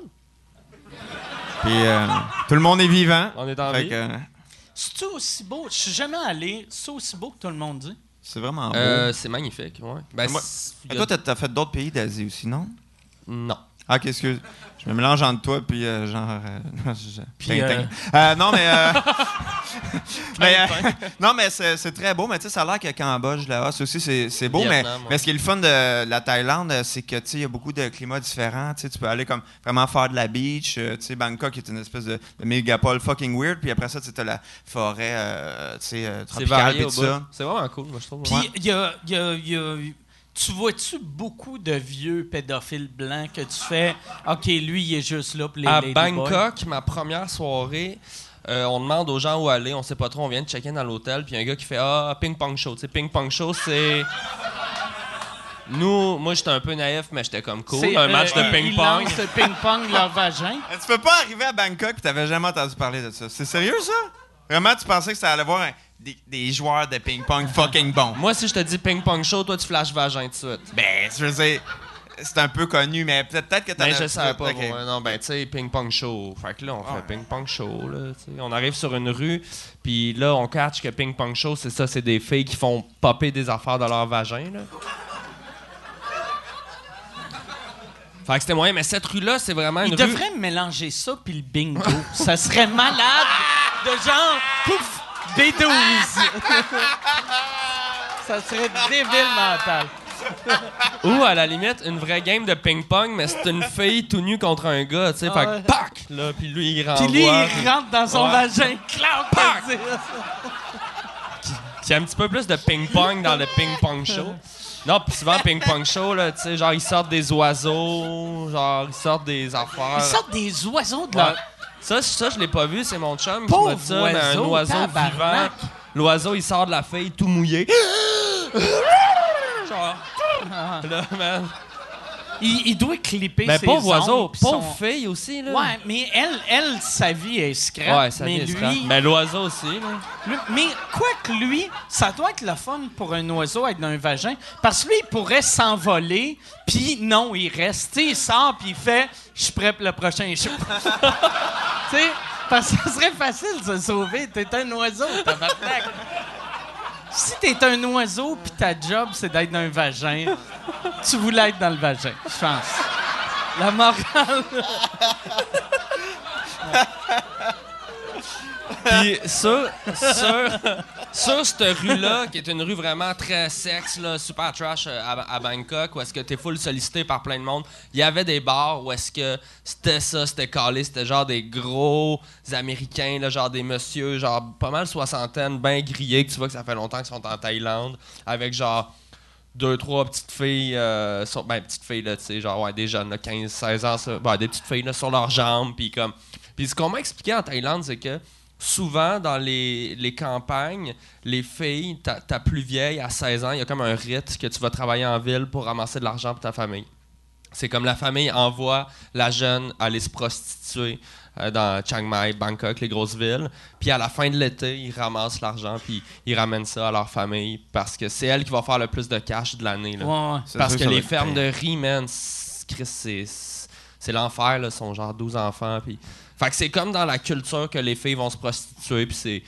Puis euh, tout le monde est vivant. On est en vie. que, C'est-tu aussi beau? Je suis jamais allé. C'est aussi beau que tout le monde dit? c'est vraiment beau. Euh, c'est magnifique, ouais. Ben, Moi- c'est- a- toi, t'as- t'as fait d'autres pays d'Asie aussi, non? Non. Ah, qu'est-ce que. Je me mélange entre toi puis euh, genre. euh, je- Puis. Euh, non, mais. euh, mais, euh, non, mais c'est c'est très beau. Mais tu sais, ça a l'air que Cambodge, Laos aussi, c'est c'est beau. mais, ouais. mais ce qui est le fun de la Thaïlande, c'est que tu sais, il y a beaucoup de climats différents. Tu sais, tu peux aller comme vraiment faire de la beach. euh, tu sais, Bangkok est une espèce de, de mégapole fucking weird. Puis après ça, tu as la forêt euh, tu sais, euh, C'est tropicale. au tout ça. C'est vraiment cool, moi, je trouve. Puis, ouais. il y a, il y a- il y a- tu vois-tu beaucoup de vieux pédophiles blancs que tu fais, OK, lui, il est juste là pour les à lady boys. Bangkok, ma première soirée, euh, on demande aux gens où aller, on sait pas trop, on vient de check-in dans l'hôtel, puis il y a un gars qui fait Ah, ping-pong show. Tu sais, ping-pong show, c'est. Nous, moi, j'étais un peu naïf, mais j'étais comme cool. C'est, Un match euh, de ping-pong. Ils lancent le ping-pong leur vagin. Tu peux pas arriver à Bangkok et t'avais jamais entendu parler de ça. C'est sérieux, ça? Vraiment, tu pensais que ça allait voir un- des, des joueurs de ping-pong fucking bons? Moi, si je te dis ping-pong show, toi, tu flashes vagin tout de suite. Ben, je veux dire, c'est un peu connu, mais peut-être peut-être que t'en Ben, as- je savais pas. Ok. non, ben, tu sais, ping-pong show. Fait que là, on fait ping-pong show, là. tu sais. On arrive sur une rue, puis là, on catch que ping-pong show, c'est ça, c'est des filles qui font popper des affaires dans leur vagin, là. Fait que c'était moyen, mais cette rue-là, c'est vraiment une Ils rue. devraient mélanger ça puis le bingo. ça serait malade de genre, pouf, B12. ça serait débile mental. Ou, à la limite, une vraie game de ping-pong, mais c'est une fille tout nue contre un gars, tu sais. Ah fait ouais. que, pac! Là, puis lui, il renvoie. Puis lui, il rentre dans son Ouais. vagin. Clac! Pac! c'est- un petit peu plus de ping-pong dans le ping-pong show. Non, puis souvent, ping-pong show, là, tu sais, genre, ils sortent des oiseaux, genre, ils sortent des affaires. Ils sortent des oiseaux de Ouais. leur... Ça, ça, je l'ai pas vu, c'est mon chum qui m'a dit ça, mais un oiseau, oiseau tabarnak. vivant. L'oiseau, il sort de la feuille tout mouillé. genre, là, man. Il, il doit clipper Mais ses pauvre oiseau, pauvre son- fille aussi, là. Ouais, mais elle, elle, sa vie est scrap. Ouais, ça mais vient lui, Mais l'oiseau aussi, là. lui- mais quoi que lui, ça doit être le fun pour un oiseau être dans un vagin, parce que lui, il pourrait s'envoler, puis non, il reste. Tu sais, il sort, puis il fait « Je suis prêt pour le prochain show. » Tu sais, parce que ça serait facile de se sauver. T'es un oiseau, tabarnak. Si t'es un oiseau, puis ta job, c'est d'être dans un vagin, tu voulais être dans le vagin, je pense. La morale... Puis sur, sur, sur cette rue-là, qui est une rue vraiment très sexe, super trash euh, à, Bangkok, où est-ce que t'es full sollicité par plein de monde, il y avait des bars où est-ce que c'était ça, c'était calé, c'était genre des gros Américains, genre des messieurs, genre pas mal soixantaine, bien grillés, que tu vois que ça fait longtemps qu'ils sont en Thaïlande, avec genre deux, trois petites filles, euh, sur- ben petites filles, là, tu sais, genre, ouais, des jeunes, là, 15, 16 ans, ben, des petites filles, là, sur leurs jambes, puis comme... Puis ce qu'on m'a expliqué en Thaïlande, c'est que souvent, dans les, les campagnes, les filles, ta, ta plus vieille, à 16 ans, il y a comme un rite que tu vas travailler en ville pour ramasser de l'argent pour ta famille. C'est comme la famille envoie la jeune aller se prostituer euh, dans Chiang Mai, Bangkok, les grosses villes. Puis à la fin de l'été, ils ramassent l'argent puis ils ramènent ça à leur famille parce que c'est elle qui va faire le plus de cash de l'année. là. Ouais, ouais. C'est Parce que les fermes de riz, man, c'est- c'est l'enfer, là. Ils sont genre 12 enfants. Puis... Fait que c'est comme dans la culture que les filles vont se prostituer. Puis c'est.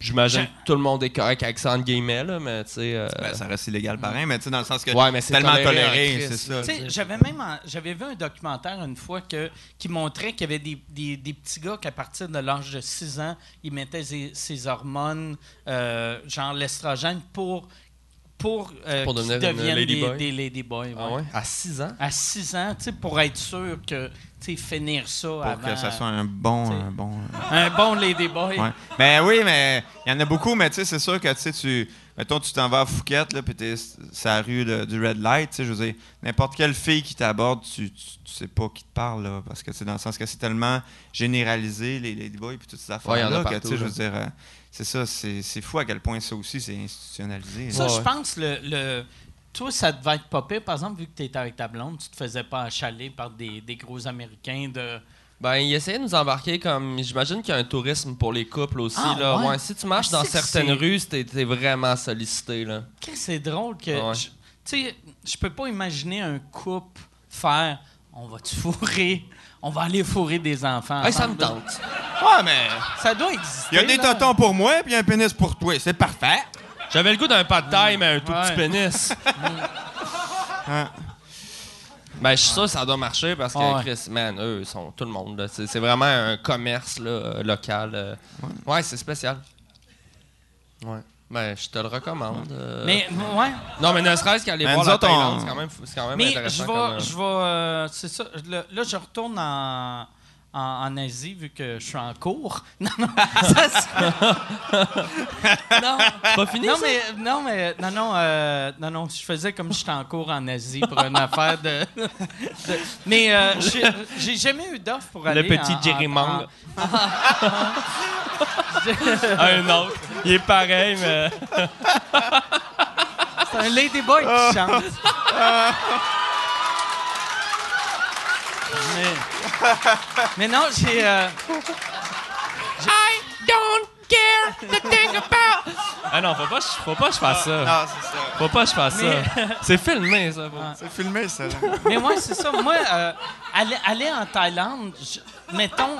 J'imagine que tout le monde est correct avec ça, entre guillemets, là, mais tu sais. euh, Ben, ça reste illégal pareil, mais tu sais, dans le sens que Ouais, mais c'est tellement toléré c'est ça. Sais, j'avais même en- j'avais vu un documentaire une fois que, qui montrait qu'il y avait des, des- des petits gars qu'à partir de l'âge de 6 ans, ils mettaient ces, ces hormones, euh, genre l'estrogène, pour, pour, euh, Pour qu'ils deviennent ladyboy. des, des ladyboys. Ah ouais. ouais? À 6 ans? À 6 ans, tu sais, pour être sûr que, tu sais, finir ça Pour avant. que ça soit un bon. Un bon Un bon ladyboy. ouais. Mais oui, mais il y en a beaucoup, mais tu sais, c'est sûr que tu sais, tu. Mettons, tu t'en vas à Fouquette, là, puis t'es sur la rue de- du Red Light, tu sais, je veux dire, n'importe quelle fille qui t'aborde, tu, tu, tu sais pas qui te parle, là, parce que c'est dans le sens que c'est tellement généralisé, les ladyboys, puis toutes ces Ouais, affaires-là, que, tu sais, je veux dire, euh, c'est ça, c'est c'est fou à quel point ça aussi, c'est institutionnalisé. Ça, là. je pense, le, le- toi, ça devait être pas pire. Par exemple, vu que tu étais avec ta blonde, tu te faisais pas achaler par des, des gros Américains de. Ben, ils essayaient de nous embarquer comme. J'imagine qu'il y a un tourisme pour les couples aussi. Ah, là. ouais. Ouais, si tu marches Ah, dans certaines rues, t'es t'es vraiment sollicité. Là. Qu'est-ce que c'est drôle que. Ouais. Tu sais, je peux pas imaginer un couple faire on va te fourrer, on va aller fourrer des enfants. Hey, ça me tente. Ouais, mais Ça doit exister. il y a des là. totons pour moi, puis un pénis pour toi, c'est parfait. J'avais le goût d'un pas de taille, mais un tout Ouais. petit pénis. Hein. Ben, je suis sûr que ça doit marcher parce que Ah ouais. Chris, man, eux, ils sont tout le monde. C'est vraiment un commerce là, euh, local. euh. Ouais, c'est spécial. Ouais. Ben, je te le recommande. euh. Mais, ouais. Non, mais ne serait-ce qu'aller Mais voir la Thaïlande, on- c'est quand même, quand même Mais intéressant. je vais. comme, euh, Je vais euh, c'est ça. Là, là, je retourne en, en, en Asie vu que je suis en cours. Non, non. ça, c'est- non. Pas fini, non, ça? mais, non, mais non, non, euh, non, non, je faisais comme si j'étais en cours en Asie pour une affaire de. de- mais euh, j'ai- jamais eu d'offre pour aller. petit en- en- Jerry Mang. en- un autre. Il est pareil, mais. C'est un ladyboy qui chante. mais, mais non, j'ai. euh, I don't care the thing about. Ah non, faut pas, faut pas que je fasse ça. Non, c'est ça. Faut pas que je fasse Mais- ça. C'est filmé, ça. faut- C'est filmé, ça. là. Mais moi, c'est ça. Moi, euh, aller, aller en Thaïlande, je- mettons,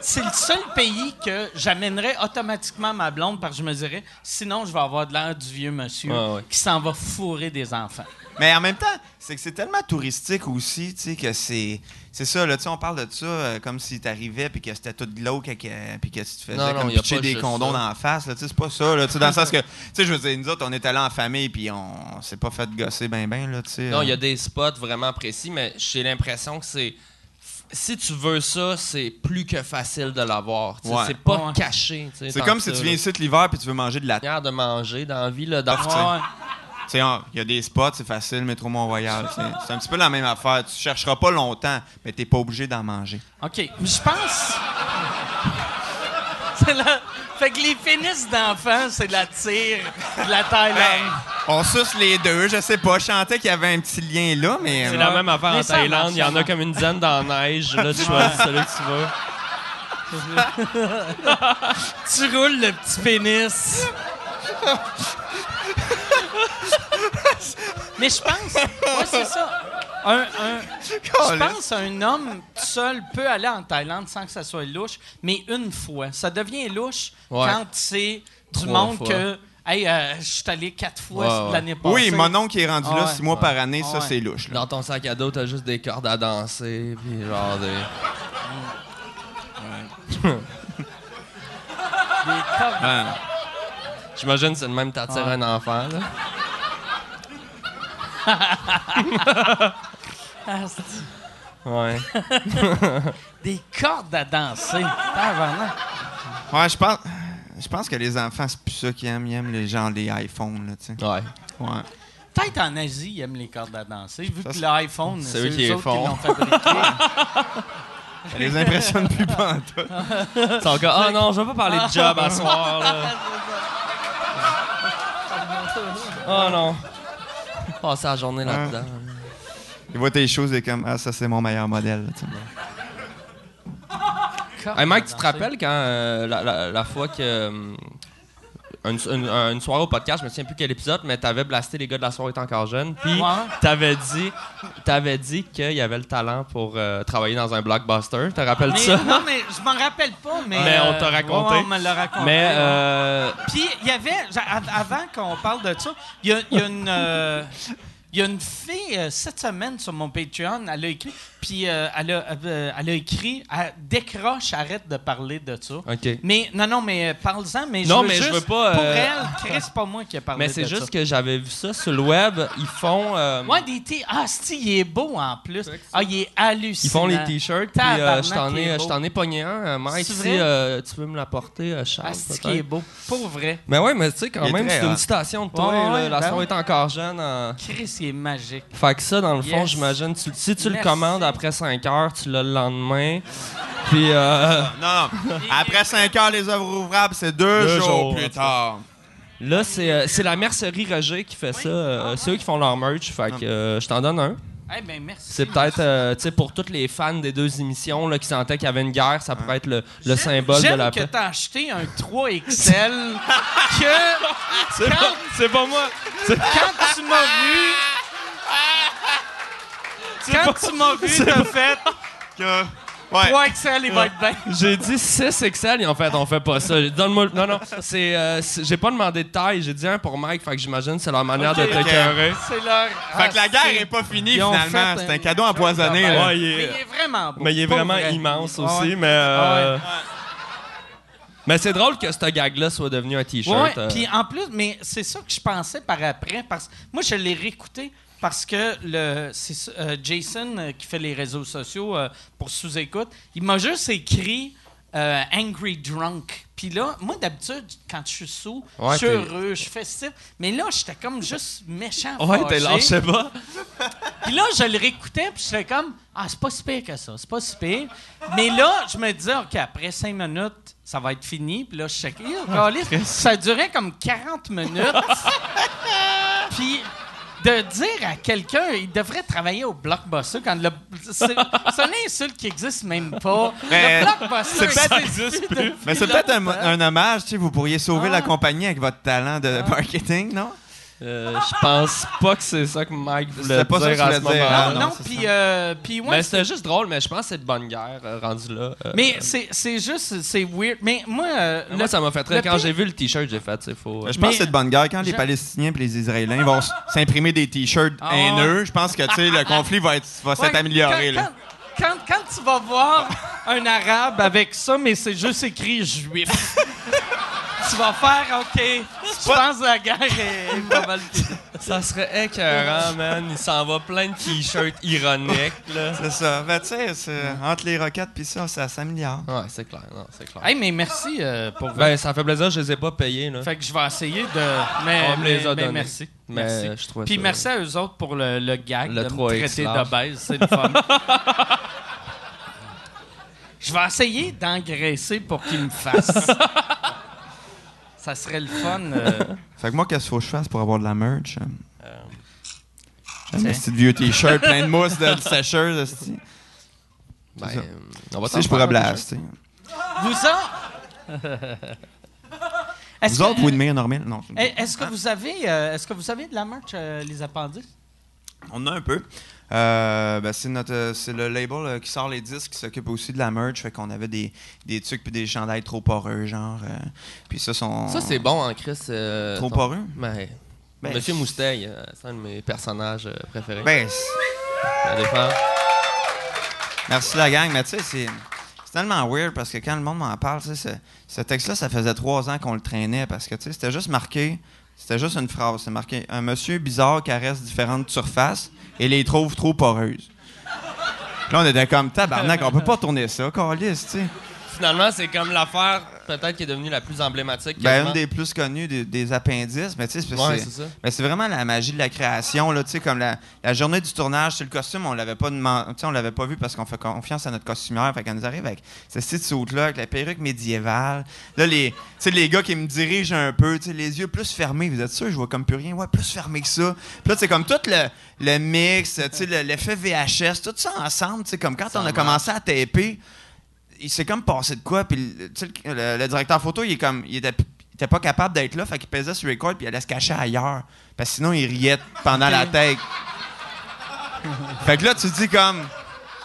c'est le seul pays que j'amènerais automatiquement ma blonde parce que je me dirais, sinon, je vais avoir de l'air du vieux monsieur Ouais, ouais. qui s'en va fourrer des enfants. Mais en même temps, c'est que c'est tellement touristique aussi, tu sais, que c'est. C'est ça, là, tu sais, on parle de ça euh, comme si t'arrivais puis que c'était tout glauque et que, puis que tu te faisais Non, non, comme pitcher des condoms ça. dans la face, là, tu sais, c'est pas ça, là, tu sais, dans le sens que, tu sais, je veux dire, nous autres, on est allés en famille puis on s'est pas fait gosser ben ben, là, tu sais. Non, il y a euh. des spots vraiment précis, mais j'ai l'impression que c'est. Si tu veux ça, c'est plus que facile de l'avoir. tu sais, Ouais. C'est pas Ouais. caché. tu sais, C'est comme si ça, tu viens là. ici l'hiver puis tu veux manger de la. De manger dans la vie, là, dans- Ouais. Il y a des spots, c'est facile, métro Mont-Royal, c'est un petit peu la même affaire. Tu chercheras pas longtemps, mais t'es pas obligé d'en manger. OK. Mais je pense. c'est la... Fait que les pénis d'enfants, c'est la tire de la Thaïlande. On suce les deux, je sais pas, je sentais qu'il y avait un petit lien là, mais. C'est euh, la même affaire Mais en Thaïlande. Il y en a comme une dizaine dans la neige. Là, tu choisis celui que tu veux. Tu roules le petit pénis. Mais je pense, ouais, c'est ça. Un, un- je pense un homme seul peut aller en Thaïlande sans que ça soit louche, mais une fois. Ça devient louche Ouais. quand c'est du Trois monde fois. que. Hey, euh, je suis allé quatre fois Ouais, l'année passée. Oui, mon oncle qui est rendu Ah là six mois par année, ça c'est louche. là. Dans ton sac à dos, t'as juste des cordes à danser. Puis genre des. Des cordes. J'imagine que c'est le même t'attires Ouais. un enfant. Là. Ouais. Des cordes à danser. Ouais, je pense. Je pense que les enfants, c'est plus ça qu'ils aiment. Ils aiment les gens, les iPhones, là, tu sais. Ouais. Ouais. Peut-être en Asie, ils aiment les cordes à danser, vu Ça, que c'est- l'iPhone, c'est c'est eux eux qui les autres font. qui l'ont fabriqué. Ça les impressionne plus pas en tout. C'est encore. Ah non, je vais pas parler de job à soir. Là. Oh non. Passer la journée là-dedans. Il voit tes choses et comme, ah, ça, c'est mon meilleur modèle. Hey Mike, tu te rappelles quand euh, la, la- la fois que. Euh, une, une- une soirée au podcast, je me souviens plus quel épisode, mais t'avais blasté les gars de la soirée étant encore jeune. Puis t'avais dit, t'avais dit qu'il y avait le talent pour euh, travailler dans un blockbuster. Te rappelles Mais- ça? non, mais je m'en rappelle pas, mais. Mais on euh, t'a raconté. ouais, on me l'a raconté. Mais euh, Puis il y avait, avant qu'on parle de ça, il y a, il y a une. euh, il y a une fille euh, cette semaine sur mon Patreon, elle a écrit, puis euh, elle, a, euh, elle a écrit, elle décroche, arrête de parler de ça. OK. Mais non, non, mais euh, parle-en, mais Non, je veux mais je juste, veux pas, Pour elle, Chris, c'est pas moi qui ai parlé Mais de c'est ça. juste que j'avais vu ça sur le web. Ils font. euh, Ouais, des t Ah, si, il est beau en plus. Ah, il est hallucinant. Ils font les t-shirts, puis euh, je t'en ai, je t'en ai pogné un, Mike. Si euh, tu veux me l'apporter, euh, Charles. Ah, c'est peut-être. qui est beau. Pour vrai. Mais ouais, mais tu sais, quand même, c'est une citation de toi. Ouais, là, ouais, la ben soirée est encore jeune. Chris, il est magique. Fait que ça, dans le fond, Yes. j'imagine, tu- si tu le commandes après 5 heures, tu l'as le lendemain. Puis, euh, Non, non. Après 5 heures, les œuvres ouvrables, c'est deux, Deux jours, jours, plus tard. là, c'est euh, c'est la mercerie Roger qui fait ça. euh, c'est eux qui font leur merch. Fait que euh, je t'en donne un. Eh ben, merci. C'est peut-être, euh, tu sais, pour tous les fans des deux émissions là, qui sentaient qu'il y avait une guerre, ça pourrait être le, le symbole de la que paix. t'as acheté un 3XL que C'est pas, c'est pas moi. quand tu m'as vu... Quand tu m'as vu, t'as fait Que- Ouais. 3XL, il va être bien. J'ai dit 6 XL, et en fait, on fait pas ça. Donne-moi. Non, non, c'est. euh, c'est- J'ai pas demandé de taille, j'ai dit un pour Mike, fait que j'imagine que c'est leur manière de t'écœurer. C'est leur... Fait que la guerre est est pas finie, finalement. C'est un- un cadeau empoisonné. là. Ouais, il Mais est- il est vraiment beau. Mais il est vraiment vrai. immense Ah aussi, ouais. mais. euh, Ah Mais c'est drôle que ce gag-là soit devenu un t-shirt. Ouais, euh. puis en plus, mais c'est ça que je pensais par après. Parce moi, je l'ai réécouté parce que le, euh, Jason, euh, qui fait les réseaux sociaux euh, pour sous-écoute, il m'a juste écrit euh, Angry Drunk. Puis là, moi, d'habitude, quand je suis sous, Ouais, je suis heureux, je suis festif. Mais là, j'étais comme juste méchant. Ouais, t'es lâché pas. Puis là, je le réécoutais, puis j'étais comme, ah, c'est pas si pire que ça, c'est pas si pire. Mais là, je me disais, OK, après cinq minutes, ça va être fini. Puis là, je checkais, câlisse, ça durait comme 40 minutes. puis de dire à quelqu'un, il devrait travailler au Blockbuster quand le. C'est une insulte qui existe même pas. Mais le Blockbuster c'est peut-être- existe depuis Mais c'est peut-être un, hommage, tu sais, vous pourriez sauver Ah. la compagnie avec votre talent de marketing, non? Euh, je pense pas que c'est ça que Mike voulait pas ça dire que à je ce voulais dire, moment-là. Ah, Non, non, non, c'est puis ça. euh, puis ouais, Mais c'était juste drôle, mais je pense que c'est de bonne guerre, euh, rendu là. Euh, mais c'est c'est juste, c'est weird. Mais moi, euh, moi, le- ça m'a fait très. Quand j'ai vu le t-shirt, j'ai fait, c'est faux. Je pense que c'est de bonne guerre. Quand les Palestiniens et les Israéliens vont s'imprimer des T-shirts Ah, haineux, je pense que tu sais, le conflit va, être- va Ouais, s'être amélioré. Quand, là. quand- quand- quand tu vas voir un arabe avec ça, mais c'est juste écrit juif, tu vas faire OK. Je pense que la guerre est, est pas mal. Ça serait écœurant, man. Il s'en va plein de t-shirts ironiques, là. C'est ça. Ben, tu sais, c'est- entre les roquettes puis ça, ça s'améliore. Ouais, c'est clair, non, c'est clair. Hey, mais merci euh, pour vous. Ben, ça fait plaisir, je les ai pas payés, là. fait que je vais essayer de. Mais, On me les a donnés. merci. Mais merci. je Puis ça- merci à eux autres pour le, le gag Le de me 3X traiter large. d'obèse. C'est le fun. je vais essayer d'engraisser pour qu'ils me fassent. Ça serait le fun. euh, Fait que moi, qu'est-ce qu'il faut que je fasse pour avoir de la merch? Euh, J'ai un petit vieux T-shirt plein de mousse de sécheuse. esti. Ben, ça. euh, on va Si t'en je pourrais faire blaster. Vous autres. Est-ce Vous que- autres, Woodmere, normal? Non. Eh. Est-ce que vous avez, euh, est-ce que vous avez de la merch, euh, les appendices? On en a un peu. Euh, ben, c'est notre euh, c'est le label euh, qui sort les disques qui s'occupe aussi de la merch fait qu'on avait des, des trucs puis des chandails trop poreux genre euh, puis ça sont Ça, c'est bon, en Chris. euh, trop ton- poreux? Ben, Ben, Monsieur Mousteil, euh, c'est un de mes personnages préférés. ben merci la gang mais tu sais c'est tellement weird parce que quand le monde m'en parle tu sais ce, ce texte là ça faisait trois ans qu'on le traînait parce que tu sais c'était juste marqué c'était juste une phrase c'est marqué un monsieur bizarre caresse différentes surfaces et les trouve trop poreuses. Là on était comme tabarnak on peut pas tourner ça câlisse, tu sais. Finalement, c'est comme l'affaire peut-être qui est devenue la plus emblématique. Ben, une des plus connues des, des appendices, mais tu sais, c'est vraiment la magie de la création, là, comme la, la journée du tournage, c'est le costume, on l'avait pas on l'avait pas vu parce qu'on fait confiance à notre costumière, fait qu'elle nous arrive avec ce saut là avec la perruque médiévale. Là, les, les gars qui me dirigent un peu, les yeux plus fermés, vous êtes sûr, je vois comme plus rien, ouais, plus fermé que ça. Puis là, c'est comme tout le, le mix, le- l'effet VHS, tout ça ensemble, comme quand Ça on a marche. commencé à taper, il s'est comme passé de quoi, puis le, le- directeur photo, il est comme, il était, il était pas capable d'être là, fait qu'il pesait sur record puis il allait se cacher ailleurs, parce que sinon il riait pendant la take. fait que là, tu te dis comme,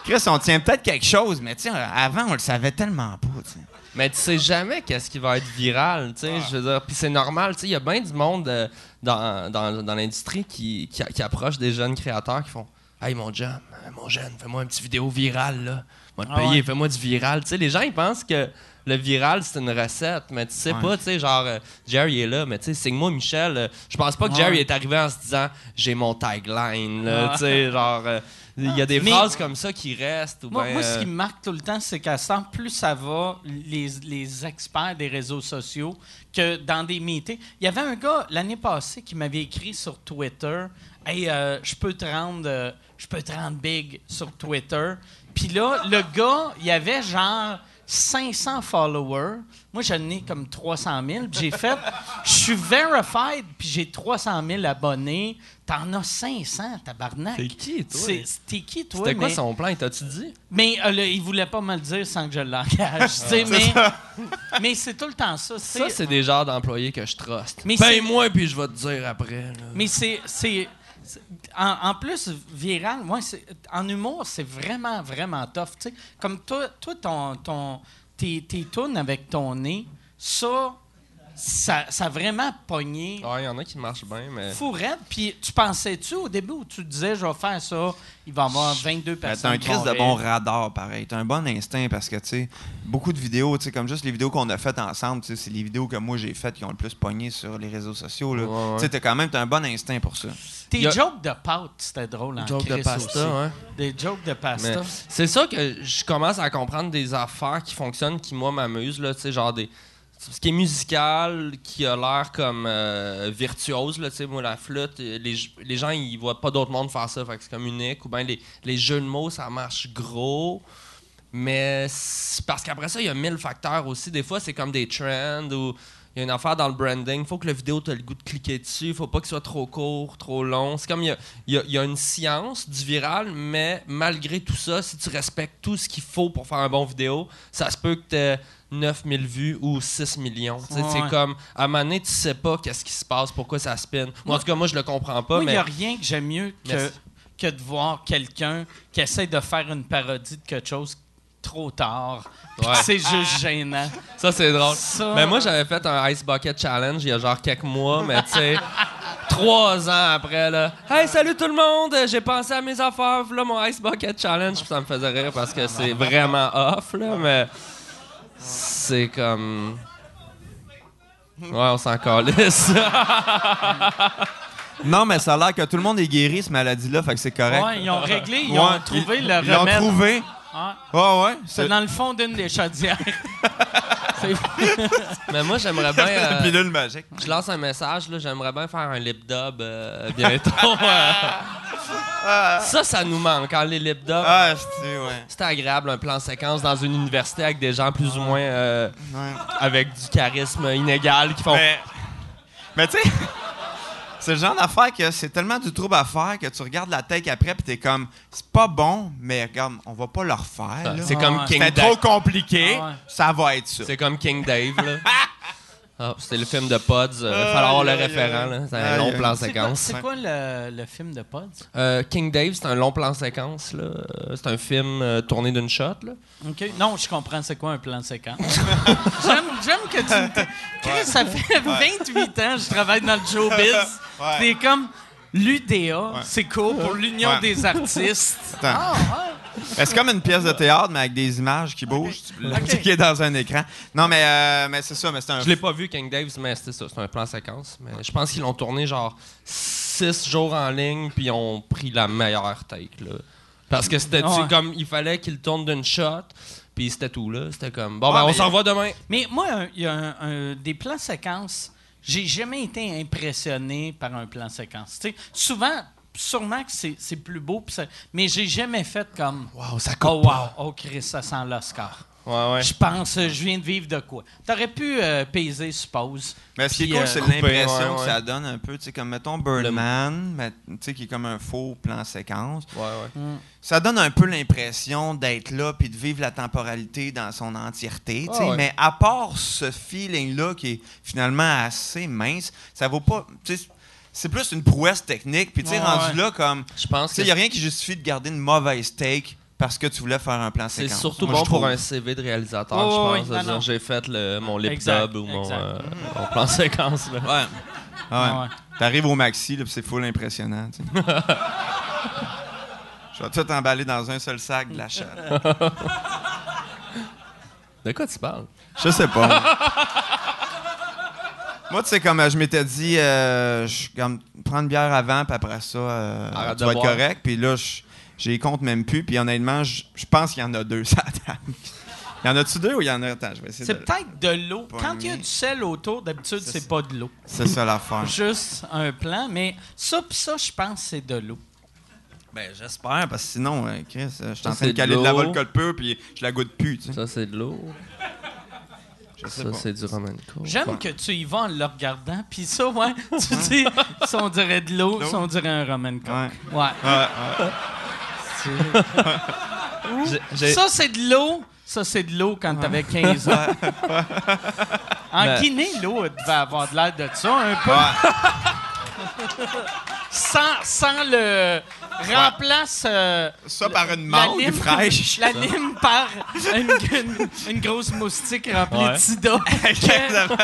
Chris, on tient peut-être quelque chose, mais sais, avant on le savait tellement pas. tu sais. Mais tu sais jamais qu'est-ce qui va être viral, tu sais, je veux dire. Puis c'est normal, tu sais, il y a bien du monde euh, dans, dans, dans l'industrie qui, qui, qui approche des jeunes créateurs qui font Hey mon jeune, mon jeune, fais-moi une petite vidéo virale, là. Te Ah payer, ouais. fais-moi du viral. Tu sais, les gens, ils pensent que le viral, c'est une recette, mais tu sais Ouais. pas, tu sais, genre, euh, Jerry est là, mais tu sais, signe-moi Michel. euh, je pense pas que Jerry est arrivé en se disant J'ai mon tagline, là, tu sais, genre. euh, il y a des Mais- phrases comme ça qui restent. Ou Moi, ben, moi, ce euh, qui me marque tout le temps, c'est qu'à ce plus ça va, les, les experts des réseaux sociaux, que dans des meetings. Il y avait un gars l'année passée qui m'avait écrit sur Twitter Hey, je peux te rendre. je peux te rendre big sur Twitter. Puis là, le gars, il avait genre 500 followers. Moi, j'en ai comme 300 000. Puis j'ai fait, je suis verified, puis j'ai 300 000 abonnés. T'en as 500, tabarnak. T'es qui, toi? C'est- T'es qui, toi? C'était quoi mais- son plan, t'as-tu dit? mais euh, là, il voulait pas me le dire sans que je l'engage. sais, mais mais c'est tout le temps ça. Ça, c'est des genres d'employés que je truste. Mais Paye-moi, puis je vais te dire après. là. mais c'est. c'est- c'est- En, plus, viral, moi, en humour, c'est vraiment, vraiment tough. Comme toi, toi ton, ton, tes, tes tunes avec ton nez, ça, ça, ça a vraiment pogné. Ouais, il y en a qui marchent bien, mais. Fou raide. Puis tu pensais-tu au début où tu disais, je vais faire ça, il va y avoir 22 Ben, personnes. T'as un crise de bon radar, pareil. T'as un bon instinct parce que, tu sais, beaucoup de vidéos, tu sais, comme juste les vidéos qu'on a faites ensemble, tu sais, c'est les vidéos que moi j'ai faites qui ont le plus pogné sur les réseaux sociaux. là. Ouais, ouais. Tu sais, t'as quand même t'as un bon instinct pour ça. Tes a- jokes de pâte, c'était drôle en Joke de pasta, aussi. ouais. Des jokes de Mais pasta. c'est ça que je commence à comprendre des affaires qui fonctionnent, qui moi m'amusent, là, tu sais, genre des. Ce qui est musical, qui a l'air comme euh, virtuose, là, moi, la flûte, euh, les, les gens, ils voient pas d'autre monde faire ça, que c'est comme unique. Ou bien les, les jeux de mots, ça marche gros. Mais parce qu'après ça, il y a mille facteurs aussi. Des fois, c'est comme des trends ou il y a une affaire dans le branding. faut que la vidéo, tu le goût de cliquer dessus. faut pas qu'il soit trop court, trop long. C'est comme il y y a- une science du viral, mais malgré tout ça, si tu respectes tout ce qu'il faut pour faire un bon vidéo, ça se peut que tu 9000 vues ou 6 millions. Ouais. C'est comme, à un moment donné, tu sais pas qu'est-ce qui se passe, pourquoi ça spin. Moi, en tout cas, moi, je le comprends pas, Moi, il mais n'y a rien que j'aime mieux que, Merci. que de voir quelqu'un qui essaie de faire une parodie de quelque chose trop tard. Ouais. C'est juste gênant. Ça, c'est drôle. Ça- Mais moi, j'avais fait un Ice Bucket Challenge il y a genre quelques mois, mais tu sais, trois ans après, là. Hey, salut tout le monde! J'ai pensé à mes affaires, là, mon Ice Bucket Challenge. Puis ça me faisait rire parce que c'est vraiment off, là, mais c'est comme. Ouais, on s'en calisse. Non, mais ça a l'air que tout le monde est guéri, cette maladie-là, fait que c'est correct. Ouais, ils ont réglé, ils Ouais, ont trouvé ils- le Ils l'ont remède. trouvé. Ouais. Ouais, ouais. C'est dans le fond d'une des chaudières. C'est- mais moi, j'aimerais bien. la euh, pilule magique. je lance un message, là. J'aimerais bien faire un lip dub euh, bientôt. euh. ça, ça nous manque, hein, les lip dubs. Ah, c'est ouais. C'était agréable, un plan séquence dans une université avec des gens plus ou moins euh, ouais. avec du charisme inégal qui font. Mais, mais tu sais, c'est le genre d'affaire que c'est tellement du trouble à faire que tu regardes la take après puis t'es comme, c'est pas bon, mais regarde, on va pas le refaire. là. C'est comme ouais. King C'était Dave. trop compliqué, Ah ouais. ça va être ça. C'est comme King Dave, là. Ah, c'était le film de Pods. Il fallait avoir le référent, là. C'est un long plan séquence. c'est quoi le, le film de Pods? Euh, King Dave, c'est un long plan séquence, là. Euh, C'est un film euh, tourné d'une shot, là. OK. Non, je comprends c'est quoi un plan séquence. j'aime, j'aime que tu... me t- Chris, ça fait 28 ans que je travaille dans le showbiz. Ouais. C'est comme l'UDA, c'est cool pour l'Union Ouais. des artistes. Attends. Ah, ouais. C'est comme une pièce de théâtre, mais avec des images qui bougent, tu qui est dans un écran. Non, mais, euh, mais c'est ça, mais c'est un. Je l'ai pas vu, King Dave, mais c'était ça. C'est un plan séquence. Mais je pense qu'ils l'ont tourné genre six jours en ligne, puis ils ont pris la meilleure take, là. Parce que c'était Ouais. comme il fallait qu'ils tournent d'une shot. Puis c'était tout, là. C'était comme, bon, Ouais, ben, on s'en va demain. Mais moi, il y a un- un- des plans séquences. J'ai jamais été impressionné par un plan séquence. Tu sais, souvent, sûrement que c'est c'est plus beau, pis ça- mais j'ai jamais fait comme. Wow, ça Oh coupe wow, oh Chris, ça sent l'Oscar. Ouais, ouais. Je pense, euh, je viens de vivre de quoi. T'aurais pu euh, peser, suppose. Mais ce qui est Puis, cool, euh, c'est l'impression ouais, que ça donne un peu. Tu sais, comme mettons Birdman, mais, tu sais, qui est comme un faux plan séquence. Ouais, ouais. Ça donne un peu l'impression d'être là puis de vivre la temporalité dans son entièreté. tu sais. Ah ouais. Mais à part ce feeling-là qui est finalement assez mince, ça vaut pas. tu sais, C'est plus une prouesse technique. Puis, tu sais, Ouais, rendu ouais. là, comme. Je pense Tu il n'y a rien qui justifie de garder une mauvaise take parce que tu voulais faire un plan c'est séquence. surtout Moi, bon pour un CV de réalisateur, je pense. non. dire, J'ai fait le, mon lip Exact, dub ou mon, euh, mon plan séquence. Là. Ouais. Ah ouais. T'arrives au maxi, là, puis c'est full impressionnant. Je vais tout emballer dans un seul sac de la chatte. De quoi tu parles? Je sais pas. Moi, tu sais, comme euh, je m'étais dit, euh, je- comme, prendre une bière avant, puis après ça, euh, Arrête tu de vas être boire. correct. Puis là, je j'ai compte même plus. Puis honnêtement, je je pense qu'il y en a deux, ça table. Il y en a-tu deux ou il y en a... Attends, je vais essayer C'est de... peut-être de l'eau. Pas Quand il y a mis. du sel autour, d'habitude, C'est pas de l'eau. C'est ça l'affaire. Juste un plan, mais ça pis ça, je pense, c'est de l'eau. Ben, j'espère, parce que sinon, euh, Chris, euh, je suis en Ça, train de c'est de caler de la l'eau. volcole pure, puis je la goûte plus, tu sais. Ça, c'est de l'eau. Je sais Ça, c'est du Roman. J'aime que tu y vas en le regardant, puis ça, ouais, tu dis, ça on dirait de l'eau, ça on dirait un Roman Coke. Ouais. Ouais. Ouais, Ça, c'est de l'eau. Ça, c'est de l'eau quand t'avais 15 ans. En Mais- Guinée, l'eau elle devait avoir de l'air de ça, un peu. sans, sans le... Remplace... euh, Ça par une la mangue lime- fraîche. La lime par une, une- une grosse moustique remplie Ouais. de sida. Exactement.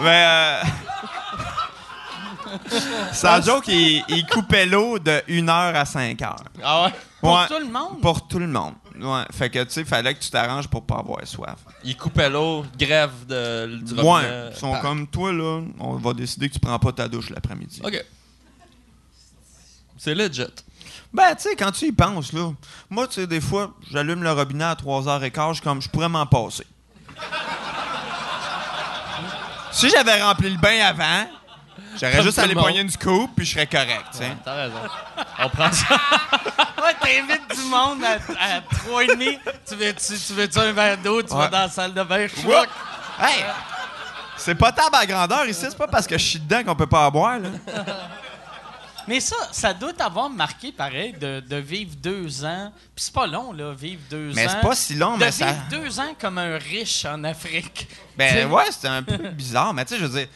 Mais euh... Sans joke, il, il coupait l'eau de 1 heure à 5 heures. Ah ouais? Pour Ouais. tout le monde? Pour tout le monde. Ouais. Fait que, tu sais, fallait que tu t'arranges pour pas avoir soif. Il coupait l'eau, grève de, du Ouais. Ils sont comme, toi, là, on va décider que tu prends pas ta douche l'après-midi. OK. C'est legit. Ben, tu sais, quand tu y penses, là, moi, tu sais, des fois, j'allume le robinet à 3h15, je suis comme, je pourrais m'en passer. si j'avais rempli le bain avant, j'aurais juste monde. pogner une scoop, puis je serais correct, tu sais. T'as raison. On prend ça. Ouais, t'invites du monde à, à 3,5. Tu veux-tu tu veux-tu un verre d'eau? Tu vas dans la salle de bain. Whoop! Hey! C'est pas table à grandeur ici, c'est pas parce que je suis dedans qu'on peut pas en boire, là. Mais ça, ça doit t'avoir marqué, pareil, de, de vivre deux ans. Puis c'est pas long, là, vivre deux Mais ans. c'est pas si long, de mais vivre ça. deux ans comme un riche en Afrique. Ben ouais, c'était un peu bizarre, mais tu sais, je veux dire,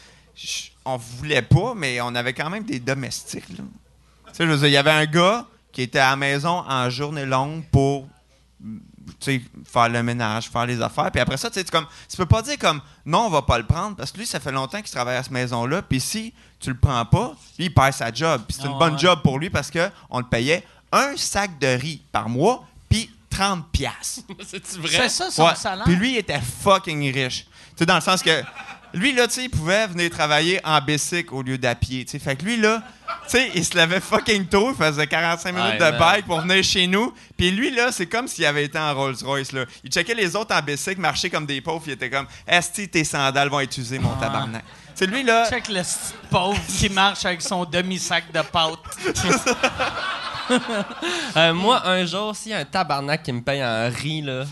on voulait pas, mais on avait quand même des domestiques, là. Tu sais, je veux dire, il y avait un gars qui était à la maison en journée longue pour tu sais, faire le ménage, faire les affaires. Puis après ça, tu sais, tu comme, tu peux pas dire comme, non, on va pas le prendre, parce que lui, ça fait longtemps qu'il travaille à cette maison-là. Puis si tu le prends pas, lui, il perd sa job. Puis c'est une Ah, bonne ouais. job pour lui parce que on le payait un sac de riz par mois, puis 30 piastres. C'est C'est-tu vrai? ça son Ouais. salaire? Puis lui, il était fucking riche. Tu sais, dans le sens que lui, là, tu sais, il pouvait venir travailler en bicycle au lieu d'à pied. tu sais. Fait que lui, là, tu sais, il se levait fucking tôt, il faisait 45 minutes de man. bike pour venir chez nous. Puis lui, là, c'est comme s'il avait été en Rolls-Royce, là. Il checkait les autres en bicycle, marchait comme des pauvres, il était comme, Esti, tes sandales vont être usées, mon tabarnak. Sais, lui, là, Check le petit pauvre qui marche avec son demi-sac de pâte. Euh, moi, un jour, s'il y a un tabarnak qui me paye en riz, là.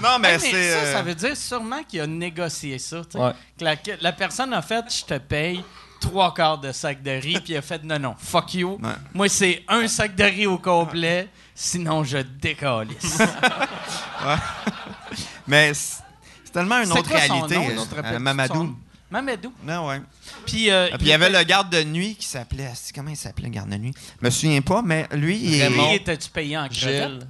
non, mais Hey, mais c'est. ça, euh, ça veut dire sûrement qu'il a négocié ça. Ouais. Que la, que la personne a fait, je te paye trois quarts de sac de riz, puis il a fait, non, non, fuck you. Ouais. Moi, c'est un sac de riz au complet, sinon je décalisse. Mais c'est tellement une autre quoi son réalité. nom, euh, euh, Mamadou. son- Mamadou. Non, ouais. Puis, euh, Ah, Puis il y avait était- le garde de nuit qui s'appelait. asti, Comment il s'appelait, le garde de nuit? Je me souviens pas, mais lui, il, Lui, était-tu payé en. Ou,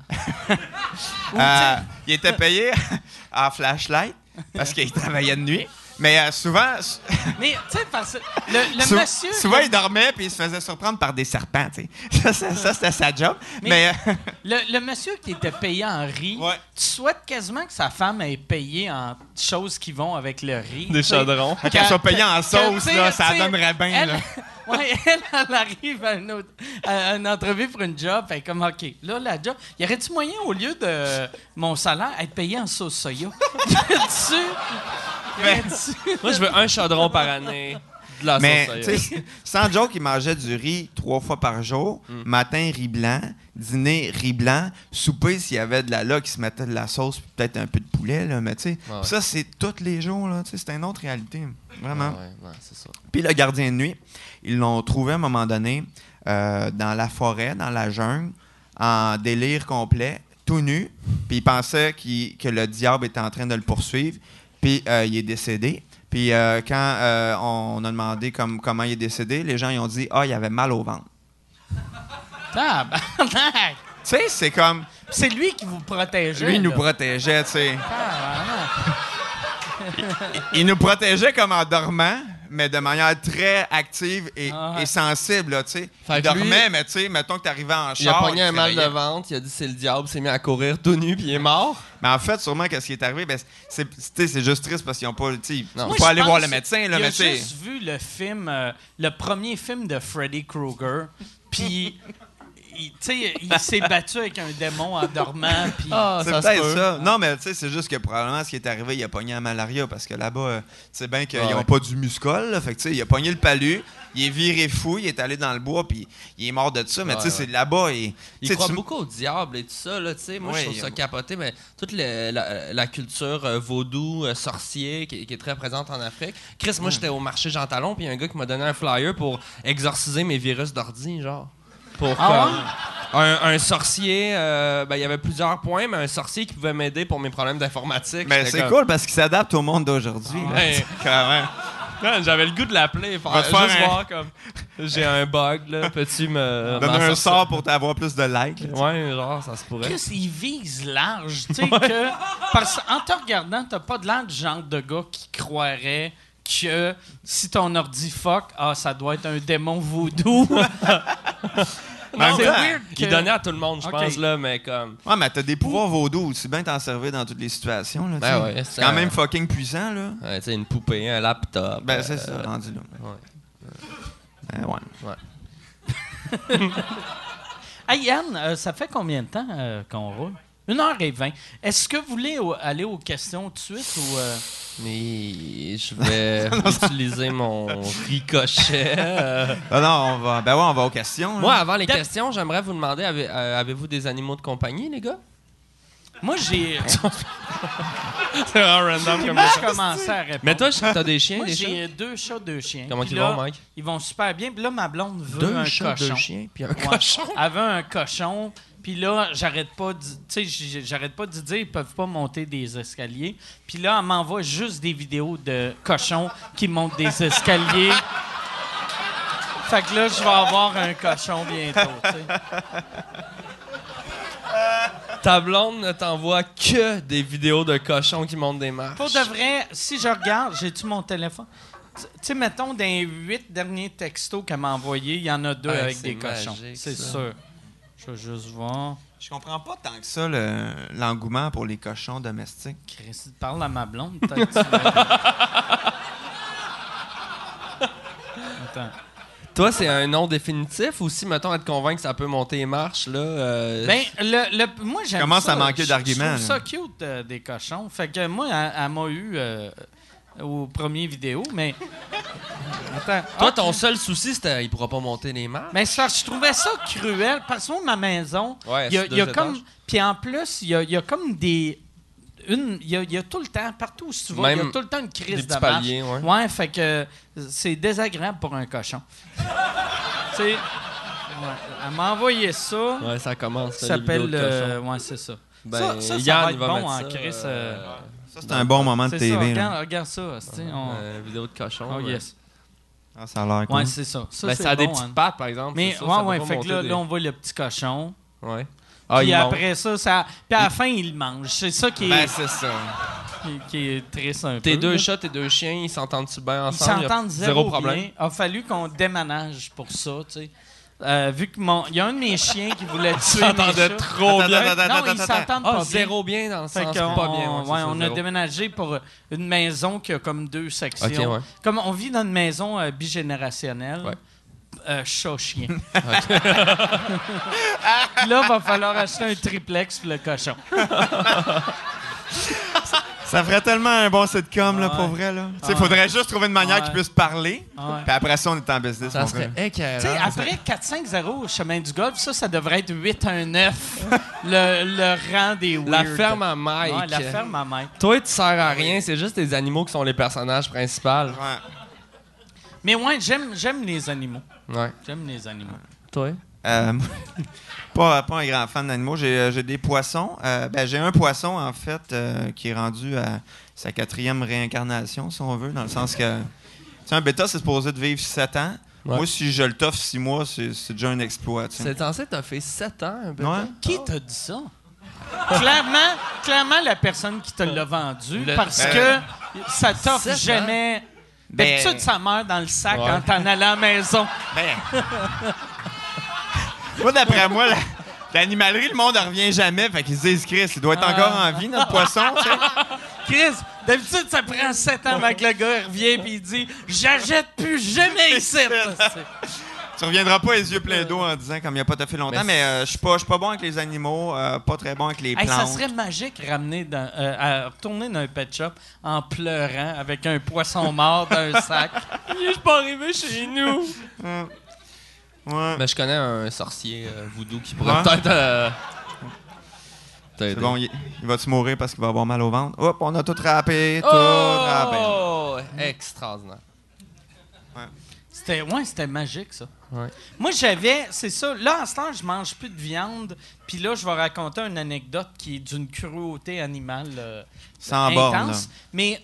euh, il était payé en flashlight parce qu'il travaillait de nuit. Mais euh, souvent, Mais, tu sais, parce que le, le sou- monsieur... souvent, il dormait puis il se faisait surprendre par des serpents. tu sais. Ça, ça, ça, c'était sa job. Mais- Mais, euh, Le, le monsieur qui était payé en riz, Ouais. tu souhaites quasiment que sa femme ait payé en choses qui vont avec le riz. Des chaudrons. qu'elle soit payée en sauce, là, ça donnerait bien. Elle, là. Ouais, elle, elle arrive à une, autre- à une entrevue pour une job. Fait comme, OK, là, la job, y aurait-tu moyen, au lieu de mon salaire, être payé en sauce soya? Y a-tu- Moi, je veux un chaudron par année de la Mais, sans joke, il mangeait du riz trois fois par jour. Mm. Matin, riz blanc. Dîner, riz blanc. Souper, s'il y avait de la là, qui se mettait de la sauce, puis peut-être un peu de poulet, là. Mais, tu sais, Ouais. ça, c'est tous les jours, c'est une autre réalité. Vraiment. Ouais, ouais, c'est ça. Puis le gardien de nuit, ils l'ont trouvé à un moment donné euh, dans la forêt, dans la jungle, en délire complet, tout nu. Puis il pensait que le diable était en train de le poursuivre. Puis euh, il est décédé. Puis euh, quand euh, on a demandé comme- comment il est décédé, les gens ils ont dit Ah, il avait mal au ventre. Tu sais, c'est comme. C'est lui qui vous protégeait. Lui, il nous là. protégeait, tu sais. Il nous protégeait comme en dormant, mais de manière très active et, Ah ouais. et sensible, là, tu sais. Fait Il que lui- dormait, mais tu sais, mettons que t'arrivais en char. Il a pogné un mal de ventre, il a dit c'est le diable, s'est mis à courir tout nu, puis il est mort. Mais en fait, sûrement, qu'est-ce qui est arrivé, ben, c'est, tu sais, c'est juste triste parce qu'ils n'ont pas. tu sais, Il Non. faut Moi, pas aller voir le médecin, là, il mais a tu sais. juste vu le film, euh, le premier film de Freddy Krueger, puis il, s'est battu avec un démon en dormant, puis Ah, C'est peut-être peut. ça. Non, mais tu sais, c'est juste que probablement ce qui est arrivé, il a pogné la malaria parce que là-bas, euh, tu sais bien qu'ils Ouais. n'ont pas du muscol. là. fait que tu sais, il a pogné le palu, il est viré fou, il est allé dans le bois, puis il est mort de ça. Mais Ouais, tu sais, ouais. c'est là-bas. Et, Il croit tu- beaucoup au diable et tout ça, là, tu sais. Moi, Ouais, je trouve ça a- capoté, mais toute le- la, la culture euh, vaudou, euh, sorcier, qui, qui est très présente en Afrique. Chris, moi, j'étais au marché Jean Talon, puis il y a un gars qui m'a donné un flyer pour exorciser mes virus d'ordi, genre. Pour Ah comme- un, un sorcier, euh, ben, il y avait plusieurs points, mais un sorcier qui pouvait m'aider pour mes problèmes d'informatique. Mais J'étais c'est comme- cool parce qu'il s'adapte au monde d'aujourd'hui. Ouais. J'avais le goût de l'appeler, faire, juste un- voir comme j'ai un bug, là, peux-tu me. Donne m'en un sort pour t'avoir plus de likes. là. Ouais, genre, ça se pourrait. Chris, il vise large, tu sais que parce qu'en te regardant, t'as pas de l'air du genre de gars qui croirait que si ton ordi fuck, ah ça doit être un démon voodoo. En c'est weird que Il donnait à tout le monde, je pense, là, mais comme. Ouais, mais t'as des pouvoirs vaudous aussi bien t'en servir dans toutes les situations. Là, Ben ouais, c'est quand même fucking puissant, là. Ouais, tu sais, une poupée, un laptop. Ben, euh, c'est ça, rendu là. Ben, ouais. Hey Yann, euh, ça fait combien de temps euh, qu'on roule? Une heure et vingt. Est-ce que vous voulez au- aller aux questions tout de suite ou euh, Mais je vais utiliser mon ricochet. euh. Ah non, on va. Ben ouais, on va aux questions. là. Moi, avant les questions, j'aimerais vous demander avez- euh, avez-vous des animaux de compagnie, les gars? Moi j'ai. C'est vraiment random moi je commençais à répondre. Mais toi, je- t'as des chiens, moi des chats? j'ai deux chats, deux chiens. Comment Puis ils là, vont, Mike? Ils vont super bien. Puis là ma blonde veut Deux un chats, cochon. deux chiens, puis un Ouais. cochon? Elle veut un cochon. Puis là, j'arrête pas de, tu sais, j- j'arrête pas de dire ils peuvent pas monter des escaliers. Puis là, elle m'envoie juste des vidéos de cochons qui montent des escaliers. fait que là, je vais avoir un cochon bientôt. Ta blonde ne t'envoie que des vidéos de cochons qui montent des marches. Pour de vrai, si je regarde, j'ai-tu mon téléphone? Tu sais, mettons, dans les huit derniers textos qu'elle m'a envoyés, il y en a deux Ouais, avec des cochons. C'est sûr. Je vais juste voir. Je comprends pas tant que ça le- l'engouement pour les cochons domestiques. Chris, parle à ma blonde, peut-être. que tu vas- Attends. Toi, c'est un nom définitif ou si, mettons, elle te convainc que ça peut monter les marches, là. euh, Ben, le, le- moi, j'aime Commence ça. à manquer Je- d'arguments, Je trouve là. ça cute, euh, des cochons. Fait que moi, elle, elle m'a eu euh, aux premières vidéos, mais... Attends. Toi, Ah, ton seul souci, c'était il pourra pas monter les marches. Mais ça, je trouvais ça cruel, parce que moi, ma maison, Ouais, il y a, c'est y comme... Puis en plus, il y a, il y a comme des... Une, il, y a, il y a tout le temps, partout où tu vas, il y a tout le temps une crise de marche. paliers, ouais. Ouais, fait que c'est désagréable pour un cochon. tu sais, ouais, elle m'a envoyé ça. Ouais, ça commence. Ça s'appelle. euh, ouais, c'est ça. Ben, ça, ça, ça Yann, va être bon en Chris. euh, euh, Ça, c'est un bon moment de TV. ça, là. regarde, regarde ça. c'est- on- Euh, vidéo de cochon. Oh ouais. yes. Ah, ça a l'air cool. Ouais, c'est ça. Ça, Ben, ça a des bon, petites hein. pattes, par exemple. Mais ça, ouais, ça ouais, fait que là, des- là, on voit le petit cochon. Ouais. Ah, puis il après ça, ça. Puis à la fin, il le mange. C'est ça qui est, Ben, c'est ça. qui, qui est triste un Tes peu. deux là. chats, tes deux chiens, ils s'entendent-tu bien Ils ensemble? Il y a s'entendent zéro zéro problème? bien. A fallu qu'on déménage pour ça, tu sais. Euh, vu que mon, il y a un de mes chiens qui voulait tuer mes s'entendaient chats. trop Attends, bien. attends, attends, non, attends, ils attends. s'entendent Ah, pas bien. zéro bien dans le Fait sens qu'on- pas bien. on, ouais, c'est ouais, ça, on a zéro. déménagé pour une maison qui a comme deux sections. Ok, ouais. Comme on vit dans une maison euh, bigénérationnelle. Ouais. euh, chat-chien. là, va falloir acheter un triplex pour le cochon. Ça ferait tellement un bon sitcom, là, Ouais. pour vrai, là. Ouais. faudrait juste trouver une manière Ouais. qu'il puisse parler. Puis après ça, on est en business, Ça serait après 4-5-0 au chemin du golf, ça, ça devrait être 8-1-9, le, le rang des weird. La ferme à Mike. Ouais, la ferme à Mike. Toi, tu sers à rien, c'est juste les animaux qui sont les personnages principaux. Ouais. Mais ouais, j'aime, j'aime les animaux. Ouais. J'aime les animaux. Toi? Euh, pas, pas un grand fan d'animaux. J'ai, euh, des poissons. Euh, ben, j'ai un poisson, en fait, euh, qui est rendu à sa quatrième réincarnation, si on veut, dans le sens que. Tu sais, un bêta, c'est supposé de vivre 7 ans. Ouais. Moi, si je le toffe 6 mois, c'est, déjà un exploit. C'est censé t'as fait 7 ans, un. Ouais. Qui t'a dit ça? clairement, clairement, la personne qui te l'a vendu, Le- parce Ben- que ça t'offre jamais. Ben- D'habitude, ça meurt dans le sac Ouais. quand t'en allais à la maison. Ben. Moi, d'après moi, la- l'animalerie, le monde ne revient jamais. Fait qu'ils se disent, Chris, il doit être encore en vie, notre poisson, tu sais. Chris, d'habitude, ça prend 7 ans avant que le gars il revient et il dit J'achète plus jamais ici. Tu reviendras pas les yeux pleins d'eau en disant comme il n'y a pas fait longtemps, Mais mais euh, je suis pas, je suis pas bon avec les animaux, euh, pas très bon avec les Hey, ça plantes. serait magique ramener dans, euh, à retourner dans un pet shop en pleurant avec un poisson mort dans un sac. Je suis pas arrivé chez nous. Ouais. Mais je connais un sorcier euh, voodoo qui pourrait Ouais. peut-être. euh, t'aider. C'est bon, il, il va-tu mourir parce qu'il va avoir mal au ventre? Hop, on a tout râpé, tout râpé. Oh! Extraordinaire. C'était ouais, c'était magique ça. Ouais. Moi j'avais, c'est ça. Là en ce temps, je mange plus de viande. Puis là, je vais raconter une anecdote qui est d'une cruauté animale euh, Sans borne, là. intense. Mais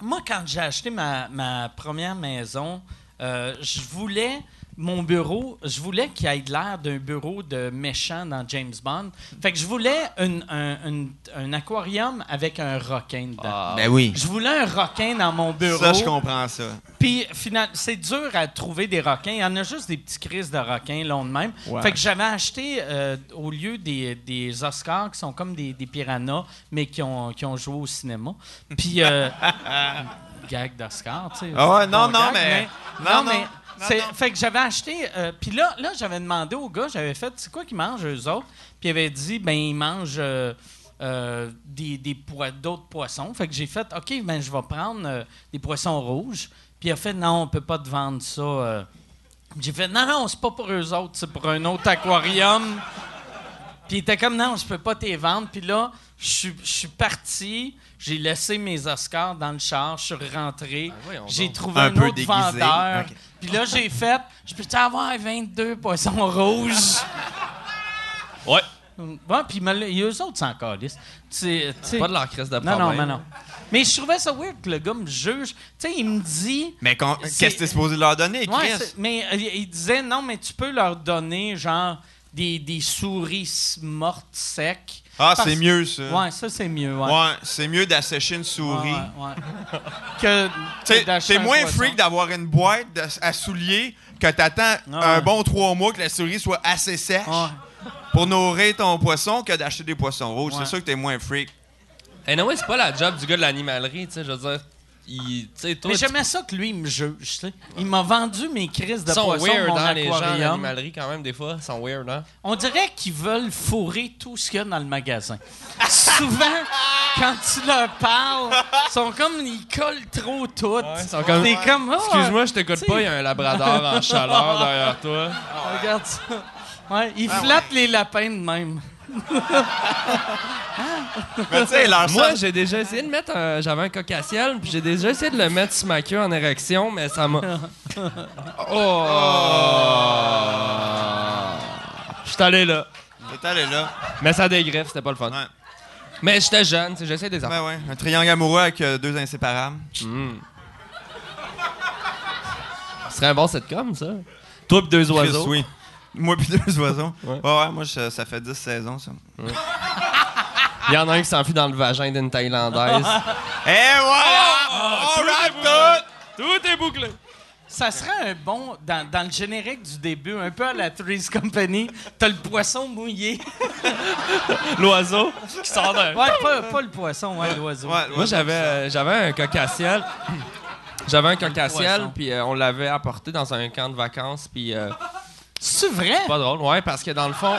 moi, quand j'ai acheté ma, ma première maison, euh, je voulais mon bureau, je voulais qu'il ait de l'air d'un bureau de méchant dans James Bond. Fait que je voulais une- un, un- un aquarium avec un requin dedans. Ah. Ben oui. Je voulais un requin dans mon bureau. Ça, je comprends ça. Puis, finalement, c'est dur à trouver des requins. Il y en a juste des petits crises de requins longs de même. Ouais. Fait que j'avais acheté, euh, au lieu des, des Oscars, qui sont comme des, des piranhas, mais qui ont, qui ont joué au cinéma. Puis, euh, gag d'Oscar, tu sais. Ah ouais, non, non, gag, mais- Non, non, mais. C'est-. Fait que j'avais acheté. euh, puis là, là j'avais demandé au gars, j'avais fait, c'est quoi qu'ils mangent, eux autres? Puis il avait dit, ben, ils mangent. euh, euh, des, des d'autres poissons. Fait que j'ai fait, OK, ben, je vais prendre des poissons rouges. Puis il a fait, non, on peut pas te vendre ça. J'ai fait, non, non, c'est pas pour eux autres, c'est pour un autre aquarium. Puis il était comme, non, je peux pas t'y vendre. Puis là, je suis parti, j'ai laissé mes Oscars dans le char, je suis rentré, Ben j'ai trouvé Un un, peu autre déguisé. vendeur. Puis là, j'ai fait, je peux-tu avoir 22 poissons rouges? Ouais. Ouais, puis eux autres sais- tu sais- Pas de leur crise de non, problème. non, non, non. Mais je trouvais ça weird que le gars me juge. Tu sais, il me dit. Mais C'est- qu'est-ce que t'es supposé leur donner, Chris? Ouais, c'est- mais euh, il disait non, mais tu peux leur donner genre des, des souris mortes secs. Ah, Parce- c'est mieux, ça. Ouais, ça c'est mieux. Ouais. Ouais, c'est mieux d'assécher une souris. Ouais, ouais, ouais. que un moins poisson. freak d'avoir une boîte de- à souliers que t'attends Ouais. un bon trois mois que la souris soit assez sèche Ouais. pour nourrir ton poisson que d'acheter des poissons rouges. Ouais. C'est sûr que t'es moins freak. Et non, c'est pas la job du gars de l'animalerie, tu sais, je veux dire. Il, toi, Mais j'aimais ça que lui il me juge. tu sais. Il m'a vendu mes crises de ils sont poisson de weird, mon hein, les gens d'animalerie, quand même, des fois. Ils sont weird, hein? On dirait qu'ils veulent fourrer tout ce qu'il y a dans le magasin. Souvent, quand tu leur parles, ils sont comme ils collent trop tout. ils sont comme- Ah, Excuse-moi, je t'écoute pas, il y a un labrador en chaleur derrière toi. Regarde ça. Ouais, ils flattent les lapins de même. Mais tu sais, leur Moi, j'ai déjà essayé de mettre un. J'avais un cocassiel, puis j'ai déjà essayé de le mettre sur ma queue en érection, mais ça m'a. Oh! Je suis allé là. T'es allé là. Mais ça dégriffe, c'était pas le fun. Ouais. Mais j'étais jeune, tu sais, j'essaie des affaires. Ben ouais. Un triangle amoureux avec euh, deux inséparables. Mm. Ce serait un bon sitcom, ça. Toi pis deux Chris, oiseaux. oui. Moi puis deux oiseaux. Ouais. Ouais, ouais, moi, je- ça fait 10 saisons, ça. Il y en a un qui s'enfuit dans le vagin d'une Thaïlandaise. Et voilà! On wrap tout! Tout est bouclé. Ça serait un bon, dans, dans le générique du début, un peu à la Three's Company, t'as le poisson mouillé. L'oiseau qui sort d'un. Ouais, pas, pas le poisson, ouais, l'oiseau. Ouais, Moi, j'avais, euh, j'avais un cocassiel. J'avais un poisson. cocassiel, puis euh, on l'avait apporté dans un camp de vacances, puis euh, C'est vrai? pas drôle. Ouais, parce que dans le fond.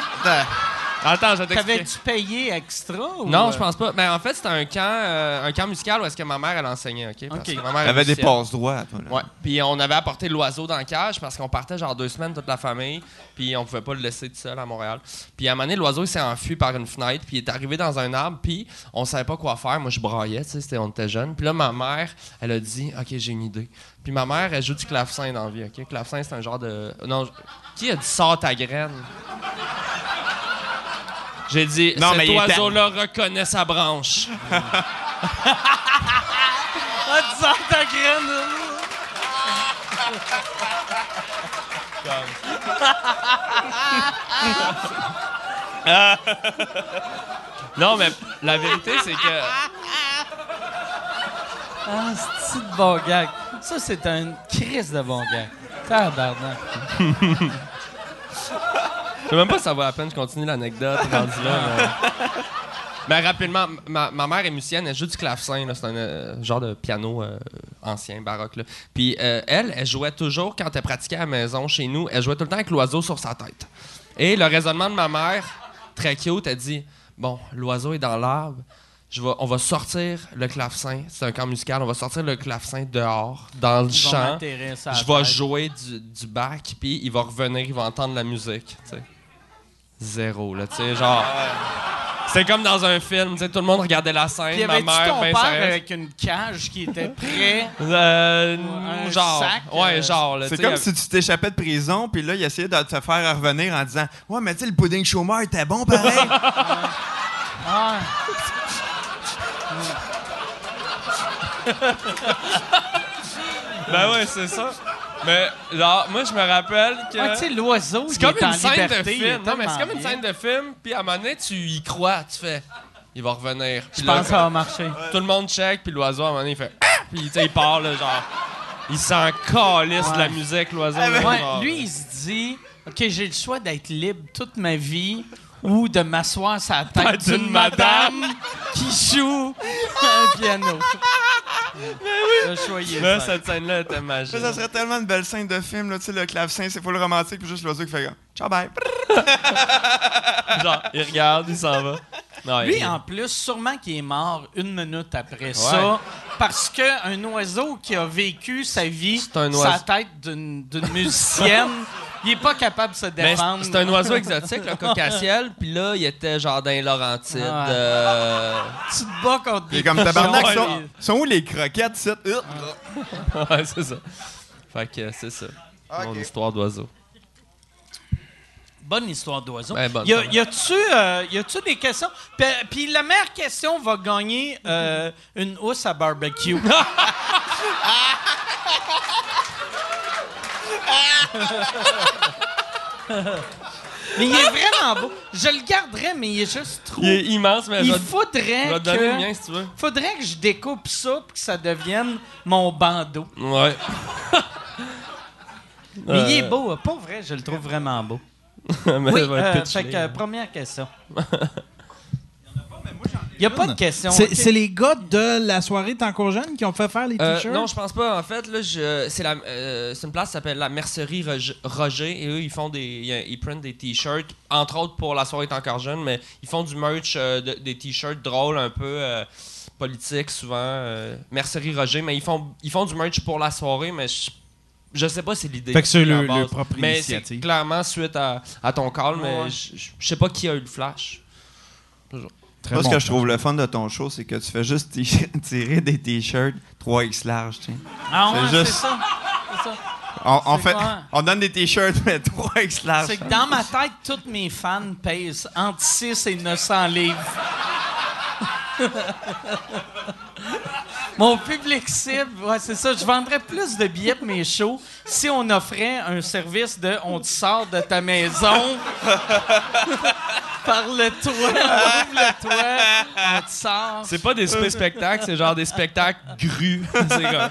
Attends, je. T'avais-tu payé extra? Ou... Non, euh, je pense pas. Mais en fait, c'était un camp, euh, un camp musical où est-ce que ma mère elle enseignait, ok? Parce Ok. que ma mère est T'avais des passe-droits, toi. là. Ouais. Puis on avait apporté l'oiseau dans la cage parce qu'on partait genre deux semaines toute la famille, puis on pouvait pas le laisser tout seul à Montréal. Puis à un moment donné, l'oiseau il s'est enfui par une fenêtre, puis il est arrivé dans un arbre, puis on savait pas quoi faire. Moi je braillais, tu sais, c'était- on était jeunes. Puis là ma mère, elle a dit "OK, j'ai une idée." Puis ma mère, elle joue du clavecin dans la vie, OK? Clavecin, c'est un genre de non, qui a dit sort ta graine J'ai dit Non, cet était- oiseau-là reconnaît sa branche. Ah, tu sors ta graine! là. Non, mais la vérité c'est que Ah, c'est de bon gag? Ça, c'est un crise de bon gag. Tabarnak. Je sais même pas si ça vaut la peine je continue l'anecdote rendu là. Mais... Mais rapidement, ma, ma mère est musicienne, elle joue du clavecin, c'est un euh, genre de piano euh, ancien, baroque. Là. Puis euh, elle, elle jouait toujours, quand elle pratiquait à la maison chez nous, elle jouait tout le temps avec l'oiseau sur sa tête. Et le raisonnement de ma mère, très cute, elle dit Bon, l'oiseau est dans l'arbre, je on va sortir le clavecin, c'est un camp musical, on va sortir le clavecin dehors, dans le champ. Je vais jouer du, du bac, puis il va revenir, il va entendre la musique. Zéro, là, tu sais, genre... C'est comme dans un film, tu sais, tout le monde regardait la scène, Puis ma mère, ton ben père sérieuse. avec une cage qui était prêt? Euh, un genre, sac, ouais, euh, genre, là, C'est tu sais, comme si tu t'échappais de prison, puis là, il essayait de te faire revenir en disant Ouais, mais tu sais, le pudding chômeur était bon pareil. Ah, Ben ouais, c'est ça. Mais, genre, moi, je me rappelle que... ouais, tu sais, l'oiseau, c'est comme une scène liberté, de film. Non, mais c'est comme une scène de film, puis à un moment donné, tu y crois, tu fais... Il va revenir. Puis Je là, pense que ça va marcher. Tout le monde check, puis l'oiseau, à un moment donné, il fait... Ah! Puis, il part, là, genre... Il s'en calisse de la musique, l'oiseau. Ouais, genre. lui, il se dit OK, j'ai le choix d'être libre toute ma vie ou de m'asseoir sur la tête d'une madame qui joue un piano. Le il est Là, cette scène-là était magique. Ça, ça serait tellement une belle scène de film, là, tu sais, le clavecin, c'est full romantique, puis juste l'oiseau qui fait comme, Ciao, bye. Genre, il regarde, il s'en va. Non, Lui, il- en plus, sûrement qu'il est mort une minute après ça, parce qu'un oiseau qui a vécu sa vie un la tête d'une musicienne, il est pas capable de se Mais défendre. c'est c'est un oiseau exotique, le cocassiel, puis là, il était genre dans les Laurentides. Ah ouais. euh, Tu te bats contre Il est des comme tabarnak, sont, sont où les croquettes, ça? Euh. ouais, c'est ça. Fait que c'est ça. Mon Ok. histoire d'oiseau. Bonne histoire d'oiseau. Ben, bonne, y, a, y a-tu euh, y a-tu des questions? Puis, puis la meilleure question va gagner euh, une housse à barbecue. mais il est vraiment beau. Je le garderais, mais il est juste trop. Il est immense, mais je Il je faudrait vais te donner le que, mien si tu veux. faudrait que je découpe ça pour que ça devienne mon bandeau. Ouais. Mais il est Euh, beau, pas vrai, je le trouve vraiment beau. mais Oui, je euh, fait que, euh, première question. Il n'y a pas de question. C'est les gars de la soirée T'es encore jeune qui ont fait faire les Euh, t-shirts? non, je pense pas. En fait, là, je, c'est, la, euh, c'est une place qui s'appelle la Mercerie Roger, et eux, ils font des, ils, ils printent des t-shirts, entre autres pour la soirée encore jeune, mais ils font du merch, euh, de- des t-shirts drôles, un peu euh, politiques souvent. euh, Mercerie Roger, mais ils font, ils font du merch pour la soirée, mais je, je sais pas si c'est l'idée. Fait que c'est le- leur propre mais initiative. c'est clairement suite à, à ton call, mais Ouais. je, je- je sais pas qui a eu le flash. Très Moi, ce bon que je trouve le fun de ton show, c'est que tu fais juste tirer des t-shirts 3X large, tu sais. Ah ouais, c'est juste- ça. On, fait, quoi? on donne des t-shirts, mais 3X large. C'est que dans ma tête, tous mes fans pèsent entre 6 et 900 livres. Mon public cible, ouais, c'est ça. Je vendrais plus de billets pour mes shows si on offrait un service de on te sort de ta maison par le toit, on ouvre le toit, on te sort. C'est pas des super spectacles, c'est genre des spectacles grus. c'est comme.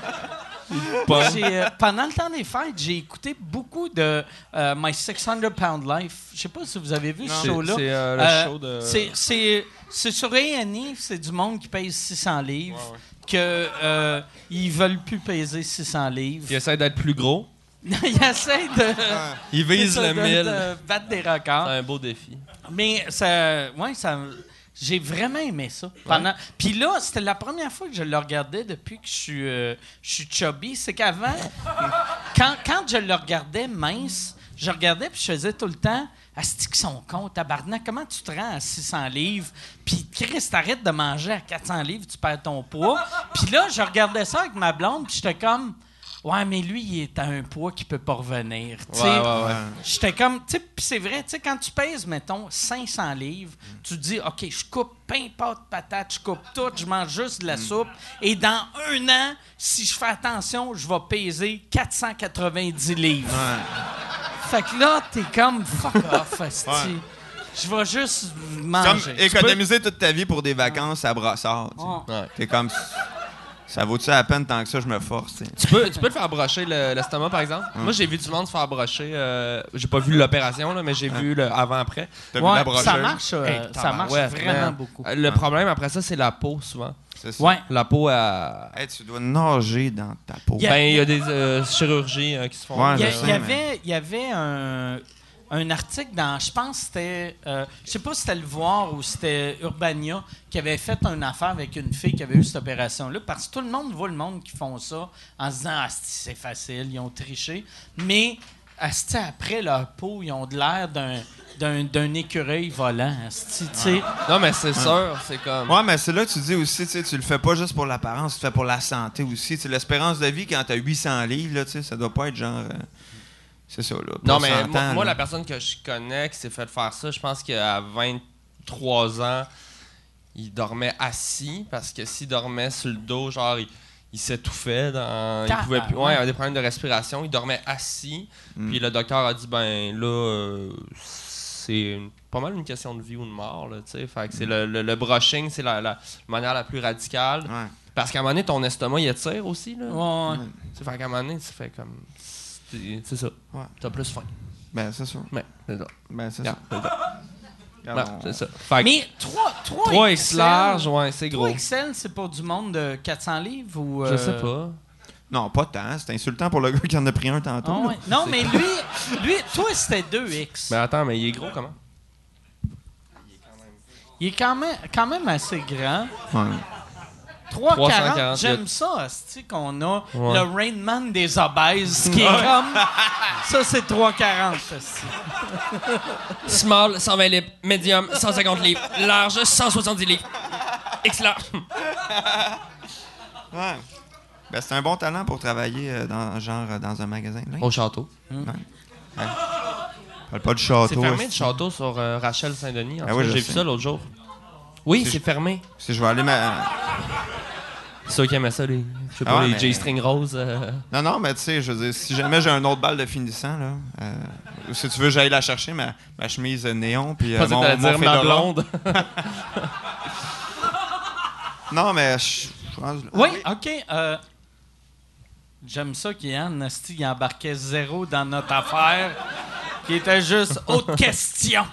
J'ai, euh, pendant le temps des fêtes, j'ai écouté beaucoup de euh, My 600 Pound Life. Je sais pas si vous avez vu ce show-là. c'est, euh, le Euh, show de- C'est, c'est, c'est sur A&E, c'est du monde qui paye 600 livres. que euh, ils veulent plus peser 600 livres. Il essaie d'être plus gros. ils essayent de, Il vise de- le de- 1000. de battre des C'est records. un beau défi. Mais ça, ouais, ça, j'ai vraiment aimé ça. Pendant, puis là, c'était la première fois que je le regardais depuis que je suis, euh, je suis chubby. C'est qu'avant, quand, quand je le regardais mince, je regardais puis je faisais tout le temps. Asti qu'ils sont cons, tabarnak, comment tu te rends à 600 livres? Puis Chris, t'arrêtes de manger à 400 livres, tu perds ton poids. Puis là, je regardais ça avec ma blonde, puis j'étais comme... Ouais, mais lui, il est à un poids qui peut pas revenir. Ouais, ouais, ouais. J'étais comme, tu sais, puis c'est vrai, tu sais, quand tu pèses, mettons, 500 livres, tu te dis, OK, je coupe pain, pâte, patate, je coupe tout, je mange juste de la soupe. Et dans un an, si je fais attention, je vais peser 490 livres. Fait que là, t'es comme, fuck off. Je vais juste Comme manger. économiser toute ta vie pour des vacances à brassard. tu sais. Ouais. Ouais. T'es comme. Ça vaut-tu la peine tant que ça, je me force. tu sais. Tu peux, tu peux te faire brocher le- l'estomac, par exemple? Moi, j'ai vu du monde se faire brocher. euh, j'ai pas vu l'opération, là, mais j'ai vu le avant-après. T'as vu Ouais, ça marche, euh, Hey, ça marche vraiment beaucoup. Euh, Le problème après ça, c'est la peau, souvent. C'est ça. Ouais. La peau, à... Hey, tu dois nager dans ta peau. Il y a- ben, il y a des euh, chirurgies euh, qui se font. Ouais, Il y, mais- y avait un, un article dans, je pense que c'était, euh, je sais pas si c'était Le Voir ou c'était Urbania, qui avait fait une affaire avec une fille qui avait eu cette opération-là, parce que tout le monde voit le monde qui font ça en se disant, ah, c'est c'est facile, ils ont triché. Mais, asti, après leur peau, ils ont de l'air d'un, d'un, d'un écureuil volant, asti, tu sais. Non, mais c'est sûr, c'est comme. Ouais, mais c'est là que tu dis aussi, tu sais, tu le fais pas juste pour l'apparence, tu le fais pour la santé aussi. L'espérance de vie, quand t'as 800 livres, là, tu sais, ça doit pas être genre. euh, c'est ça, là. Non, mais 100 moi, moi, la personne que je connais qui s'est fait faire ça, je pense qu'à 23 ans, il dormait assis parce que s'il dormait sur le dos, genre, il, il s'étouffait. Dans, il pouvait plus, ouais, il avait des problèmes de respiration. Il dormait assis. Mm. Puis le docteur a dit ben là, euh, c'est une- pas mal une question de vie ou de mort. Là, tu sais. fait que c'est le, le, le brushing, c'est la, la manière la plus radicale. Ouais. Parce qu'à un moment donné, ton estomac, il étire aussi. Là. Ouais. Tu sais, Fait qu'à un moment donné, tu fais comme. C'est ça. Ouais. T'as plus faim. Ben, c'est ça. Ouais, c'est ça. Ben, c'est ça. c'est ça. C'est. Fait Mais 3, 3, 3X large, ouais, c'est gros. 3XL, c'est pour du monde de 400 livres ou... Je euh, sais pas. Non, pas tant. C'est insultant pour le gars qui en a pris un tantôt. Ah ouais. Non, mais lui, lui, toi, c'était 2X. Mais attends, mais il est gros comment? Il est quand même, quand même assez grand. Ouais. 340, 340, j'aime ça, c'est qu'on a Ouais. le Rainman des obèses, qui est comme... Ça, c'est 340, asti. Small, 120 livres. Medium, 150 livres. Large, 170 livres. Large. Ouais. Ben, c'est un bon talent pour travailler euh, dans, genre, euh, dans un magasin. de linge. Au château. Parle pas du château. C'est fermé le château sur euh, Rachel Saint-Denis. en Ah oui, J'ai vu ça l'autre jour. Oui, Si c'est fermé. Si je vais aller ma... Ceux qui aimaient ça, les, je sais Ah pas, ouais, les mais- J-string roses. euh, Non, non, mais tu sais, je veux dire, si jamais j'ai un autre balle de finissant, là, euh, ou si tu veux, j'aille la chercher, ma, ma chemise néon, puis euh, mon, mon dire ma blonde. Non, mais je. Oui, OK. euh, J'aime ça qu'Yann, il embarquait zéro dans notre affaire, qui était juste autre question.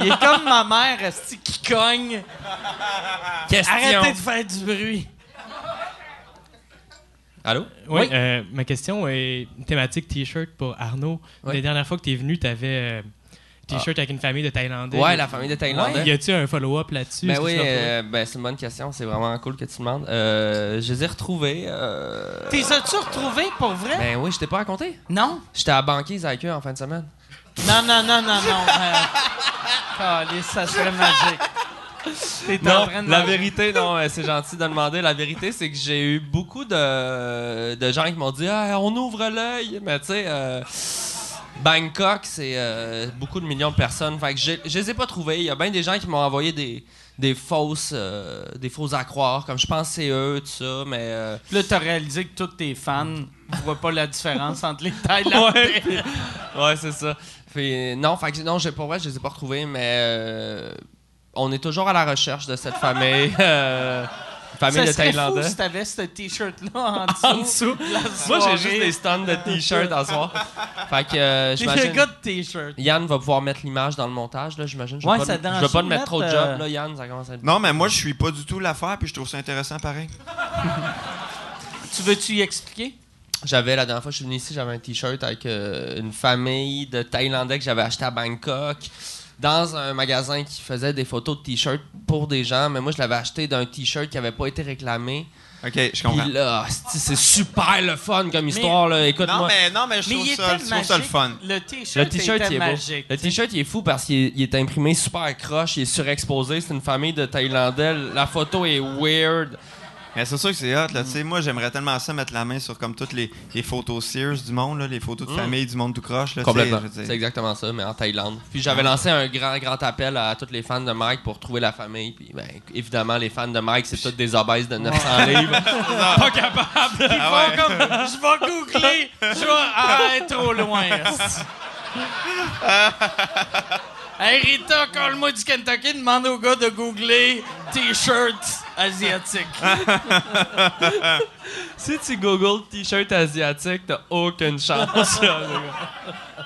Il est comme ma mère, asti, qui cogne. Question. Arrêtez de faire du bruit. Allô? Oui, Oui. euh, ma question est thématique T-shirt pour Arnaud. Oui. La dernière fois que tu es venu, tu avais T-shirt avec une famille de Thaïlandais. Ouais, la famille de Thaïlandais. Y a-tu un follow-up là-dessus? Ben oui, euh, ben c'est une bonne question. C'est vraiment cool que tu demandes. Euh, je les ai retrouvés. euh, T'es as-tu retrouvé pour vrai? Ben oui, je t'ai pas raconté. Non? J'étais à Banquise avec eux en fin de semaine. Non, non, non, non, non. Euh, ça serait magique. T'es en Non, train de la manger. vérité, non, euh, c'est gentil de demander. La vérité, c'est que j'ai eu beaucoup de, de gens qui m'ont dit Ah, on ouvre l'œil. Mais tu sais, euh, Bangkok, c'est euh, beaucoup de millions de personnes. Fait que je les ai pas trouvés. Il y a bien des gens qui m'ont envoyé des, des fausses euh, des fausses à croire, comme je pense que c'est eux, tout ça. Mais euh, Là, t'as réalisé que tous tes fans ne voient pas la différence entre les Thaïlandais. ouais, ouais, c'est ça. Fait, non, fait que, non, j'ai pour vrai, je les ai pas retrouvés, mais euh, on est toujours à la recherche de cette famille. Euh, Famille Ça de serait fou Thaïlandais. si t'avais ce t-shirt-là en dessous. En dessous. Moi, j'ai juste des stands de t-shirts à soir. Fait que euh, j'imagine. gars de t-shirt. Yann va pouvoir mettre l'image dans le montage, là, j'imagine. Je Ouais, veux ça pas, dérange je veux pas pas te de mettre trop de job, euh, là, Yann, ça commence à être. Non, mais moi, je suis pas du tout l'affaire, puis je trouve ça intéressant pareil. Tu veux-tu y expliquer? J'avais, la dernière fois que je suis venu ici, j'avais un t-shirt avec euh, une famille de Thaïlandais que j'avais acheté à Bangkok dans un magasin qui faisait des photos de t-shirts pour des gens, mais moi, je l'avais acheté d'un t-shirt qui avait pas été réclamé. OK, je comprends. Puis là, c'est super le fun comme histoire, là. Non, Écoute-moi. mais, non, mais je Mais trouve il ça, je trouve ça le fun. Le t-shirt, il est beau. magique. Le t-shirt, il est fou parce qu'il est, il est imprimé super croche, il est surexposé. C'est une famille de Thaïlandais. La photo est weird. Mais c'est sûr que c'est hot, là. Tu sais, moi, j'aimerais tellement ça mettre la main sur comme toutes les, les photos Sears du monde, là, les photos de Mm. famille du monde tout croche, là. Complètement. C'est exactement ça, mais en Thaïlande. Puis j'avais lancé un grand, grand appel à tous les fans de Mike pour trouver la famille. Puis ben, évidemment, les fans de Mike, c'est tous des obèses de 900 livres. Pas capables. Ils font comme, je vais googler, je vais ah, être trop loin. hey Rita, colle-moi du Kentucky, demande au gars de googler t-shirt asiatique. si tu googles t-shirt asiatique, t'as aucune chance.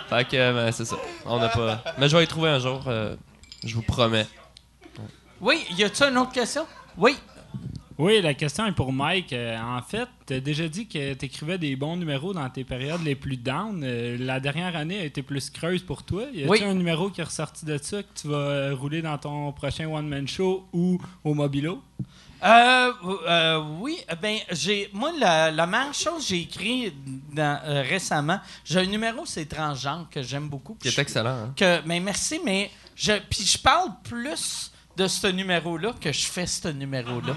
fait que, ben, c'est ça. On n'a pas. Mais je vais y trouver un jour, euh, je vous promets. Oui, y a-tu une autre question? Oui. Oui, la question est pour Mike. Euh, en fait, tu as déjà dit que tu écrivais des bons numéros dans tes périodes les plus down. Euh, la dernière année a été plus creuse pour toi. Y a-t-il Oui. un numéro qui est ressorti de ça que tu vas euh, rouler dans ton prochain one-man show ou au Mobilo? Euh, euh, oui, euh, ben j'ai moi la, la meilleure chose que j'ai écrit dans- euh, récemment, j'ai un numéro c'est transgenre que j'aime beaucoup. Qui est je- excellent. Hein? que mais merci mais je puis je parle plus de ce numéro là que je fais ce numéro là.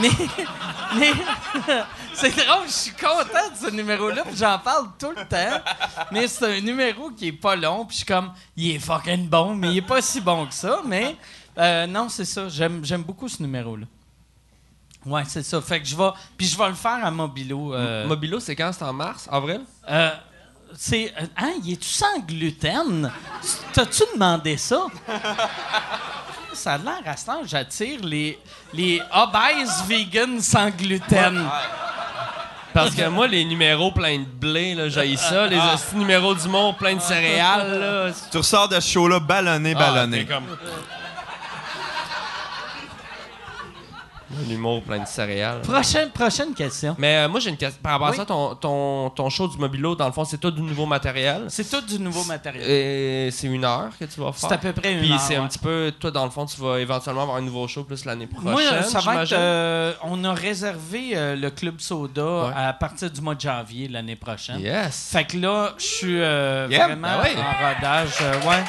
mais mais c'est drôle, je suis content de ce numéro là, j'en parle tout le temps. Mais c'est un numéro qui est pas long, puis je suis comme il est fucking bon, mais il est pas si bon que ça, mais euh, non, c'est ça, j'aime j'aime beaucoup ce numéro là. Ouais, c'est ça. Fait que je vais puis je vais le faire à Mobilo euh, Mobilo, c'est quand? C'est en mars? Avril? euh, c'est. euh, Hein, y est-tu sans gluten? T'as-tu demandé ça? Ça a l'air à ce temps, j'attire les, les obèses vegan sans gluten. Parce que moi, les numéros pleins de blé, là, j'ai ça. Les hosties numéros du monde pleins de céréales, là. Tu ressors de ce show-là ballonné, ballonné. Ah, t'es comme- Un humour plein de céréales. Prochaine, prochaine question. Mais euh, moi, j'ai une question. Par rapport Oui. à ça, ton, ton, ton show du Mobilo, dans le fond, c'est tout du nouveau matériel. C'est tout du nouveau matériel. Et c'est une heure que tu vas faire. C'est à peu près une Puis heure, c'est un ouais. petit peu, toi, dans le fond, tu vas éventuellement avoir un nouveau show plus l'année prochaine. Moi, euh, ça va être. j'imagine? euh, on a réservé euh, le Club Soda Ouais. à partir du mois de janvier l'année prochaine. Yes. Fait que là, je suis euh, Yeah, vraiment ben ouais. en rodage. euh, ouais.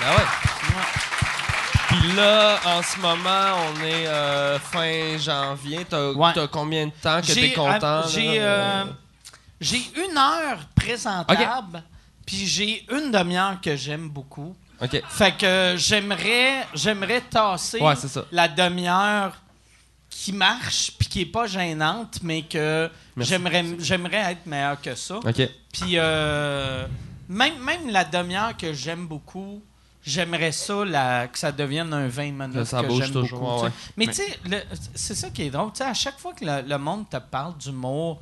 Ben ouais. Puis là, en ce moment, on est euh, fin janvier. T'as Ouais. combien de temps que t'es J'ai- content? J'ai euh, j'ai une heure présentable, puis j'ai une demi-heure que j'aime beaucoup. Fait que j'aimerais j'aimerais tasser Ouais, c'est ça. la demi-heure qui marche puis qui est pas gênante, mais que j'aimerais j'aimerais être meilleur que ça. Puis euh, même, même la demi-heure que j'aime beaucoup, j'aimerais ça la- que ça devienne un 20 minutes Que ça que bouge j'aime toujours, beaucoup. ouais. Mais tu sais, c'est ça qui est drôle. Tu sais, à chaque fois que le, le monde te parle d'humour,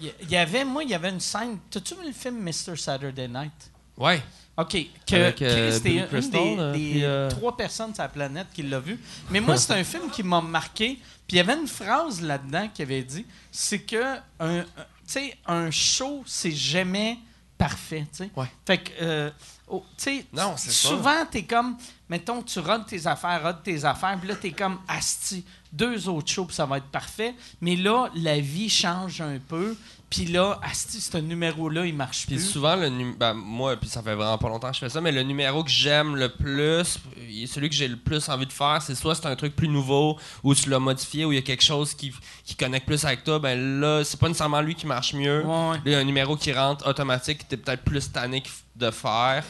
il y, il y avait, moi, il y avait une scène. T'as-tu vu le film Mr. Saturday Night? Ouais. OK. Que, Avec, euh, Chris, une Crystal, des, euh, des euh, trois personnes sur la planète qui l'a vu. Mais moi, c'est un film qui m'a marqué. Puis il y avait une phrase là-dedans qui avait dit c'est que un, un- tu sais, un show, c'est jamais parfait. tu sais. Ouais. Fait que, euh, oh, tu sais, Non, c'est souvent, t'es comme, mettons, tu rodes tes affaires, rodes tes affaires, puis là, t'es comme, asti, deux autres shows, puis ça va être parfait. Mais là, la vie change un peu, puis là, asti, ce numéro-là, il marche Puis plus. souvent, le nu- ben, moi, puis ça fait vraiment pas longtemps que je fais ça, mais le numéro que j'aime le plus, celui que j'ai le plus envie de faire, c'est soit c'est un truc plus nouveau, ou tu l'as modifié, ou il y a quelque chose qui, qui connecte plus avec toi, ben là, c'est pas nécessairement lui qui marche mieux. Ouais, ouais. Là, il y a un numéro qui rentre automatique, que t'es peut-être plus tanné de faire.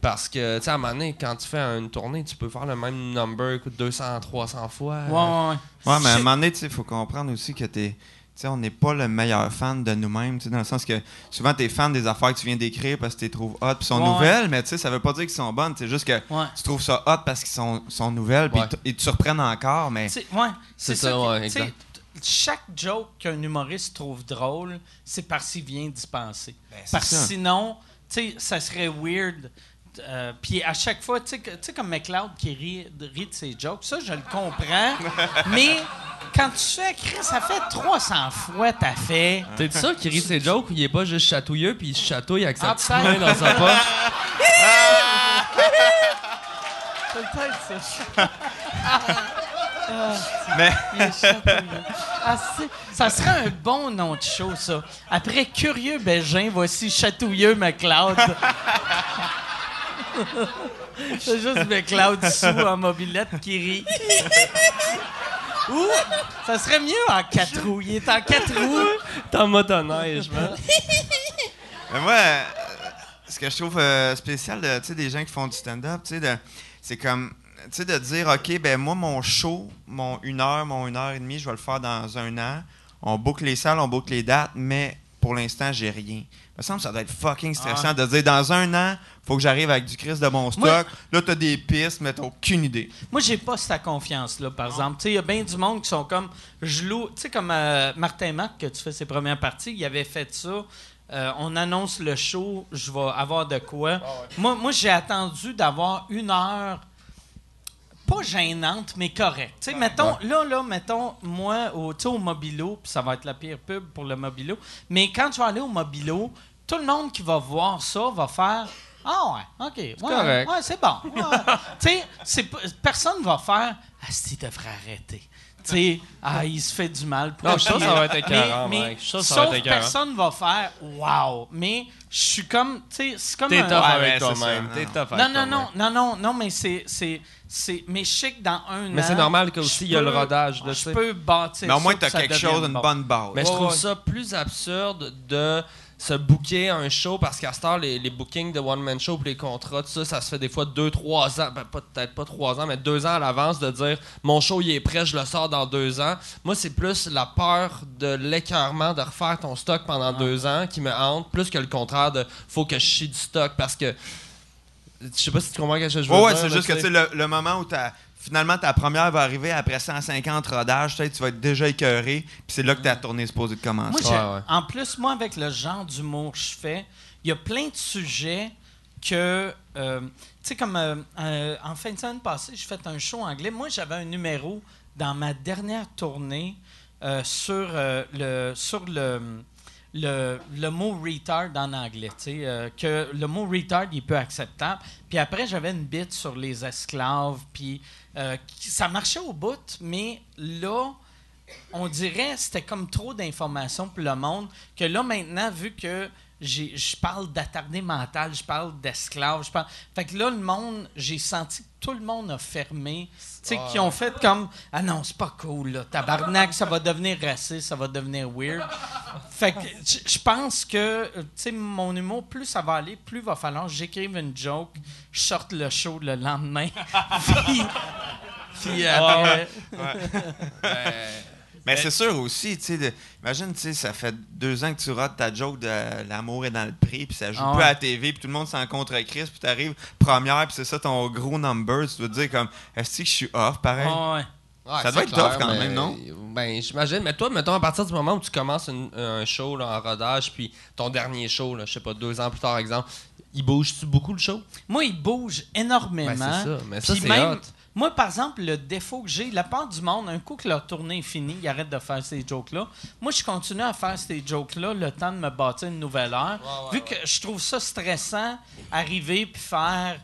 Parce que, tu sais, à un moment donné, quand tu fais une tournée, tu peux faire le même number, écoute, 200, 300 fois. Ouais, ouais, ouais. Ouais, mais à un moment donné, il faut comprendre aussi que t'es sais, on n'est pas le meilleur fan de nous-mêmes, tu sais, dans le sens que souvent, tu es fan des affaires que tu viens d'écrire parce que tu les trouves hot, puis sont Ouais. nouvelles, mais tu sais, ça veut pas dire qu'ils sont bonnes, c'est juste que Ouais. tu trouves ça hot parce qu'ils sont, sont nouvelles, puis ils te surprennent encore, mais C'est ouais, C'est c'est ça, sais, exact. Chaque joke qu'un humoriste trouve drôle, c'est parce qu'il vient d'y penser. Ben, parce que ça. sinon, tu sais, ça serait weird. Euh, Puis à chaque fois, tu sais, comme McLeod qui rit, rit de ses jokes, ça, je le comprends. mais quand tu fais, Chris, ça fait 300 fois t'as fait. T'es ça qui rit de ses jokes ou il est pas juste chatouilleux puis il se chatouille avec sa Ah, petite peut-être. main dans sa poche? Peut-être. Mais. Ah, c'est- ça serait un bon nom de show, ça. Après Curieux Bégin, voici Chatouilleux McLeod. C'est juste McLeod sous en mobilette qui rit. Ou, ça serait mieux en quatre roues. Il est en quatre roues. T'es en motoneige, man. Mais moi, euh, ce que je trouve euh, spécial de, tu sais, des gens qui font du stand-up, tu sais, de- c'est comme, tu sais, de dire, OK, ben moi, mon show, mon une heure, mon une heure et demie, je vais le faire dans un an. On boucle les salles, on boucle les dates, mais pour l'instant, j'ai rien. Il me semble que ça doit être fucking stressant de dire, dans un an, faut que j'arrive avec du Christ de bon stock. Moi- Là, t'as des pistes, mais t'as aucune idée. Moi, j'ai pas cette confiance-là, par exemple. Tu sais, il y a bien du monde qui sont comme. Je loue. Tu sais, comme euh, Martin Mac, que tu fais ses premières parties, il avait fait ça. Euh, on annonce le show, je vais avoir de quoi. Moi, moi j'ai attendu d'avoir une heure, pas gênante, mais correcte. Tu sais, mettons, là, là, mettons, moi, au, au Mobilo, puis ça va être la pire pub pour le Mobilo, mais quand tu vas aller au Mobilo, tout le monde qui va voir ça va faire Ah ouais, OK. Ouais, correct. Ouais, c'est bon. Ouais. tu sais, c'est personne va faire Ah, si, devrait arrêter. Tu sais, ah, il se fait du mal. Non, je suis sûr que ça va être écœurant, Mais- mais ça va sauf être écœurant. personne va faire Wow. Mais je suis comme, tu sais, c'est comme T'es un- tough avec toi-même. ça, T'es non. tough avec non, non, non, non, non, non, mais c'est, mais je sais que dans un Mais an, c'est normal qu'aussi, il y a le rodage, là, tu Je peux bâtir Mais au moins, que ça quelque chose, une bon. bonne base. Mais je trouve ouais. ça plus absurde de se booker un show parce qu'à cette heure, les, les bookings de one-man show pour les contrats, tout ça, ça se fait des fois 2-3 ans, ben, peut-être pas 3 ans, mais 2 ans à l'avance de dire mon show il est prêt, je le sors dans 2 ans. Moi, c'est plus la peur de l'écœurement de refaire ton stock pendant 2 ans qui me hante, plus que le contraire de faut que je chie du stock parce que. Je sais pas si tu comprends ce que je veux Ouais, c'est juste que tu tu sais, le, le moment où t'as- finalement ta première va arriver après 150 rodages, tu sais, tu vas être déjà écœuré, puis c'est là que ta tournée est supposée de commencer. Moi, Ouais, j'ai- ouais. En plus, moi, avec le genre d'humour que je fais, il y a plein de sujets que. euh, tu sais, comme euh, euh, en fin de semaine passée, j'ai fait un show anglais. Moi, j'avais un numéro dans ma dernière tournée euh, sur, euh, le, sur le, le, le mot retard en anglais. euh, que le mot retard il est peu acceptable. Puis après, j'avais une bite sur les esclaves. Puis euh, ça marchait au bout, mais là on dirait c'était comme trop d'informations pour le monde que là maintenant vu que je parle d'attardé mental, je parle d'esclave, je parle fait que là le monde, j'ai senti que tout le monde a fermé, tu sais qui ont fait comme ah non, c'est pas cool là, tabarnak, ça va devenir raciste, ça va devenir weird. Fait que je pense que euh, tu sais mon humour plus ça va aller, plus va falloir que j'écrive une joke, je sorte le show le lendemain. puis puis après Mais c'est sûr aussi, tu sais, imagine, tu sais, ça fait deux ans que tu rates ta joke de l'amour est dans le prix, puis ça joue Ah plus ouais. à la TV, puis tout le monde s'en contre Chris, puis t'arrives première, puis c'est ça ton gros number, tu dois te dire comme, est-ce que je suis off, pareil? Ah ouais. Ouais, Ça doit être tough clair, quand mais- même, non? Ben, j'imagine. Mais toi, mettons, à partir du moment où tu commences une- un show là, en rodage, puis ton dernier show, là, je sais pas, deux ans plus tard, exemple, il bouge-tu beaucoup le show? Moi, il bouge énormément. Ben, c'est ça. Mais ça, c'est même, hot. Moi, par exemple, le défaut que j'ai, la part du monde, un coup que leur tournée est finie, ils arrêtent de faire ces jokes-là. Moi, je continue à faire ces jokes-là le temps de me bâtir une nouvelle heure. vu que je trouve ça stressant, arriver puis faire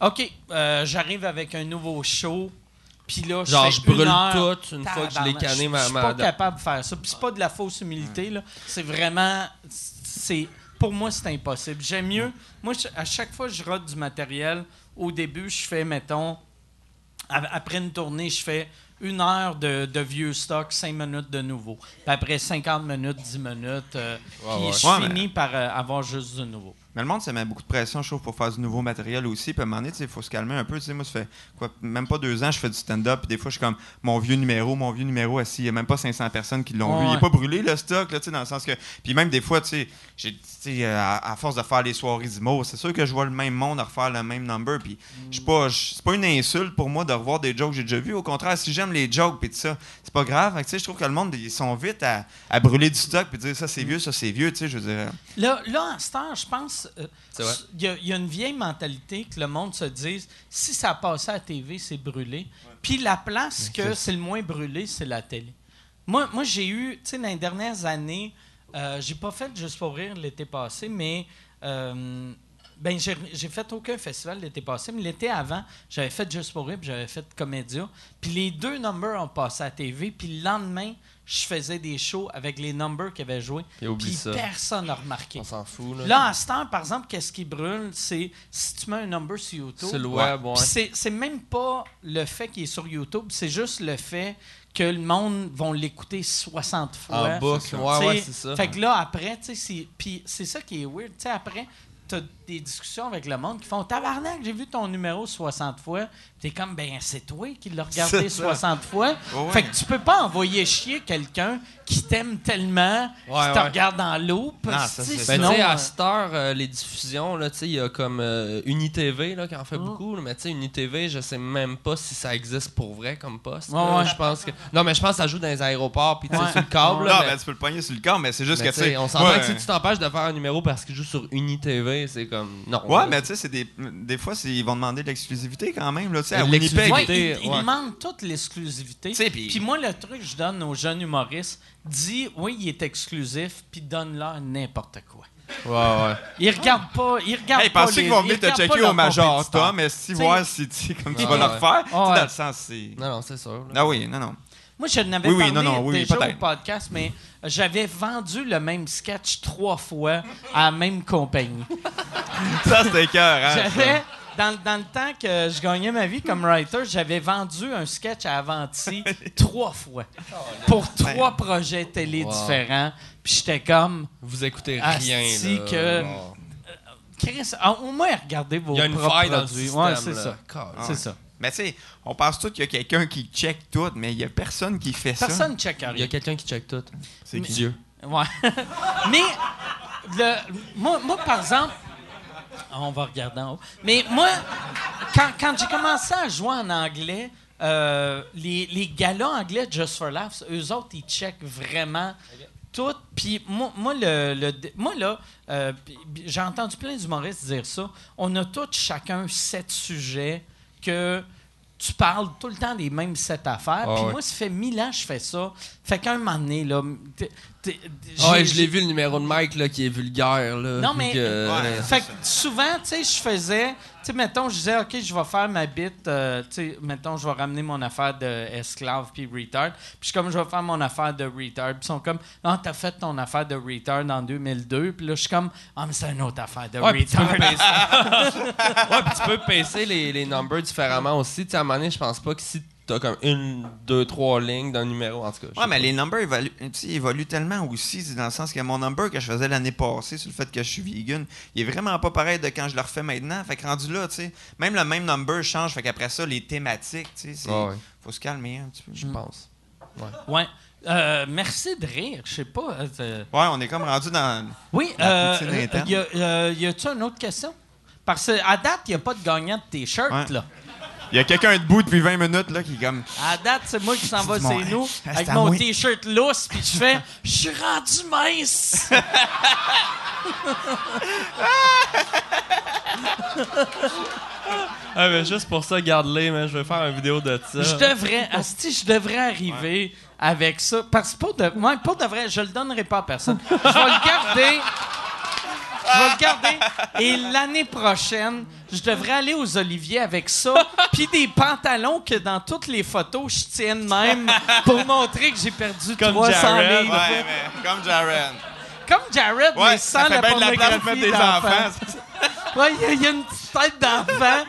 OK, euh, j'arrive avec un nouveau show. Puis là, je Genre, je brûle une heure. tout une fois que je l'ai canné, je- ma- Je suis pas capable de faire ça. Puis c'est pas de la fausse humilité, là. C'est vraiment... c'est Pour moi, c'est impossible. J'aime mieux... Moi, je- à chaque fois que je rate du matériel, au début, je fais, mettons... Après une tournée, je fais une heure de, de vieux stock, cinq minutes de nouveau. Puis après 50 minutes, 10 minutes, euh, puis ouais. je Ouais, finis par euh, avoir juste du nouveau. Mais le monde, ça met beaucoup de pression, je trouve, pour faire du nouveau matériel aussi. Puis à un moment donné, il faut se calmer un peu. Moi, ça fait quoi, même pas deux ans, je fais du stand-up. Puis des fois, je suis comme mon vieux numéro, mon vieux numéro assis. Il n'y a même pas 500 personnes qui l'ont Ouais, vu. Il n'est pas brûlé, le stock, là, tu sais, dans le sens que. Puis même des fois, tu sais, euh, à, à force de faire les soirées d'humour, c'est sûr que je vois le même monde à refaire le même number. Puis je pas. C'est pas une insulte pour moi de revoir des jokes que j'ai déjà vus. Au contraire, si j'aime les jokes, puis tout ça, c'est pas grave. Tu sais, je trouve que le monde, ils sont vite à, à brûler du stock, puis dire ça, c'est vieux, ça, c'est vieux, tu sais, je veux dire. Là, là, en ce temps, je pense, euh, il y, a- il y a une vieille mentalité que le monde se dise si ça passait à la TV, c'est brûlé. Puis la place que c'est le moins brûlé, c'est la télé. Moi, moi j'ai eu, tu sais, dans les dernières années, euh, j'ai pas fait juste pour rire l'été passé, mais. euh, ben, j'ai j'ai fait aucun festival l'été passé, mais l'été avant, j'avais fait Juste pour rire, puis j'avais fait Comédia. Puis les deux numbers ont passé à la TV, puis le lendemain, je faisais des shows avec les numbers qui avaient joué. Puis personne n'a remarqué. On s'en fout. Là, Là, à ce temps, par exemple, qu'est-ce qui brûle, c'est si tu mets un number sur YouTube. c'est le web, ouais. C'est, même pas le fait qu'il est sur YouTube, c'est juste le fait que le monde va l'écouter 60 fois. En boucle, ouais, c'est ça. Fait que là, après, tu sais, c'est ça qui est weird. Tu sais, après, t'as des discussions avec le monde qui font Tabarnak, j'ai vu ton numéro 60 fois. T'es comme, ben, c'est toi qui l'as regardé C'est ça. 60 fois. Ouais. Fait que tu peux pas envoyer chier quelqu'un qui t'aime tellement, Ouais, qui te ouais. regarde. Non, sais, c'est- Ben, sinon, tu sais, euh, à cette heure, euh, les diffusions, là, tu sais, il y a comme euh, UniTV là, qui en fait Mm. beaucoup. là, mais tu sais, UniTV, je sais même pas si ça existe pour vrai comme poste. Ouais, là. ouais. Je pense que... Non, mais je pense que ça joue dans les aéroports puis tu sais, Ouais. sur le câble. non, là, mais- ben, tu peux le pogner sur le corps, mais c'est juste mais que, tu sais, on s'entend que si tu t'empêches de faire un numéro parce qu'il joue sur UniTV, c'est comme. Non. Ouais, là. mais tu sais, c'est des, des fois, c'est- ils vont demander de l'exclusivité quand même. Là, tu sais, à Euh, Winnipeg. l'exclusivité. Ouais, ils, ils ouais. demandent toute l'exclusivité. Tu sais, puis- Puis moi, le truc que je donne aux jeunes humoristes, dis oui, il est exclusif, puis donne-leur n'importe quoi. Ouais, ouais. Ils regardent pas. Ils regardent Hey, pas. les- qu'ils vont ils venir te regardent pas checker leurs au Major compétiteurs. Tom, mais si T'sais- voir si tu sais, comme tu vas le ouais. refaire, tu sais, ouais. dans le sens, c'est. Non, non, c'est sûr. là. Ah oui, non, non. Moi, je n'avais Oui, oui, parlé non, non, oui, déjà au podcast, mais j'avais vendu le même sketch trois fois à la même compagnie. Ça, c'était cœur, hein. J'avais, dans, dans le temps que je gagnais ma vie comme writer, j'avais vendu un sketch à Avanti trois fois pour trois projets télé Wow. différents. Puis j'étais comme, Vous écoutez Asti rien. là. que-. Chris, ah, au moins regardez vos Il y a une propres faille dans le produits. système. Ouais, c'est là. ça. C'est ça. Mais tu sais, on pense tout qu'il y a quelqu'un qui check tout, mais il y a personne qui fait ça. Personne ne check Il y a rien. quelqu'un qui check tout. C'est? Dieu. Ouais. Mais, le, moi, moi, par exemple, on va regarder en haut. Mais moi, quand, quand j'ai commencé à jouer en anglais, euh, les, les galas anglais Just for Laughs, eux autres, ils checkent vraiment tout. Puis moi, moi, le, le- moi là, euh, j'ai entendu plein d'humoristes dire ça. On a tous chacun sept sujets que tu parles tout le temps des mêmes sept affaires. Ah Puis ouais. moi, ça fait mille ans que je fais ça. Fait qu'un moment donné, là, ouais, j'ai- je l'ai vu le numéro de Mike là, qui est vulgaire. Là, Non, mais- que- Ouais. fait que souvent, tu sais, je faisais, tu sais, mettons, je disais, OK, je vais faire ma bite, euh, tu sais, mettons, je vais ramener mon affaire de esclave puis retard. Puis je suis comme, je vais faire mon affaire de retard. Puis ils sont comme, non, t'as fait ton affaire de retard en 2002. Puis là, je suis comme, ah, mais c'est une autre affaire de Ouais, puis tu peux retard. Ouais, puis tu peux pacer les, les numbers différemment aussi. Tu sais, à un moment donné, je pense pas que si t'as comme une, deux, trois lignes d'un numéro, en tout cas. Ouais, mais les numbers évoluent, évoluent tellement aussi, dans le sens que mon number que je faisais l'année passée sur le fait que je suis vegan, il est vraiment pas pareil de quand je le refais maintenant. Fait que rendu là, tu sais, même le même number change. Fait qu'après ça, les thématiques, tu sais, c'est- Ouais, ouais. faut se calmer un petit peu. Je pense. Ouais. Euh, merci de rire. Je sais pas. euh, Ouais, on est comme rendu dans. Oui, La euh, euh, y, a, euh, y a-tu une autre question? Parce qu'à date, il n'y a pas de gagnant de t-shirt, Ouais. là. Il y a quelqu'un debout depuis 20 minutes là qui est comme. À date, c'est moi qui s'en va, C'est nous, avec mon moi. t-shirt lousse, puis je fais « Je suis rendu mince! Ah, mais juste pour ça, garde-les, mais je vais faire une vidéo de » ça. Je devrais, asti, je devrais arriver avec ça. Parce que pour de, moi, pour de vrai, je le donnerai pas à personne. Je vais le garder. Je vais le garder. Et l'année prochaine, je devrais aller aux Oliviers avec ça, puis des pantalons que dans toutes les photos, je tiens de même pour montrer que j'ai perdu Comme 300 Jared. livres. Ouais, mais comme Jaren. Comme Jared, mais Ouais, sans ça fait la bien de la place mettre des enfants. Ouais, il y a- il y, a une petite tête d'enfant.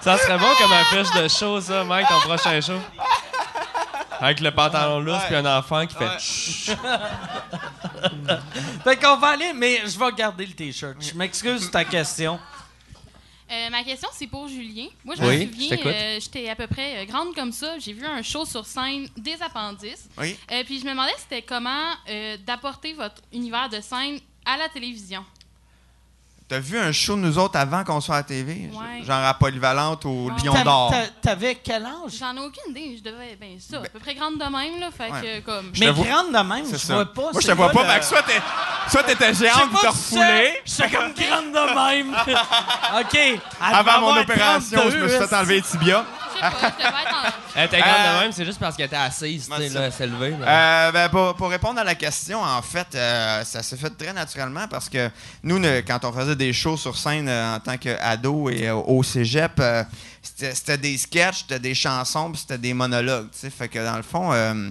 Ça serait bon comme affiche de show, ça, Mike, ton prochain show. Avec le pantalon lousse Ouais. puis un enfant qui fait Ouais. Chut. Fait qu'on va aller, mais je vais garder le T-shirt. Je m'excuse de ta question. Euh, ma question, c'est pour Julien. Moi, je Oui, me souviens, euh, j'étais à peu près euh, grande comme ça. J'ai vu un show sur scène des appendices. Oui. Euh, puis je me demandais c'était comment euh, d'apporter votre univers de scène à la télévision? T'as vu un show de nous autres avant qu'on soit à la TV? Ouais. Genre à Polyvalente au Ouais. Lion d'Or. t'a- T'avais quel âge? J'en ai aucune idée. Je devais, ben ça, à peu près grande de même, là. Fait Ouais. que, comme... Mais grande de même, je ça. vois pas. Moi, je te vois pas. le- Fait que soit t'es- soit t'étais géante, pas t'as refoulé. c'est- J'étais comme grande de même. OK. Avant mon opération, je me suis 32, fait enlever les tibias. Je sais pas, je devais être en... Elle était grande Euh, de même, c'est juste parce qu'elle était assise, tu sais, c'est là, elle s'est levée. là. Euh, ben, pour, pour répondre à la question, en fait, euh, ça s'est fait très naturellement parce que nous, ne- quand on faisait des shows sur scène euh, en tant qu'ado et euh, au cégep, euh, c'était c'était des sketchs, c'était des chansons, puis c'était des monologues. tu sais. Fait que dans le fond, euh,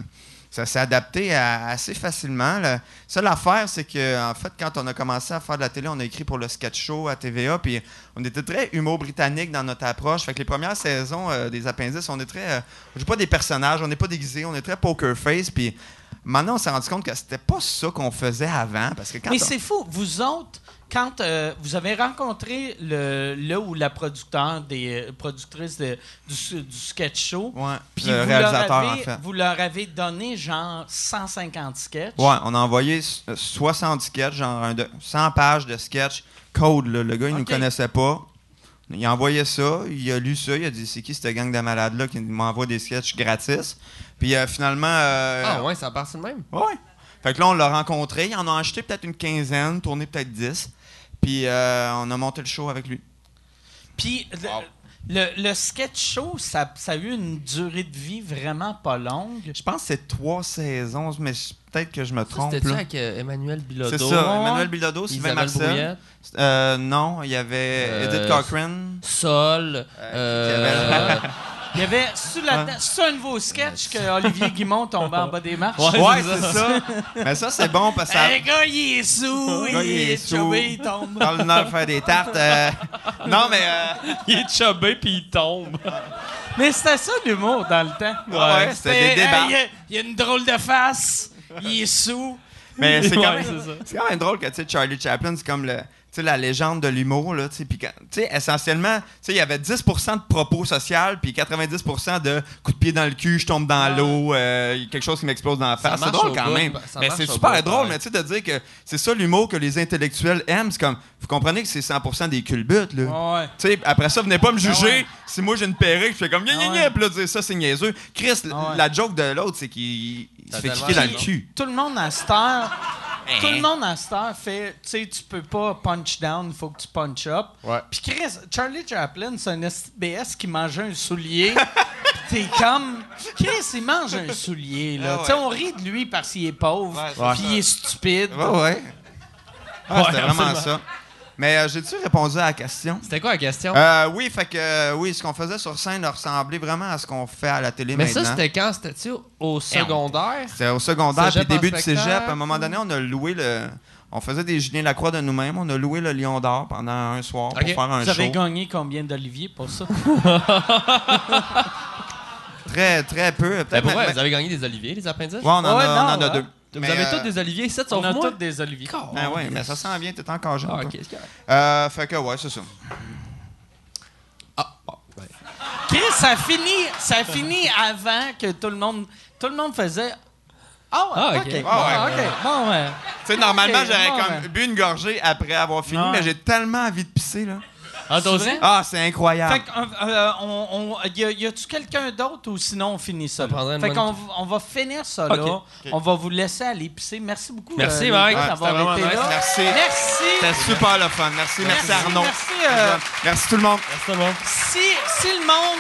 ça s'est adapté à- assez facilement. La seule affaire, c'est que en fait, quand on a commencé à faire de la télé, on a écrit pour le sketch show à TVA, puis on était très humour britannique dans notre approche. Fait que les premières saisons euh, des appendices, on est très. euh, on pas des personnages, on n'est pas déguisés, on est très poker face, puis maintenant on s'est rendu compte que c'était pas ça qu'on faisait avant. Parce que quand Mais on- c'est fou. Vous autres, quand euh, vous avez rencontré le, le ou la producteur des euh, productrices de- du, du sketch show, Ouais, puis le vous, réalisateur, leur en avez, fait. vous leur avez donné genre 150 sketchs. Ouais, on a envoyé s- euh, 60 sketchs, genre un de- 100 pages de sketch. Code, là, le gars, il nous Ok. connaissait pas. Il a envoyé ça, il a lu ça, il a dit c'est qui cette gang de malades-là qui m'envoie des sketchs gratis? Puis euh, finalement. euh, Ah ouais, ça a parti de même. Ouais. Fait que là, on l'a rencontré. Il en a acheté peut-être une quinzaine, tourné peut-être 10. Puis euh, on a monté le show avec lui. Puis le, le- le sketch show, ça, ça a eu une durée de vie vraiment pas longue. Je pense que c'est trois saisons, mais je- peut-être que je me trompe. C'était-tu là. avec euh, Emmanuel Bilodeau? C'est ça, Emmanuel Bilodeau, Sylvain Marcel. Euh, non, il y avait Euh, Edith Cochrane. Sol. euh, Il y avait sur la c'est un nouveau sketch que Olivier Guimont tombait en bas des marches. Ouais, c'est ça. mais ça, c'est bon parce que ça. Un gars, il est sous, Le gars, il il est il tombe. Dans le nord, faire des tartes. euh, Non, mais. euh, il est chubé puis il tombe. Mais c'était ça l'humour dans le temps. Ouais, c'était des débats. y il y a une drôle de face, il est sous. Mais c'est quand, Ouais, même- c'est ça. c'est quand même drôle que tu sais, Charlie Chaplin, c'est comme le, tu sais, la légende de l'humour. là, tu sais, puis quand- tu sais, essentiellement, tu sais, il y avait 10% de propos social, puis 90% de coups de pied dans le cul, je tombe dans l'eau, euh, quelque chose qui m'explose dans la Ça face. C'est drôle quand bout, même. ça Mais c'est super bout, drôle, mais tu sais, de dire que c'est ça l'humour que les intellectuels aiment. C'est comme, vous comprenez que c'est 100% des culbutes, là. Ouais. Tu sais, après ça, venez pas me juger. Ah ouais. Si moi j'ai une perruque, je fais comme gna gna Ah gna, ouais. puis là, dire ça, c'est niaiseux. Chris, Ah ouais. la joke de l'autre, c'est qu'il tellement kicker dans le cul. Tout le monde à cette heure, tout Hein? le monde à cette heure fait, tu sais, tu peux pas punch down, il faut que tu punch up. Ouais. Puis Chris, Charlie Chaplin, c'est un esti de BS qui mangeait un soulier. Puis T'es comme, Chris, il mange un soulier, là. Ah ouais. Tu sais, on rit de lui parce qu'il est pauvre, Ouais, puis il est stupide. Ouais, ouais. Ah, c'était vraiment ça. Mais euh, j'ai-tu répondu à la question? C'était quoi la question? Euh, oui, fait que euh, oui, ce qu'on faisait sur scène ressemblait vraiment à ce qu'on fait à la télé Mais maintenant. ça, c'était quand? C'était-tu au secondaire? C'était au secondaire, puis début du cégep. À un moment donné, on a loué le. On faisait des Julien Lacroix de nous-mêmes. On a loué le Lion d'Or pendant un soir pour faire un Vous avez show. gagné combien d'Olivier pour ça? Très, très peu. Vous avez gagné des oliviers, les appendices? Ouais, on en Ouais, a, on non, en a ouais. deux. Vous Mais, avez euh, tous des oliviers ici, On a moi? tous des Olivier. Ben oui, mais ça s'en vient, t'es encore jeune. Ah, ok, c'est correct. Euh, fait que ouais, c'est ça. Ah, bon, ben. Chris, ça finit, ça finit avant que tout le monde, tout le monde faisait. Ah ouais, Ah, ok. ok, Ah, bon, ok, bon, ouais. Tu sais, normalement, Ok, j'aurais bon, comme ben. bu une gorgée après avoir fini, Ouais. mais j'ai tellement envie de pisser, là. Ah? Ah, c'est incroyable. Fait que, euh, euh, on, on- y, a, y a-tu quelqu'un d'autre ou sinon on finit ça? Ça là? prendrait une Fait bonne- qu'on on va finir ça là. Ok. On va vous laisser aller pisser. Merci beaucoup. Merci, les Mike. gars, Ouais, d'avoir vraiment été nice. là. Merci. Merci. C'était super le fun. Merci, merci, Merci, Arnaud. merci, euh, Merci tout le monde. C'est bon. Si, si le monde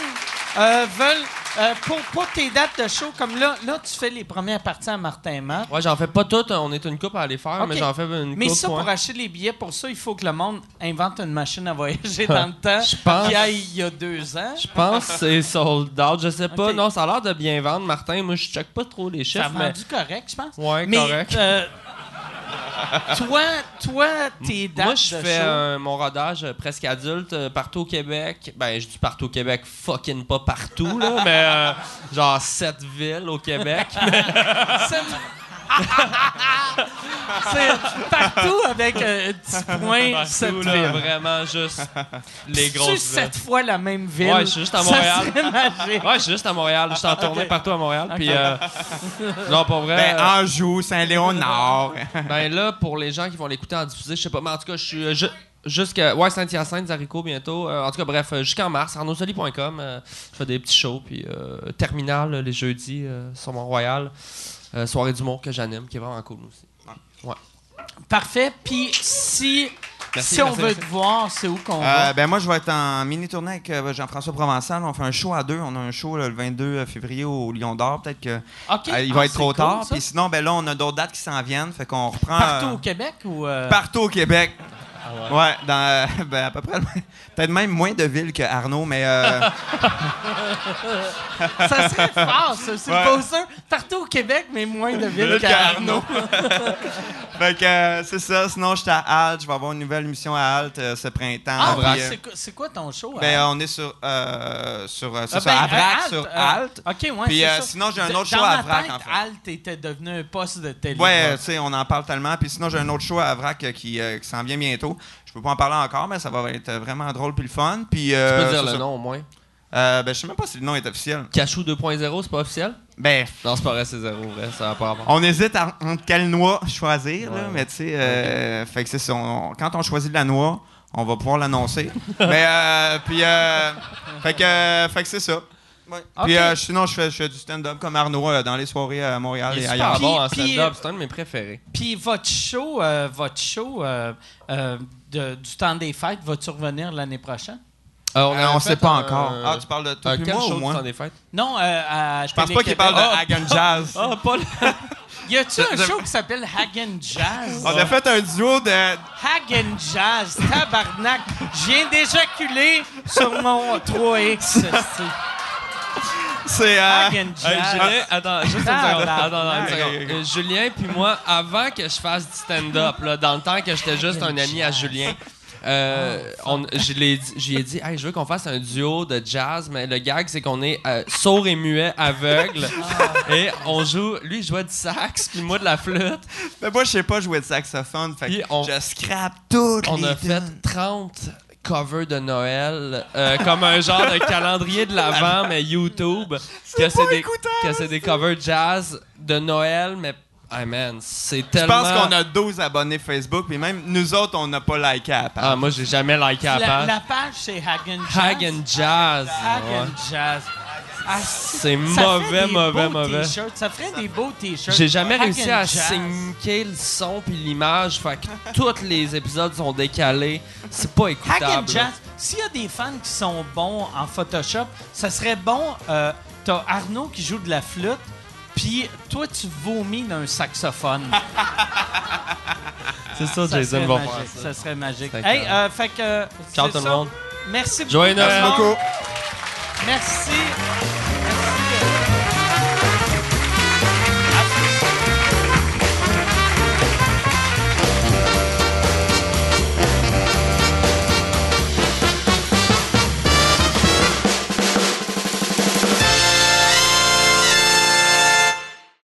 euh, veut, euh, pour, pour tes dates de show, comme là, là, tu fais les premières parties à Martin Matt. Ouais, j'en fais pas toutes. On est une coupe à aller faire, mais j'en fais une Mais coupe. ça, ouais. pour acheter les billets, pour ça, il faut que le monde invente une machine à voyager dans le temps. Je pense- Qu'il y a il y a deux ans. Je pense que c'est sold out. Je sais pas. Non, ça a l'air de bien vendre, Martin. Moi, je check pas trop les Ça a chiffres, mais. vendu correct, je pense. Ouais, Mais, correct. euh, toi, toi, tes dates Moi, je fais mon rodage euh, presque adulte euh, partout au Québec. Ben, je dis partout au Québec, fucking pas partout, là, mais euh, genre sept villes au Québec. C'est partout avec euh, un petit point, cette Partout, là, ville. vraiment juste les C'est grosses sept fois la même ville? Ouais, je suis juste à Ça Montréal. serait magique. Ouais, je suis juste à Montréal. Je suis en tournée partout à Montréal. Puis, euh, non, pas vrai. Ben, euh, Anjou, Saint-Léonard. Ben là, pour les gens qui vont l'écouter en diffusé, je sais pas, mais en tout cas, je suis euh, ju- jusqu'à ouais Saint-Hyacinthe, Zarico bientôt. Euh, en tout cas, bref, jusqu'en mars, arnaudsoli.com. euh, je fais des petits shows, puis euh, Terminal les jeudis euh, sur Mont-Royal. Euh, soirée d'humour que j'anime, qui est vraiment cool aussi. Parfait. Puis si, Merci, si on merci, veut merci. te voir, c'est où qu'on Euh, va? ben moi, je vais être en mini-tournée avec euh, Jean-François Provençal. On fait un show à deux. On a un show là, le 22 février au Lion d'Or. Peut-être que euh, il Ah, va être c'est trop cool, tard. Puis sinon, ben là, on a d'autres dates qui s'en viennent. Fait qu'on reprend. Partout euh, au Québec ou... euh, Partout au Québec. Ah ouais. dans euh, ben, à peu près. Peut-être même moins de villes que Arnaud, mais euh, Ça serait fort, ça. C'est Ouais. poster. Partout au Québec, mais moins de villes Ville qu'Arnaud. fait que euh, c'est ça. Sinon, j'étais à Halte. Je vais avoir une nouvelle émission à Halte euh, ce printemps. Ah, euh, c'est quoi- ton show? ben, on est sur, euh, sur, euh, c'est Ah, ben, à Vrac, euh, sur Halte. OK, ouais, Puis, sinon, j'ai un autre show à Vrac, en fait. Alt était devenu un poste de télé. Ouais, tu sais, on en parle tellement. Puis sinon, j'ai un autre show à Vrac qui, qui s'en vient bientôt. Je peux pas en parler encore, mais ça va être euh, vraiment drôle puis le fun. Puis, Tu euh, peux dire c'est le ça. nom au moins. Euh, ben, je sais même pas si le nom est officiel. Cachou 2.0, c'est pas officiel? Ben, Non, c'est pas vrai, c'est zéro, vrai. Ça va pas avoir. on hésite à- entre quelle noix choisir, là, mais tu sais, euh, fait que c'est ça. on- quand on choisit de la noix, on va pouvoir l'annoncer. mais, euh, puis, euh, fait que, euh, fait que c'est ça. Ouais. Puis euh, sinon, je fais, je fais du stand-up comme Arnaud euh, dans les soirées à Montréal Il est et super ailleurs. bon en Puis- stand-up, c'est un de mes préférés. Puis votre show, euh, votre show euh, euh, de- du temps des fêtes, va-tu revenir l'année prochaine? Euh, Euh, on avait sait fait pas un- encore. Ah, tu parles de toi un puis quel moi show ou du moi? temps des fêtes? Non, euh, à Je pense pas qu'il parle de Hagen Jazz. Ah, pas le... Y a-tu un Je- show qui s'appelle Hagen Jazz? On a fait un duo de. Hagen Jazz, tabarnak. Je viens d'éjaculer sur mon 3X. c'est- C'est. euh, Hagen Hey, Jazz. Julien, attends, juste une Ah, seconde. Attends, attends, une seconde. Euh, Julien puis moi, avant que je fasse du stand-up, là, dans le temps que j'étais juste un ami à Julien, euh, on, je l'ai dit- j'y ai dit, hey, je veux qu'on fasse un duo de jazz, mais le gag, c'est qu'on est euh, sourd et muet, aveugle, et on joue, lui, il jouait du sax, puis moi de la flûte. Mais moi, je sais pas jouer de saxophone. Fait Puis que on- je scrape toutes On les a fait tunes. 30 covers de Noël, euh, comme un genre de calendrier de l'Avent, mais YouTube. Que c'est des, que c'est des covers jazz de Noël, mais. Hey man, c'est Je tellement. pense qu'on a 12 abonnés Facebook, puis même nous autres, on n'a pas liké à la page. Ah, moi, j'ai jamais liké la La, page. la page, c'est Hagen Jazz. Hagen Jazz. Hagen ouais. Jazz. Ah, C'est mauvais, mauvais, mauvais. Ça ferait des beaux t-shirts. J'ai jamais réussi à Jazz. syncer le son puis l'image, fait que tous les épisodes sont décalés. C'est pas écoutable. là. Jazz, s'il y a des fans qui sont bons en Photoshop, ça serait bon. Euh, T'as Arnaud qui joue de la flûte, puis toi, tu vomis d'un saxophone. C'est ça, ça Jason serait va faire ça. Ça serait magique. Hey, euh, fait que. Ciao c'est tout le monde. Merci beaucoup. Joyeux Noël. monde. beaucoup. Merci.